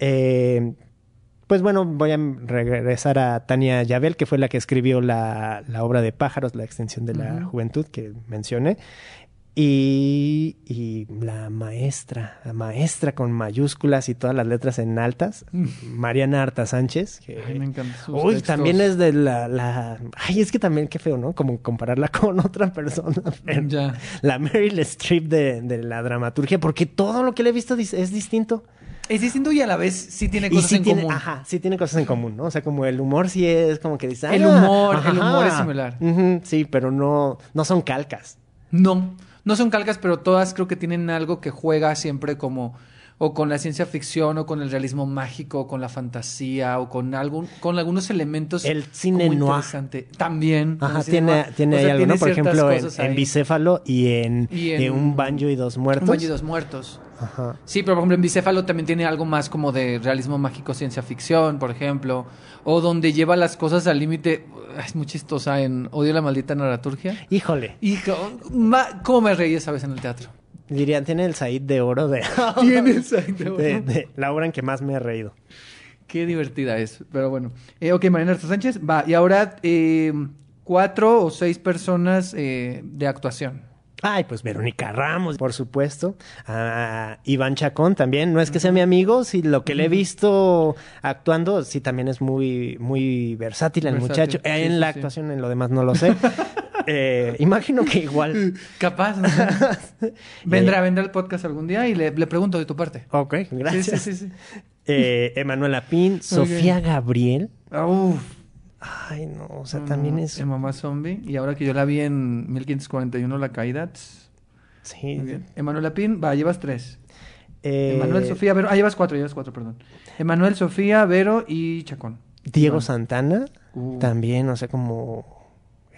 Pues bueno, voy a regresar a Tania Yabel, que fue la que escribió la, la obra de Pájaros, la extensión de la juventud que mencioné. Y, y la maestra, la maestra con mayúsculas y todas las letras en altas, Mariana Arta Sánchez. Que, Ay, me encantan sus Uy, textos. también es de la, la... Ay, es que también qué feo, ¿no? Como compararla con otra persona. Ya. La Meryl Streep de, de la dramaturgia, porque todo lo que le he visto es distinto. Es distinto y a la vez sí tiene Y cosas sí en tiene, común. ajá, sí tiene cosas en común, ¿no? O sea, como el humor sí es como que dice, El "Ah, humor, el ajá". humor es similar. Ujú, sí, pero no, no son calcas. No, no son calcas, pero todas creo que tienen algo que juega siempre como o con la ciencia ficción o con el realismo mágico o con la fantasía o con algún con algunos elementos El cine como noir. interesante. También. Ajá, tiene, tiene O ahí sea, algo, ¿no? Por ejemplo, en, en. Bicéfalo y en, Y en- en Un banjo y dos muertos. Un baño y dos muertos. Ajá. Sí, pero por ejemplo en Bicéfalo también tiene algo más como de realismo mágico, ciencia ficción, por ejemplo, o donde lleva las cosas al límite. Es muy chistosa en Odio la maldita narraturgia. Híjole, Hijo, ma- ¿cómo me reí esa vez en el teatro? dirían, tiene el Said de oro de, Tiene el Said de oro. de- de la obra en que más me he reído. Qué divertida es, pero bueno. Eh, ok, Mariana Arta Sánchez, va. Y ahora eh, cuatro o seis personas eh, de actuación. Ay, pues Verónica Ramos, por supuesto. Iván Chacón también. No es que sea mi amigo, si lo que le he visto actuando, sí también es muy, muy versátil el Versátil, muchacho. sí, en sí, la sí. actuación, en lo demás no lo sé. Eh, imagino que igual. Capaz. ¿no? vendrá, vendrá el podcast algún día y le, le pregunto de tu parte. Ok, gracias. Sí, sí, sí. Eh, Emanuela Pin, Sofía Gabriel. Uf. Ay, no, o sea, también es. En Mamá Zombie. Y ahora que yo la vi en 1541, La Caída. Sí. Emanuela Pin, va, llevas tres. Eh, Emanuel, Sofía, Vero. Ah, llevas cuatro, llevas cuatro, perdón. Emanuel, Sofía, Vero y Chacón. Diego. Santana. Uh. También, o sea, como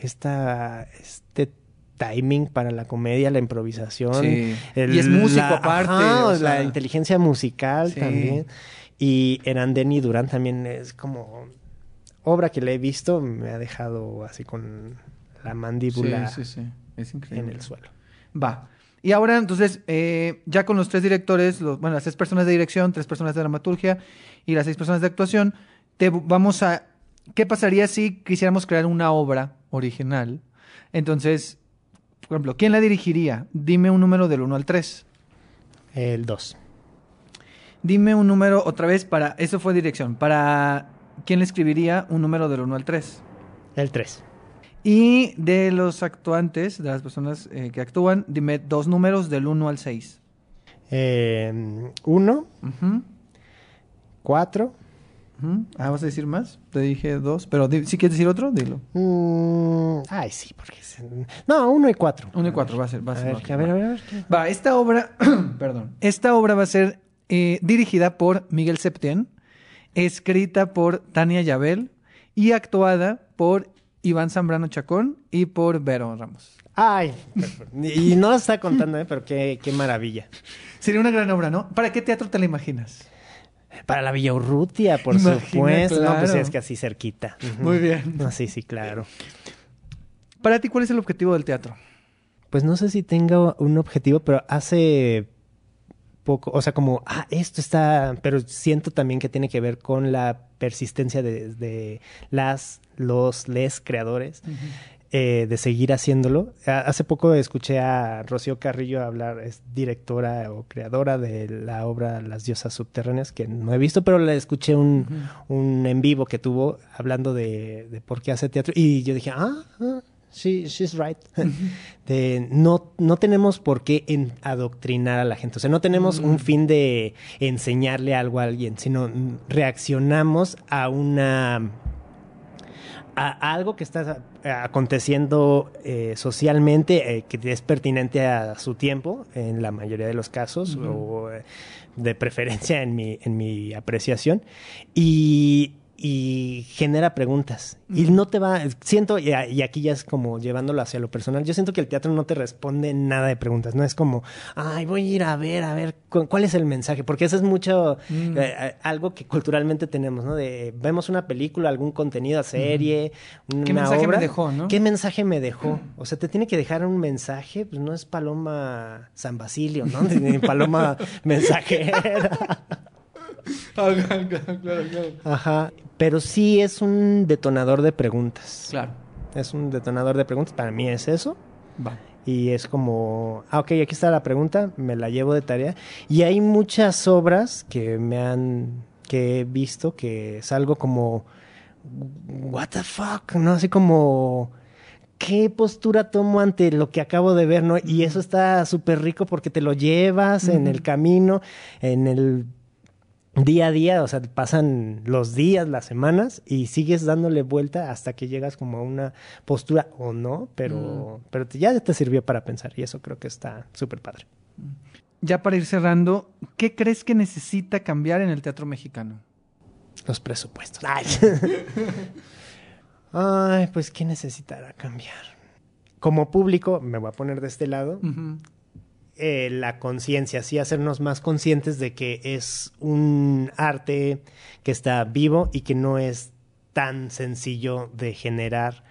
esta, este timing para la comedia, la improvisación. Sí. Y es músico la- aparte, ajá, o sea. la inteligencia musical Sí. también. Y Erandeni Durán también es como obra que le he visto, me ha dejado así con la mandíbula Sí, sí, sí. Es increíble. en el suelo. Va. Y ahora, entonces, eh, ya con los tres directores, los, bueno, las tres personas de dirección, tres personas de dramaturgia y las seis personas de actuación, te vamos a... ¿Qué pasaría si quisiéramos crear una obra original? Entonces, por ejemplo, ¿quién la dirigiría? Dime un número del 1 al 3. El 2. Dime un número otra vez para... Eso fue dirección. Para... ¿Quién le escribiría un número del 1 al 3? El 3. Y de los actuantes, de las personas eh, que actúan, dime dos números del 1 al 6. Eh, uno, cuatro. Ah, ¿vas a decir más? Te dije dos, pero si quieres decir otro, dilo. Mm, ay, sí, porque... es- No, uno y cuatro. Uno y cuatro, va a ser. Va a, A ser ver, a ver, a ver, a ver. Va, esta obra, perdón, esta obra va a ser eh, dirigida por Miguel Septién, escrita por Tania Yabel y actuada por Iván Zambrano Chacón y por Vero Ramos. Ay, y no lo está contando, ¿eh? pero qué, qué maravilla. Sería una gran obra, ¿no? ¿Para qué teatro te la imaginas? Para la Villa Urrutia, por Imagina, supuesto. No, pues claro. es que así cerquita. Muy bien. No, sí, sí, claro. Para ti, ¿cuál es el objetivo del teatro? Pues no sé si tenga un objetivo, pero hace poco, o sea, como, ah, esto está, pero siento también que tiene que ver con la persistencia de, de las, los, les creadores. eh, de seguir haciéndolo. Hace poco escuché a Rocío Carrillo hablar, es directora o creadora de la obra Las diosas subterráneas, que no he visto, pero le escuché un, un en vivo que tuvo hablando de, de por qué hace teatro. Y yo dije, ah, ah, she- she's right. De, no, no tenemos por qué en- adoctrinar a la gente. O sea, no tenemos un fin de enseñarle algo a alguien, sino mm, reaccionamos a una a, a algo que está aconteciendo eh, socialmente eh, que es pertinente a su tiempo en la mayoría de los casos o eh, de preferencia en mi, en mi apreciación y, y genera preguntas. Y no te va siento y, y aquí ya es como llevándolo hacia lo personal yo siento que el teatro no te responde nada de preguntas no es como ay voy a ir a ver a ver cu- cuál es el mensaje porque eso es mucho Mm. eh, eh, algo que culturalmente tenemos no de vemos una película algún contenido serie una ¿Qué mensaje me dejó, no? qué mensaje me dejó o sea te tiene que dejar un mensaje pues no es paloma San Basilio no ni paloma mensajera Ajá, pero sí es un detonador de preguntas. Claro. Es un detonador de preguntas. Para mí es eso. Va. Y es como, ah, ok, aquí está la pregunta, me la llevo de tarea. Y hay muchas obras que me han, que he visto que es algo como, what the fuck, ¿no? Así como, ¿qué postura tomo ante lo que acabo de ver, no? Y eso está súper rico porque te lo llevas en el camino, en el día a día, o sea, pasan los días, las semanas y sigues dándole vuelta hasta que llegas como a una postura o no, pero, pero te- ya te sirvió para pensar y eso creo que está súper padre. Ya para ir cerrando, ¿qué crees que necesita cambiar en el teatro mexicano? Los presupuestos. Ay, Ay, pues ¿qué necesitará cambiar? Como público, me voy a poner de este lado, eh, la conciencia, sí, hacernos más conscientes de que es un arte que está vivo y que no es tan sencillo de generar.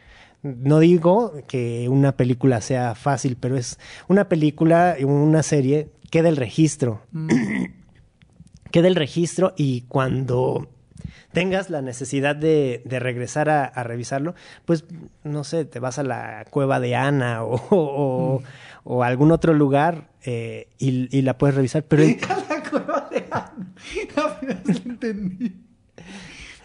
No digo que una película sea fácil, pero es una película, una serie, queda el registro. queda el registro y cuando tengas la necesidad de, de regresar a, a revisarlo, pues no sé, te vas a la cueva de Ana o, o, o a algún otro lugar eh, y, y la puedes revisar. Pero el- Apenas lo entendí.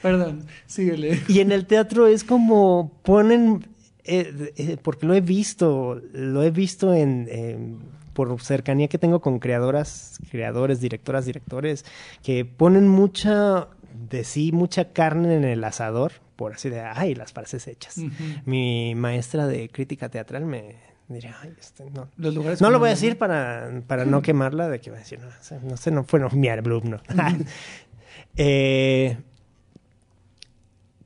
Perdón, síguele. Y en el teatro es como ponen, eh, eh, porque lo he visto, lo he visto en, por cercanía que tengo con creadoras, creadores, directoras, directores, que ponen mucha de sí, mucha carne en el asador, por así de, ay, las frases hechas. Mi maestra de crítica teatral me ay, este, no. Los lugares no lo voy a decir para, para no quemarla, de que va a decir, no, sé, no sé, no fue no, mi alumno. eh,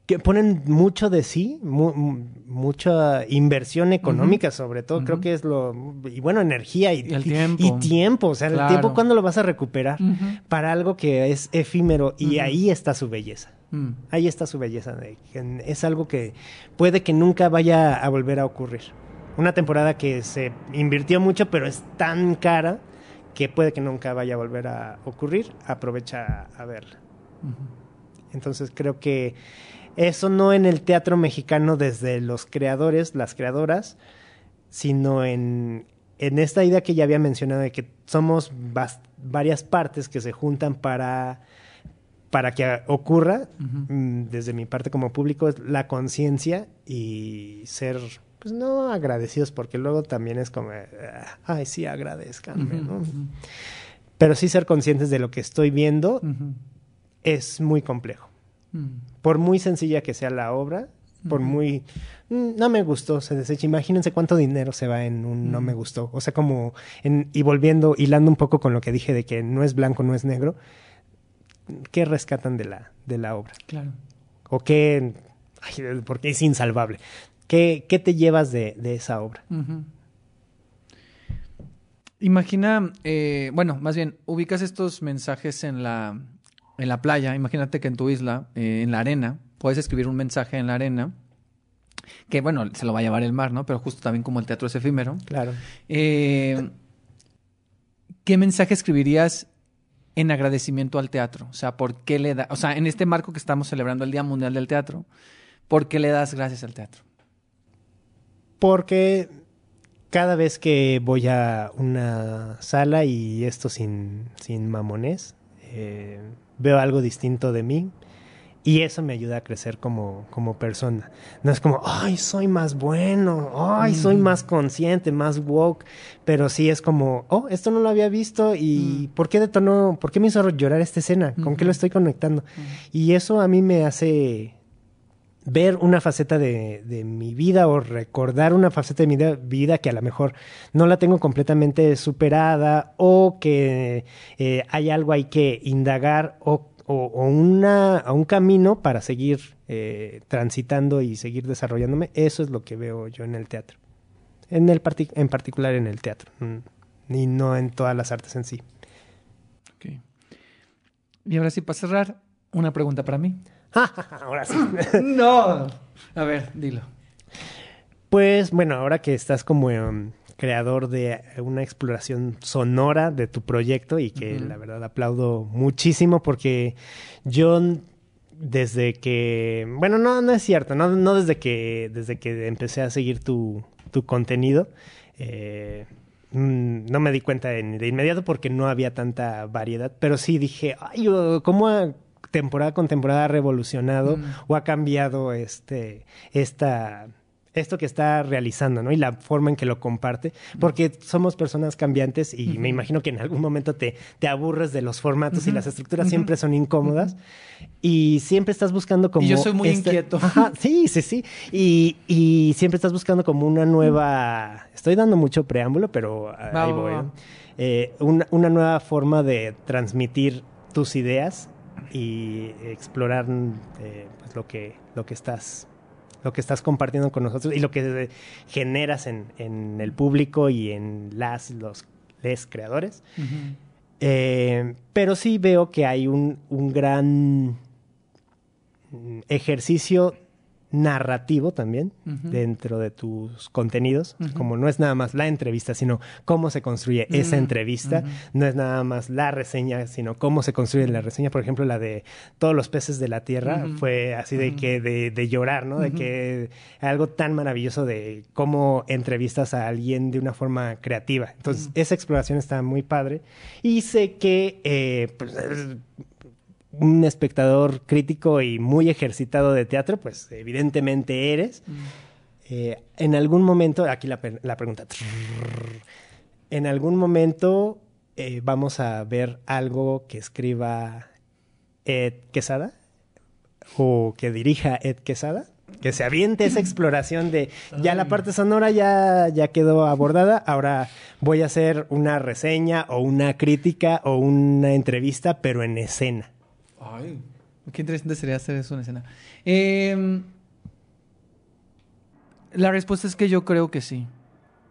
que ponen mucho de sí, mu- mu- mucha inversión económica sobre todo, creo que es lo... Y bueno, energía y, Y el tiempo. y tiempo, o sea, el tiempo, ¿cuándo lo vas a recuperar? Para algo que es efímero y ahí está su belleza. Mm. Ahí está su belleza. es algo que puede que nunca vaya a volver a ocurrir. Una temporada que se invirtió mucho, pero es tan cara que puede que nunca vaya a volver a ocurrir. Aprovecha a verla. Entonces creo que eso no en el teatro mexicano desde los creadores, las creadoras, sino en, en esta idea que ya había mencionado de que somos varias partes que se juntan para para que ocurra, mm, desde mi parte como público, es la conciencia y ser, pues no agradecidos, porque luego también es como, ah, ay, sí, agradezcanme, ¿no? Pero sí ser conscientes de lo que estoy viendo es muy complejo. Por muy sencilla que sea la obra, por muy mm, no me gustó, se desecha. Imagínense cuánto dinero se va en un no me gustó. O sea, como en, y volviendo, hilando un poco con lo que dije de que no es blanco, no es negro, ¿qué rescatan de la, de la obra? Claro. O qué, porque es insalvable. ¿Qué, qué te llevas de, de esa obra? Imagina, eh, bueno, más bien, ubicas estos mensajes en la, en la playa. Imagínate que en tu isla, eh, en la arena, puedes escribir un mensaje en la arena que bueno, se lo va a llevar el mar, ¿no? Pero justo también como el teatro es efímero. Claro. Eh, ¿Qué mensaje escribirías en agradecimiento al teatro? O sea, ¿por qué le da, o sea, en este marco que estamos celebrando el Día Mundial del Teatro, ¿por qué le das gracias al teatro? Porque cada vez que voy a una sala y esto sin, sin mamones, eh, veo algo distinto de mí, y eso me ayuda a crecer como, como persona. No es como, ay, soy más bueno, ay, soy más consciente, más woke. Pero sí es como, oh, esto no lo había visto y mm. ¿por qué detonó, por qué me hizo llorar esta escena? ¿Con qué lo estoy conectando? Y eso a mí me hace ver una faceta de, de, mi vida o recordar una faceta de mi vida que a lo mejor no la tengo completamente superada o que eh, hay algo hay que indagar o o, una, un camino para seguir eh, transitando y seguir desarrollándome. Eso es lo que veo yo en el teatro. En, el en particular en el teatro. Mm, y no en todas las artes en sí. Y ahora sí, para cerrar, una pregunta para mí. ahora sí. no. A ver, dilo. Pues bueno, ahora que estás como creador de una exploración sonora de tu proyecto y que la verdad aplaudo muchísimo porque yo desde que, bueno, no, no es cierto, no, no desde que, desde que empecé a seguir tu, tu contenido, eh, no me di cuenta de, de, inmediato porque no había tanta variedad, pero sí dije, ay, ¿cómo temporada con temporada ha revolucionado mm. o ha cambiado este, esta esto que está realizando, ¿no? Y la forma en que lo comparte, porque somos personas cambiantes y me imagino que en algún momento te, te aburres de los formatos y las estructuras siempre son incómodas y siempre estás buscando como... Y yo soy muy este inquieto. sí, sí, sí. Y, y, siempre estás buscando como una nueva... Estoy dando mucho preámbulo, pero ahí voy. Eh, una, una nueva forma de transmitir tus ideas y explorar eh, pues lo que lo que estás lo que estás compartiendo con nosotros y lo que generas en, en el público y en las, los les creadores. Eh, pero sí veo que hay un, un gran ejercicio narrativo también dentro de tus contenidos, como no es nada más la entrevista, sino cómo se construye esa entrevista, no es nada más la reseña, sino cómo se construye la reseña, por ejemplo, la de todos los peces de la tierra, fue así de que de, de llorar, ¿no? De que algo tan maravilloso de cómo entrevistas a alguien de una forma creativa. Entonces, esa exploración está muy padre. Y sé que eh, pues, un espectador crítico y muy ejercitado de teatro, pues evidentemente eres. Mm. Eh, en algún momento, aquí la, pregunta, en algún momento eh, vamos a ver algo que escriba Ed Quesada o que dirija Ed Quesada. Que se aviente esa exploración de ya la parte sonora ya, ya quedó abordada, ahora voy a hacer una reseña o una crítica o una entrevista, pero en escena. Ay, qué interesante sería hacer eso en escena. Em, la respuesta es que yo creo que sí.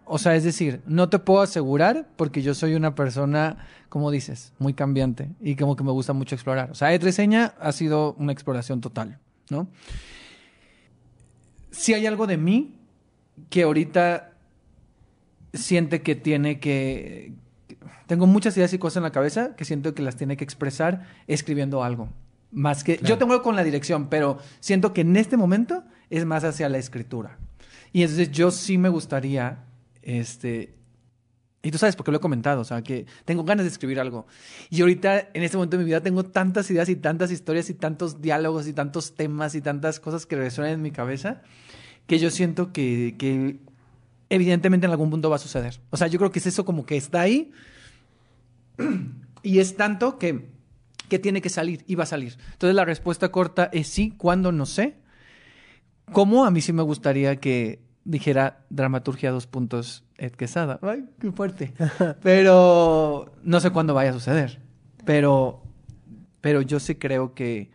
O sea, es decir, no te puedo asegurar porque yo soy una persona, como dices, muy cambiante y como que me gusta mucho explorar. O sea, Ed Reseña ha sido una exploración total, ¿no? Si hay algo de mí que ahorita siente que tiene que, tengo muchas ideas y cosas en la cabeza que siento que las tiene que expresar escribiendo algo. Más que. Yo tengo con la dirección, pero siento que en este momento es más hacia la escritura. Y entonces yo sí me gustaría este, Y tú sabes, porque lo he comentado, o sea, que tengo ganas de escribir algo. Y ahorita, en este momento de mi vida, tengo tantas ideas y tantas historias y tantos diálogos y tantos temas y tantas cosas que resuenan en mi cabeza, que yo siento que, que evidentemente en algún punto va a suceder. O sea, yo creo que es eso como que está ahí y es tanto que, que tiene que salir y va a salir. Entonces la respuesta corta es sí, cuando no sé. ¿Cómo? A mí sí me gustaría que dijera dramaturgia dos puntos Ed Quesada. Ay, qué fuerte. Pero no sé cuándo vaya a suceder. Pero, pero yo sí creo que,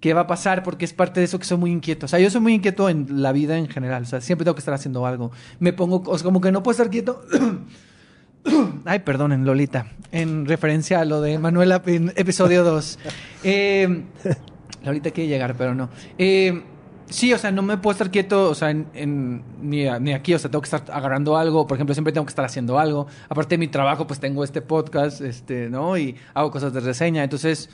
que va a pasar porque es parte de eso que soy muy inquieto. O sea, yo soy muy inquieto en la vida en general. O sea, siempre tengo que estar haciendo algo. Me pongo, o sea, como que no puedo estar quieto. Ay, perdonen, Lolita. En referencia a lo de Manuela en episodio 2. Eh, Lolita quiere llegar, pero no. Eh, Sí, o sea, no me puedo estar quieto, o sea, en, ni, ni, aquí, o sea, tengo que estar agarrando algo, por ejemplo, siempre tengo que estar haciendo algo. Aparte de mi trabajo, pues tengo este podcast, este, ¿no? Y hago cosas de reseña, entonces,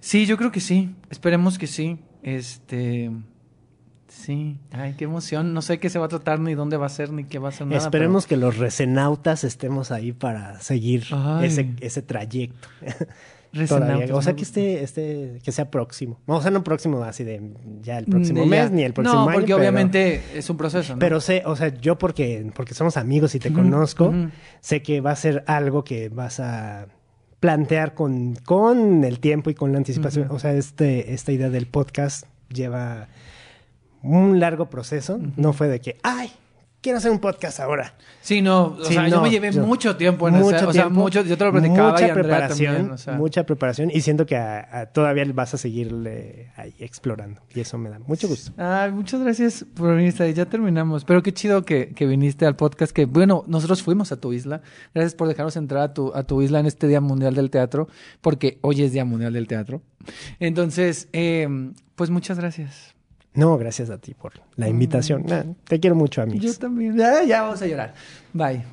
sí, yo creo que sí, esperemos que sí, este... Sí, ay, qué emoción. No sé qué se va a tratar, ni dónde va a ser, ni qué va a ser nada. Esperemos que los resenautas estemos ahí para seguir ese, ese trayecto. Todavía. O sea, que esté, este, que sea próximo. O sea, no próximo así de ya el próximo mes ni el próximo año. No, porque obviamente es un proceso. ¿no? Pero sé, o sea, yo porque, porque somos amigos y te conozco, sé que va a ser algo que vas a plantear con, con el tiempo y con la anticipación. O sea, este, esta idea del podcast lleva un largo proceso. No fue de que, ay, quiero hacer un podcast ahora. Sí, no, o sea, yo me llevé mucho tiempo en mucho o sea, mucho, yo te lo platicaba mucha y preparación, también, o sea. mucha preparación y siento que a, a, todavía vas a seguirle ahí explorando y eso me da mucho gusto. Ay, muchas gracias por venir, ya terminamos, pero qué chido que, que, viniste al podcast, que bueno, nosotros fuimos a tu isla, gracias por dejarnos entrar a tu, a tu isla en este Día Mundial del Teatro, porque hoy es Día Mundial del Teatro. Entonces, eh, pues muchas gracias. No, gracias a ti por la invitación. Mm. Nah, te quiero mucho, amigos. Yo también. Ya, ya vamos a llorar. Bye.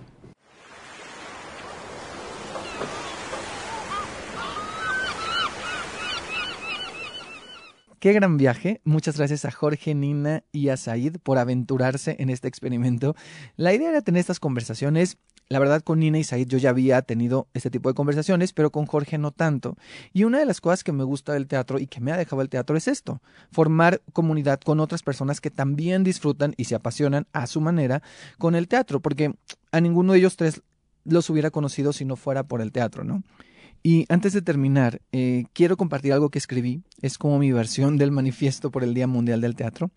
Qué gran viaje. Muchas gracias a Jorge, Nina y a Said por aventurarse en este experimento. La idea era tener estas conversaciones. La verdad, con Nina y Said yo ya había tenido este tipo de conversaciones, pero con Jorge no tanto. Y una de las cosas que me gusta del teatro y que me ha dejado el teatro es esto, formar comunidad con otras personas que también disfrutan y se apasionan a su manera con el teatro, porque a ninguno de ellos tres los hubiera conocido si no fuera por el teatro, ¿no? Y antes de terminar, eh, quiero compartir algo que escribí. Es como mi versión del manifiesto por el Día Mundial del Teatro.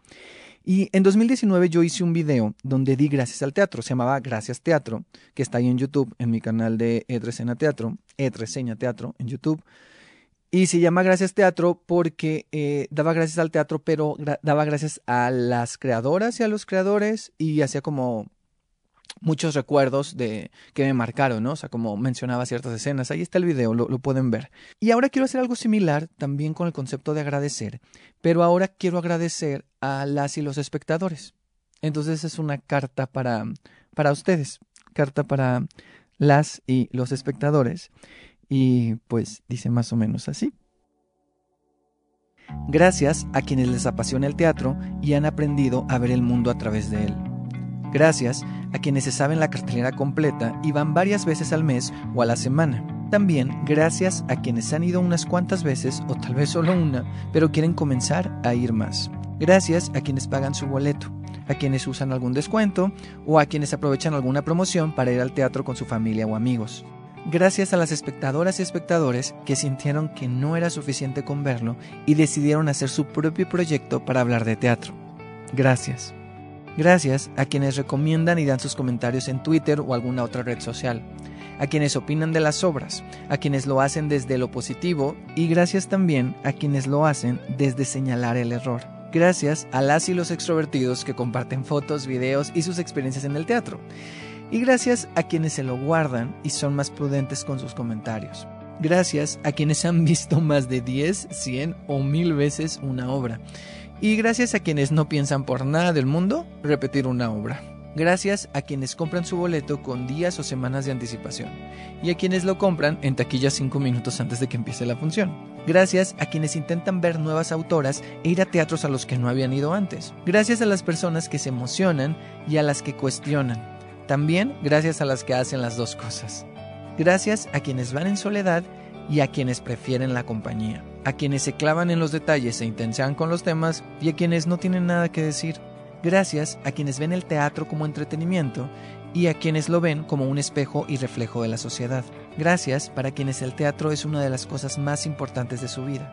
Y en 2019 yo hice un video donde di gracias al teatro. Se llamaba Gracias Teatro, que está ahí en YouTube, en mi canal de Edreseña Teatro, Edreseña Teatro en YouTube. Y se llama Gracias Teatro porque eh, daba gracias al teatro, pero daba gracias a las creadoras y a los creadores y hacía como muchos recuerdos de que me marcaron, ¿no? O sea, como mencionaba ciertas escenas. Ahí está el video, lo, lo, pueden ver. Y ahora quiero hacer algo similar también con el concepto de agradecer, pero ahora quiero agradecer a las y los espectadores. Entonces es una carta para, para ustedes, carta para las y los espectadores. Y pues dice más o menos así. Gracias a quienes les apasiona el teatro y han aprendido a ver el mundo a través de él. Gracias a quienes se saben la cartelera completa y van varias veces al mes o a la semana. También gracias a quienes han ido unas cuantas veces o tal vez solo una, pero quieren comenzar a ir más. Gracias a quienes pagan su boleto, a quienes usan algún descuento o a quienes aprovechan alguna promoción para ir al teatro con su familia o amigos. Gracias a las espectadoras y espectadores que sintieron que no era suficiente con verlo y decidieron hacer su propio proyecto para hablar de teatro. Gracias. Gracias a quienes recomiendan y dan sus comentarios en Twitter o alguna otra red social, a quienes opinan de las obras, a quienes lo hacen desde lo positivo y gracias también a quienes lo hacen desde señalar el error. Gracias a las y los extrovertidos que comparten fotos, videos y sus experiencias en el teatro. Y gracias a quienes se lo guardan y son más prudentes con sus comentarios. Gracias a quienes han visto más de 10, 100 o 1000 veces una obra y gracias a quienes no piensan por nada del mundo repetir una obra. Gracias a quienes compran su boleto con días o semanas de anticipación. Y a quienes lo compran en taquilla 5 minutos antes de que empiece la función. Gracias a quienes intentan ver nuevas autoras e ir a teatros a los que no habían ido antes. Gracias a las personas que se emocionan y a las que cuestionan. También gracias a las que hacen las dos cosas. Gracias a quienes van en soledad y a quienes prefieren la compañía, a quienes se clavan en los detalles e intensean con los temas y a quienes no tienen nada que decir. Gracias a quienes ven el teatro como entretenimiento y a quienes lo ven como un espejo y reflejo de la sociedad. Gracias para quienes el teatro es una de las cosas más importantes de su vida.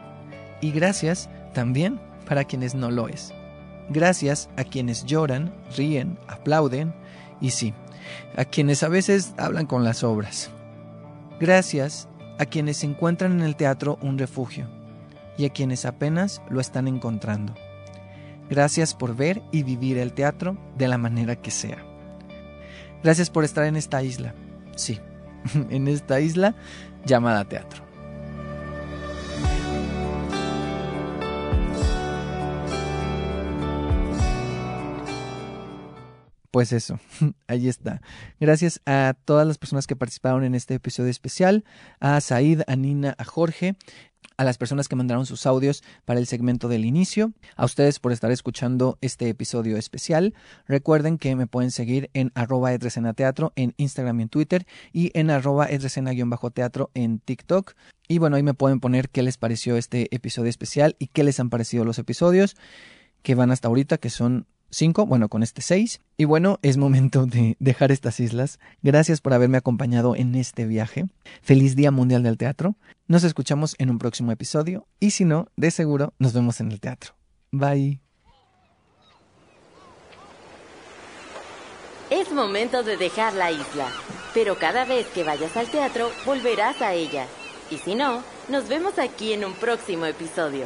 Y gracias también para quienes no lo es. Gracias a quienes lloran, ríen, aplauden y sí, a quienes a veces hablan con las obras. Gracias a quienes encuentran en el teatro un refugio y a quienes apenas lo están encontrando. Gracias por ver y vivir el teatro de la manera que sea. Gracias por estar en esta isla. Sí, en esta isla llamada teatro. Pues eso, ahí está. Gracias a todas las personas que participaron en este episodio especial, a Said, a Nina, a Jorge, a las personas que mandaron sus audios para el segmento del inicio, a ustedes por estar escuchando este episodio especial. Recuerden que me pueden seguir en arroba teatro en Instagram y en Twitter y en arroba teatro en TikTok. Y bueno, ahí me pueden poner qué les pareció este episodio especial y qué les han parecido los episodios que van hasta ahorita, que son 5, bueno, con este 6. Y bueno, es momento de dejar estas islas. Gracias por haberme acompañado en este viaje. Feliz Día Mundial del Teatro. Nos escuchamos en un próximo episodio y si no, de seguro nos vemos en el teatro. Bye. Es momento de dejar la isla, pero cada vez que vayas al teatro volverás a ella. Y si no, nos vemos aquí en un próximo episodio.